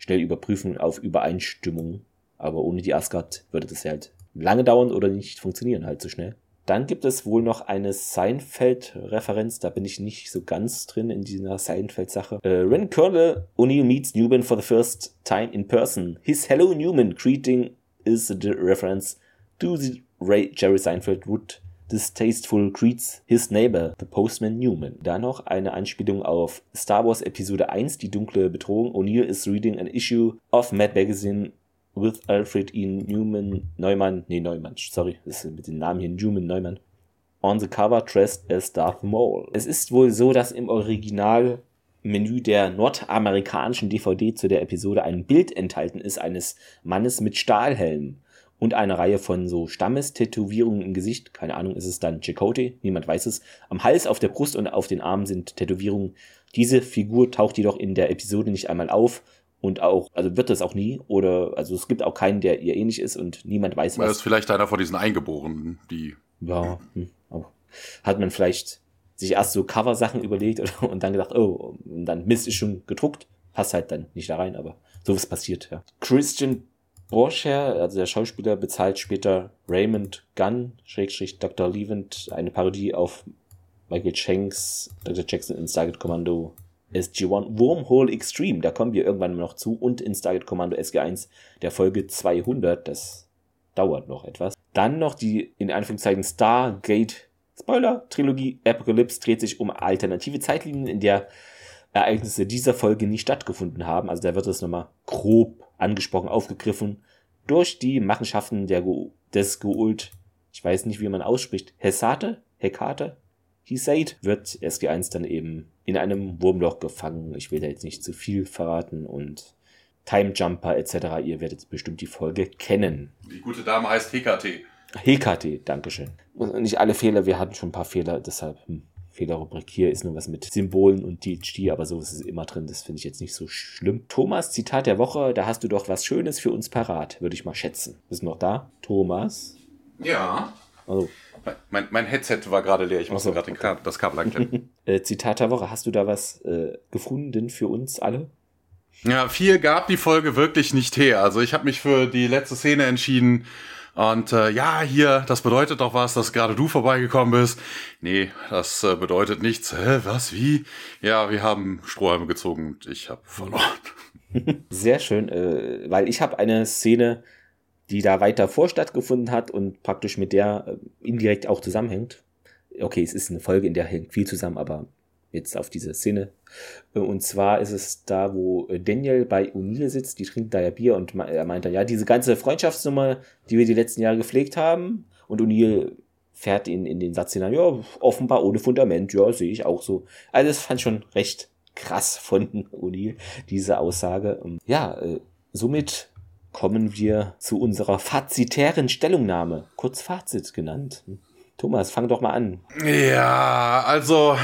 schnell überprüfen auf Übereinstimmung. Aber ohne die Asgard würde das halt lange dauern oder nicht funktionieren halt so schnell. Dann gibt es wohl noch eine Seinfeld-Referenz, da bin ich nicht so ganz drin in dieser Seinfeld-Sache. Uh, when Colonel O'Neill meets Newman for the first time in person, his Hello Newman greeting is a reference to the Ray Jerry Seinfeld would distasteful greets his neighbor, the postman Newman. Da noch eine Anspielung auf Star Wars Episode 1, die dunkle Bedrohung. O'Neill is reading an issue of Mad Magazine with Alfred E. Newman, Neumann, nee, Neumann, sorry, ist mit dem Namen hier Newman Neumann, on the cover dressed as Darth Maul. Es ist wohl so, dass im Original Menü der nordamerikanischen DVD zu der Episode ein Bild enthalten ist eines Mannes mit Stahlhelm und eine Reihe von so Stammestätowierungen im Gesicht. Keine Ahnung, ist es dann Chakotay? Niemand weiß es. Am Hals, auf der Brust und auf den Armen sind Tätowierungen. Diese Figur taucht jedoch in der Episode nicht einmal auf und auch, also wird das auch nie, oder, also es gibt auch keinen, der ihr ähnlich ist und niemand weiß was. Das ist vielleicht einer von diesen Eingeborenen, die. Ja, hm, auch. hat man vielleicht sich erst so Cover-Sachen überlegt oder, und dann gedacht, oh, und dann Mist ist schon gedruckt, passt halt dann nicht da rein, aber sowas passiert, ja. Christian Borcher, also der Schauspieler, bezahlt später Raymond Gunn, Schrägstrich Dr. Levent, eine Parodie auf Michael Shanks, Dr. Jackson in Stargate Commando SG-1 Wormhole Extreme, da kommen wir irgendwann noch zu, und in Stargate Commando SG-1 der Folge 200, das dauert noch etwas. Dann noch die, in Anführungszeichen, Stargate Spoiler, Trilogie Apocalypse dreht sich um alternative Zeitlinien, in der Ereignisse dieser Folge nie stattgefunden haben. Also da wird es nochmal grob angesprochen, aufgegriffen durch die Machenschaften der, des Geult, ich weiß nicht, wie man ausspricht, Hesate, Hekate, Hesaid, wird SG1 dann eben in einem Wurmloch gefangen. Ich will da jetzt nicht zu viel verraten und Time Jumper etc. Ihr werdet bestimmt die Folge kennen. Die gute Dame heißt HKT. HKT, Dankeschön. Und nicht alle Fehler, wir hatten schon ein paar Fehler, deshalb hm, Fehlerrubrik hier ist nur was mit Symbolen und DHD, aber so ist es immer drin, das finde ich jetzt nicht so schlimm. Thomas, Zitat der Woche, da hast du doch was Schönes für uns parat, würde ich mal schätzen. Bist du noch da? Thomas? Ja. Also, mein, mein Headset war gerade leer, ich musste so, gerade okay. das Kabel anklemmen. (laughs) äh, Zitat der Woche, hast du da was äh, gefunden für uns alle? Ja, viel gab die Folge wirklich nicht her. Also ich habe mich für die letzte Szene entschieden. Und äh, ja, hier, das bedeutet doch was, dass gerade du vorbeigekommen bist. Nee, das äh, bedeutet nichts. Hä, was, wie? Ja, wir haben Strohhalme gezogen und ich habe verloren. (laughs) Sehr schön, äh, weil ich habe eine Szene die da weiter vor stattgefunden hat und praktisch mit der äh, indirekt auch zusammenhängt. Okay, es ist eine Folge, in der hängt viel zusammen, aber jetzt auf diese Szene. Äh, und zwar ist es da, wo äh, Daniel bei O'Neill sitzt, die trinkt da ja Bier und er meint dann, ja, diese ganze Freundschaftsnummer, die wir die letzten Jahre gepflegt haben, und O'Neill fährt ihn in den Satz hinein, ja, offenbar ohne Fundament, ja, sehe ich auch so. Also das fand schon recht krass von (laughs) O'Neill, diese Aussage. Ja, somit kommen wir zu unserer fazitären Stellungnahme, kurz Fazit genannt. Thomas, fang doch mal an. Ja, also,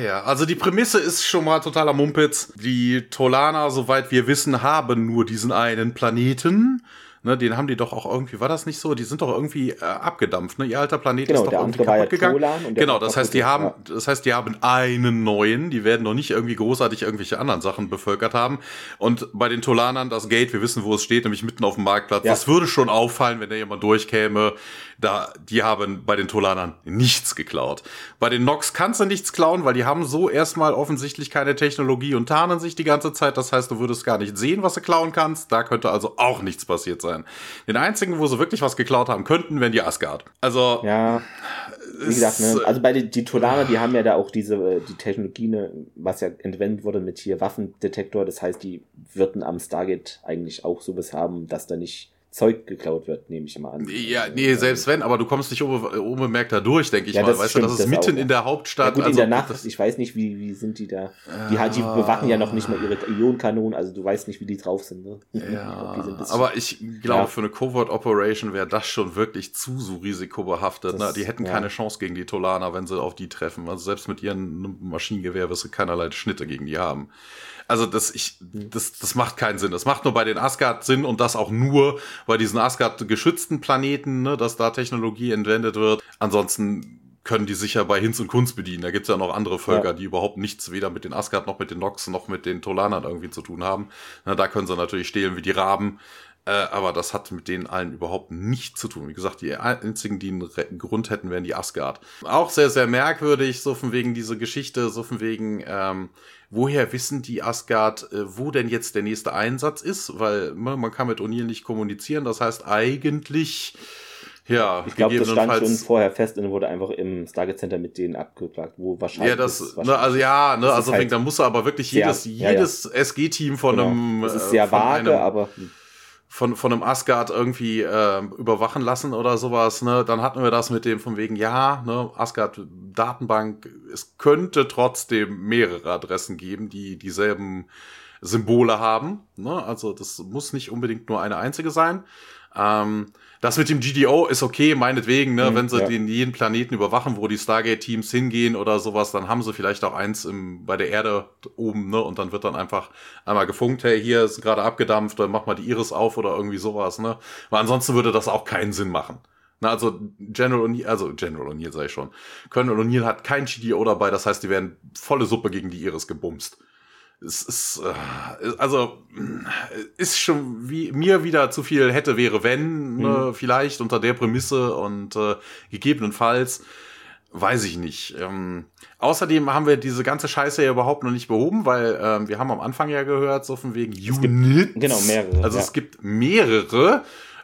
ja, also die Prämisse ist schon mal totaler Mumpitz. Die Tolaner, soweit wir wissen, haben nur diesen einen Planeten. Ne, den haben die doch auch irgendwie, war das nicht so? Die sind doch irgendwie äh, abgedampft, ne? Ihr alter Planet genau, ist doch irgendwie kaputt gegangen. Genau, das heißt, die haben, das heißt, die haben einen neuen, die werden noch nicht irgendwie großartig irgendwelche anderen Sachen bevölkert haben. Und bei den Tolanern, das Gate, wir wissen, wo es steht, nämlich mitten auf dem Marktplatz. Ja. Das würde schon auffallen, wenn da jemand durchkäme. Da, die haben bei den Tolanern nichts geklaut. Bei den Nox kannst du nichts klauen, weil die haben so erstmal offensichtlich keine Technologie und tarnen sich die ganze Zeit. Das heißt, du würdest gar nicht sehen, was du klauen kannst. Da könnte also auch nichts passiert sein. Den einzigen, wo sie wirklich was geklaut haben könnten, wären die Asgard. Also. Ja. Wie gesagt, ne? also bei den die Tolaner, die haben ja da auch diese, äh, die Technologie, ne, was ja entwendet wurde mit hier Waffendetektor. Das heißt, die würden am Stargate eigentlich auch sowas haben, dass da nicht Zeug geklaut wird, nehme ich mal an. Ja, nee, selbst wenn, aber du kommst nicht unbemerkt da durch, denke ich ja, mal. Weißt du, das ist das mitten auch. in der Hauptstadt. Ja, gut, also, in der Nacht, ich weiß nicht, wie, wie sind die da. Die, ja. die bewachen ja noch nicht mal ihre Ionenkanonen, also du weißt nicht, wie die drauf sind. Ne? Ja, (laughs) bisschen, aber ich glaube, für eine Covert Operation wäre das schon wirklich zu so risikobehaftet. Ne? Die hätten keine Chance gegen die Tolaner, wenn sie auf die treffen. Also selbst mit ihren Maschinengewehr wirst du keinerlei Schnitte gegen die haben. Also das, ich, hm. das, das macht keinen Sinn. Das macht nur bei den Asgard Sinn und das auch nur bei diesen Asgard geschützten Planeten, ne, dass da Technologie entwendet wird. Ansonsten können die sicher bei Hinz und Kunst bedienen. Da gibt's ja noch andere Völker, ja. die überhaupt nichts weder mit den Asgard noch mit den Nox noch mit den Tolanern irgendwie zu tun haben. Na, da können sie natürlich stehlen wie die Raben. Äh, aber das hat mit denen allen überhaupt nichts zu tun. Wie gesagt, die einzigen, die einen Grund hätten, wären die Asgard. Auch sehr, sehr merkwürdig, so von wegen diese Geschichte, so von wegen, ähm, woher wissen die Asgard, äh, wo denn jetzt der nächste Einsatz ist, weil man, man kann mit O'Neill nicht kommunizieren. Das heißt eigentlich, ja, ich glaube, das stand schon vorher fest und wurde einfach im Stargate Center mit denen abgeklagt, wo wahrscheinlich. Ja, das, ne, also ja, ne, also halt da muss aber wirklich jedes, sehr, jedes ja, ja. SG-Team von genau. einem. Das ist sehr äh, vage, einem, aber von, von einem Asgard irgendwie äh, überwachen lassen oder sowas, ne, dann hatten wir das mit dem von wegen, ja, ne, Asgard Datenbank, es könnte trotzdem mehrere Adressen geben, die dieselben Symbole haben, ne, also das muss nicht unbedingt nur eine einzige sein. Ähm, das mit dem GDO ist okay, meinetwegen, ne, mhm, wenn sie ja. den jeden Planeten überwachen, wo die Stargate-Teams hingehen oder sowas, dann haben sie vielleicht auch eins im, bei der Erde oben, ne, und dann wird dann einfach einmal gefunkt, hey, hier ist gerade abgedampft, dann mach mal die Iris auf oder irgendwie sowas, ne. Weil ansonsten würde das auch keinen Sinn machen. Na, also General O'Neill, also General O'Neill sei ich schon. Colonel O'Neill hat kein GDO dabei, das heißt, die werden volle Suppe gegen die Iris gebumst es ist, äh, also, ist schon wie mir wieder zu viel hätte, wäre, wenn, ne, mhm. äh, vielleicht unter der Prämisse und äh, gegebenenfalls, weiß ich nicht. Ähm, außerdem haben wir diese ganze Scheiße ja überhaupt noch nicht behoben, weil ähm, wir haben am Anfang ja gehört, so von wegen Unit. genau, mehrere. Also ja. es gibt mehrere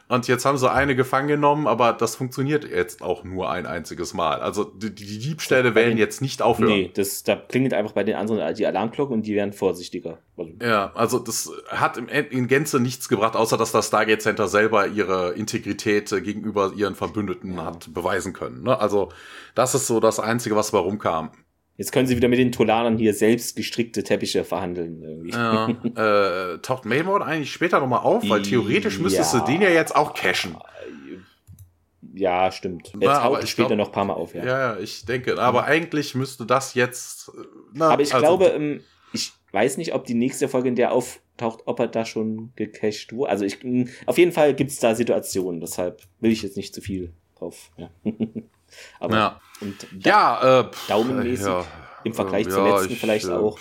und jetzt haben sie eine gefangen genommen, aber das funktioniert jetzt auch nur ein einziges Mal. Also die, die Diebstähle werden jetzt nicht aufhören. Nee, das, da klingelt einfach bei den anderen die Alarmglocke und die werden vorsichtiger. Also ja, also das hat im, in Gänze nichts gebracht, außer dass das Stargate Center selber ihre Integrität gegenüber ihren Verbündeten ja. hat beweisen können. Ne? Also das ist so das Einzige, was warum kam. Jetzt können sie wieder mit den Tolanern hier selbst gestrickte Teppiche verhandeln. Irgendwie. Ja, (laughs) äh, taucht Mainboard eigentlich später nochmal auf? Weil theoretisch müsstest ja. du den ja jetzt auch cashen. Ja, stimmt. Jetzt na, taucht später glaub, noch ein paar Mal auf, ja. Ja, ich denke. Aber mhm. eigentlich müsste das jetzt. Na, aber ich also, glaube, ähm, ich weiß nicht, ob die nächste Folge, in der auftaucht, ob er da schon gecached wurde. Also ich, auf jeden Fall gibt es da Situationen, deshalb will ich jetzt nicht zu viel drauf. Ja. (laughs) Aber ja, und da, ja äh, daumenmäßig ja, im Vergleich äh, zur letzten ich, vielleicht äh, auch.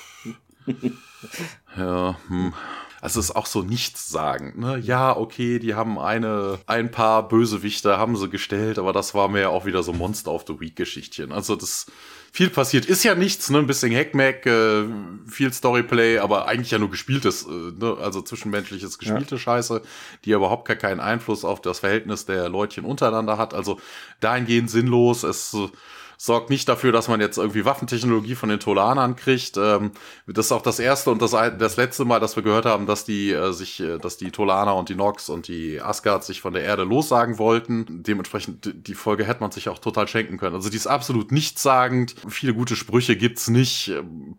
(laughs) ja, hm. Also es ist auch so nichts sagen. Ne? Ja, okay, die haben eine, ein paar Bösewichte haben sie gestellt, aber das war mir auch wieder so Monster of the Week Geschichtchen. Also das viel passiert ist ja nichts, ne? Ein bisschen Hackmack, äh, viel Storyplay, aber eigentlich ja nur gespieltes, äh, ne? also zwischenmenschliches gespielte ja. Scheiße, die überhaupt gar keinen Einfluss auf das Verhältnis der Leutchen untereinander hat. Also dahingehend sinnlos. Es äh, sorgt nicht dafür, dass man jetzt irgendwie Waffentechnologie von den Tolanern kriegt. Ähm, das ist auch das erste und das, das letzte Mal, dass wir gehört haben, dass die äh, sich, äh, dass die Tolaner und die Nox und die Asgard sich von der Erde lossagen wollten. Dementsprechend die Folge hätte man sich auch total schenken können. Also die ist absolut nichtssagend. Viele gute Sprüche gibt's nicht. Ähm,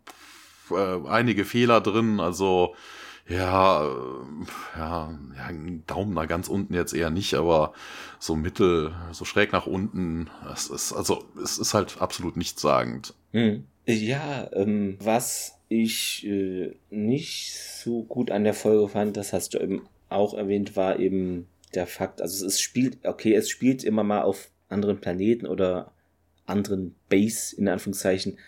äh, einige Fehler drin. Also ja, ja, ja, ein Daumen da ganz unten jetzt eher nicht, aber so mittel, so schräg nach unten, es ist, also, es ist halt absolut nichtssagend. Hm. Ja, ähm, was ich äh, nicht so gut an der Folge fand, das hast du eben auch erwähnt, war eben der Fakt, also es spielt, okay, es spielt immer mal auf anderen Planeten oder anderen Base, in Anführungszeichen,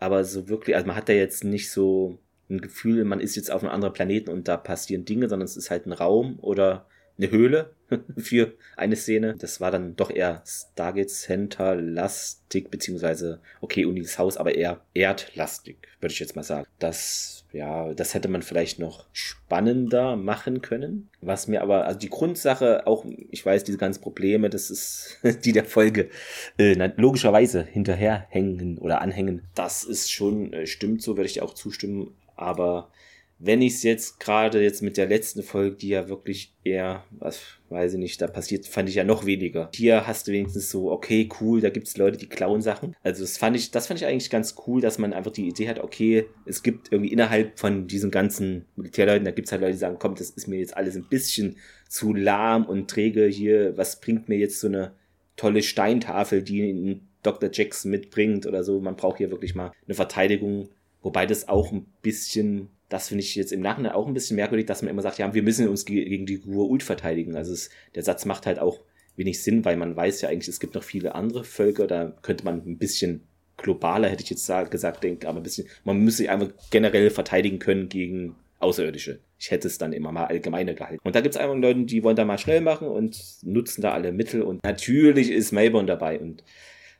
aber so wirklich, also man hat da jetzt nicht so ein Gefühl, man ist jetzt auf einem anderen Planeten und da passieren Dinge, sondern es ist halt ein Raum oder eine Höhle (laughs) für eine Szene. Das war dann doch eher Stargate Center lastig, beziehungsweise, okay, Unis Haus, aber eher erdlastig, würde ich jetzt mal sagen. Das, ja, das hätte man vielleicht noch spannender machen können. Was mir aber, also die Grundsache, auch, ich weiß, diese ganzen Probleme, das ist (laughs) die der Folge, äh, logischerweise hinterherhängen oder anhängen. Das ist schon, äh, stimmt so, würde ich dir auch zustimmen, aber wenn ich es jetzt gerade jetzt mit der letzten Folge, die ja wirklich eher, was weiß ich nicht, da passiert, fand ich ja noch weniger. Hier hast du wenigstens so, okay, cool, da gibt es Leute, die klauen Sachen. Also das fand ich, das fand ich eigentlich ganz cool, dass man einfach die Idee hat, okay, es gibt irgendwie innerhalb von diesen ganzen Militärleuten, da gibt es halt Leute, die sagen, komm, das ist mir jetzt alles ein bisschen zu lahm und träge hier, was bringt mir jetzt so eine tolle Steintafel, die Dr. Jackson mitbringt oder so. Man braucht hier wirklich mal eine Verteidigung, wobei das auch ein bisschen das finde ich jetzt im Nachhinein auch ein bisschen merkwürdig, dass man immer sagt, ja, wir müssen uns gegen die Gua'uld verteidigen. Also es, der Satz macht halt auch wenig Sinn, weil man weiß ja eigentlich, es gibt noch viele andere Völker, da könnte man ein bisschen globaler, hätte ich jetzt gesagt, denken, aber ein bisschen, man müsste sich einfach generell verteidigen können gegen Außerirdische. Ich hätte es dann immer mal allgemeiner gehalten. Und da gibt es einfach Leute, die wollen da mal schnell machen und nutzen da alle Mittel. Und natürlich ist Mayborn dabei. Und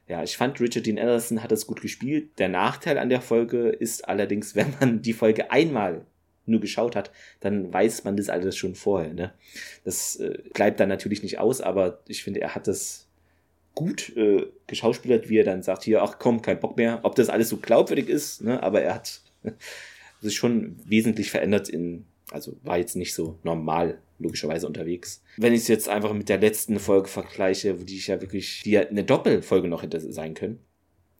ja, ich fand Richard Dean Anderson hat das gut gespielt. Der Nachteil an der Folge ist allerdings, (laughs) wenn man die Folge einmal nur geschaut hat, dann weiß man das alles schon vorher. Ne? Das äh, bleibt dann natürlich nicht aus, aber ich finde, er hat das gut äh, geschauspielert, wie er dann sagt, hier, ach komm, kein Bock mehr. Ob das alles so glaubwürdig ist, ne? aber er hat (laughs) sich schon wesentlich verändert in, also war jetzt nicht so normal logischerweise unterwegs. Wenn ich es jetzt einfach mit der letzten Folge vergleiche, wo die ich ja wirklich, die ja eine Doppelfolge noch hätte sein können.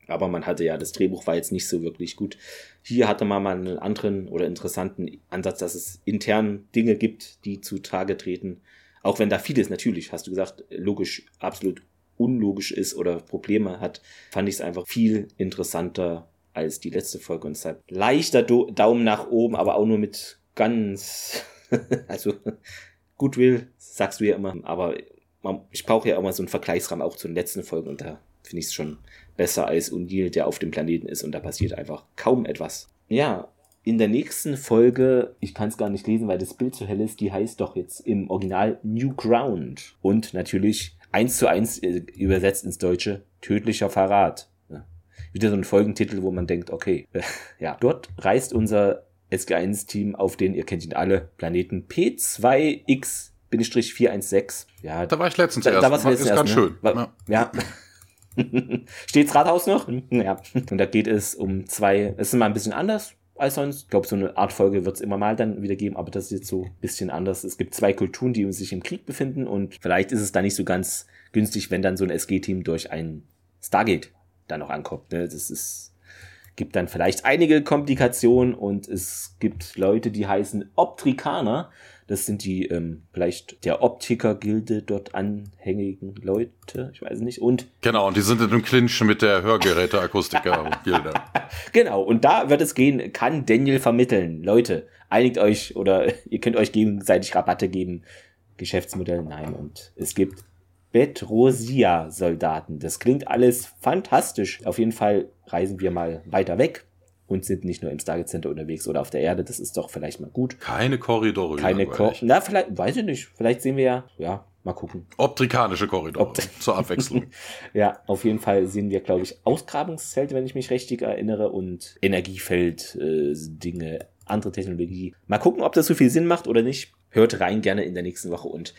Aber man hatte ja, das Drehbuch war jetzt nicht so wirklich gut. Hier hatte man mal einen anderen oder interessanten Ansatz, dass es intern Dinge gibt, die zutage treten. Auch wenn da vieles natürlich, hast du gesagt, logisch absolut unlogisch ist oder Probleme hat, fand ich es einfach viel interessanter als die letzte Folge. Und deshalb leichter Daumen nach oben, aber auch nur mit ganz (laughs) also Goodwill, sagst du ja immer, aber ich brauche ja auch mal so einen Vergleichsrahmen auch zu den letzten Folgen und da finde ich es schon besser als O'Neill, der auf dem Planeten ist und da passiert einfach kaum etwas. Ja, in der nächsten Folge, ich kann es gar nicht lesen, weil das Bild zu hell ist, die heißt doch jetzt im Original New Ground und natürlich eins zu eins äh, übersetzt ins Deutsche tödlicher Verrat. Wieder so ein Folgentitel, wo man denkt, okay, (laughs) ja, dort reist unser SG1-Team auf den, ihr kennt ihn alle, Planeten P2X-416. Ja, da war ich letztens da, erst. Da war es letztens ist ganz ne? schön. War, ja. ja. (laughs) Steht's Rathaus noch? Ja. Und da geht es um zwei, es ist mal ein bisschen anders als sonst. Ich glaube, so eine Art Folge wird es immer mal dann wieder geben, aber das ist jetzt so ein bisschen anders. Es gibt zwei Kulturen, die sich im Krieg befinden und vielleicht ist es da nicht so ganz günstig, wenn dann so ein SG-Team durch ein Stargate dann noch ankommt. Ne? Das ist gibt dann vielleicht einige Komplikationen und es gibt Leute, die heißen Optrikaner. Das sind die ähm, vielleicht der Optiker-Gilde dort anhängigen Leute, ich weiß nicht. Und genau, und die sind in einem Clinch mit der Hörgeräte-Akustiker-Gilde. (laughs) genau, und da wird es gehen, kann Daniel vermitteln. Leute, einigt euch oder (laughs) ihr könnt euch gegenseitig Rabatte geben. Geschäftsmodell, nein. Und es gibt Bedrosia-Soldaten. Das klingt alles fantastisch. Auf jeden Fall reisen wir mal weiter weg und sind nicht nur im Stargate Center unterwegs oder auf der Erde. Das ist doch vielleicht mal gut. Keine Korridore. Keine Korridore. Na, vielleicht, weiß ich nicht. Vielleicht sehen wir ja, ja, mal gucken. Optrikanische Korridore. Opt (laughs) zur Abwechslung. (laughs) ja, auf jeden Fall sehen wir, glaube ich, Ausgrabungszelte, wenn ich mich richtig erinnere, und Energiefeld, äh, Dinge, andere Technologie. Mal gucken, ob das so viel Sinn macht oder nicht. Hört rein gerne in der nächsten Woche und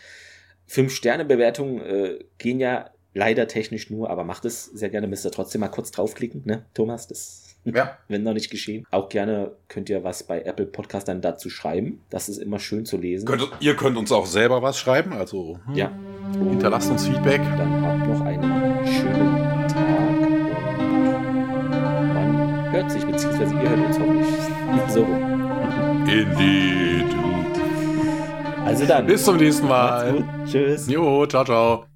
Fünf-Sterne-Bewertungen äh, gehen ja leider technisch nur, aber macht es sehr gerne. Müsst ihr trotzdem mal kurz draufklicken, ne, Thomas? Das, (laughs) ja. wenn noch nicht geschehen. Auch gerne könnt ihr was bei Apple Podcast dann dazu schreiben. Das ist immer schön zu lesen. Könnt, ihr könnt uns auch selber was schreiben, also hm, ja. hinterlasst uns Feedback. Dann habt noch einen schönen Tag. Und man hört sich, beziehungsweise ihr hört uns hoffentlich so. Indeed. Also dann. Bis zum nächsten Mal. Tschüss. Jo, ciao, ciao.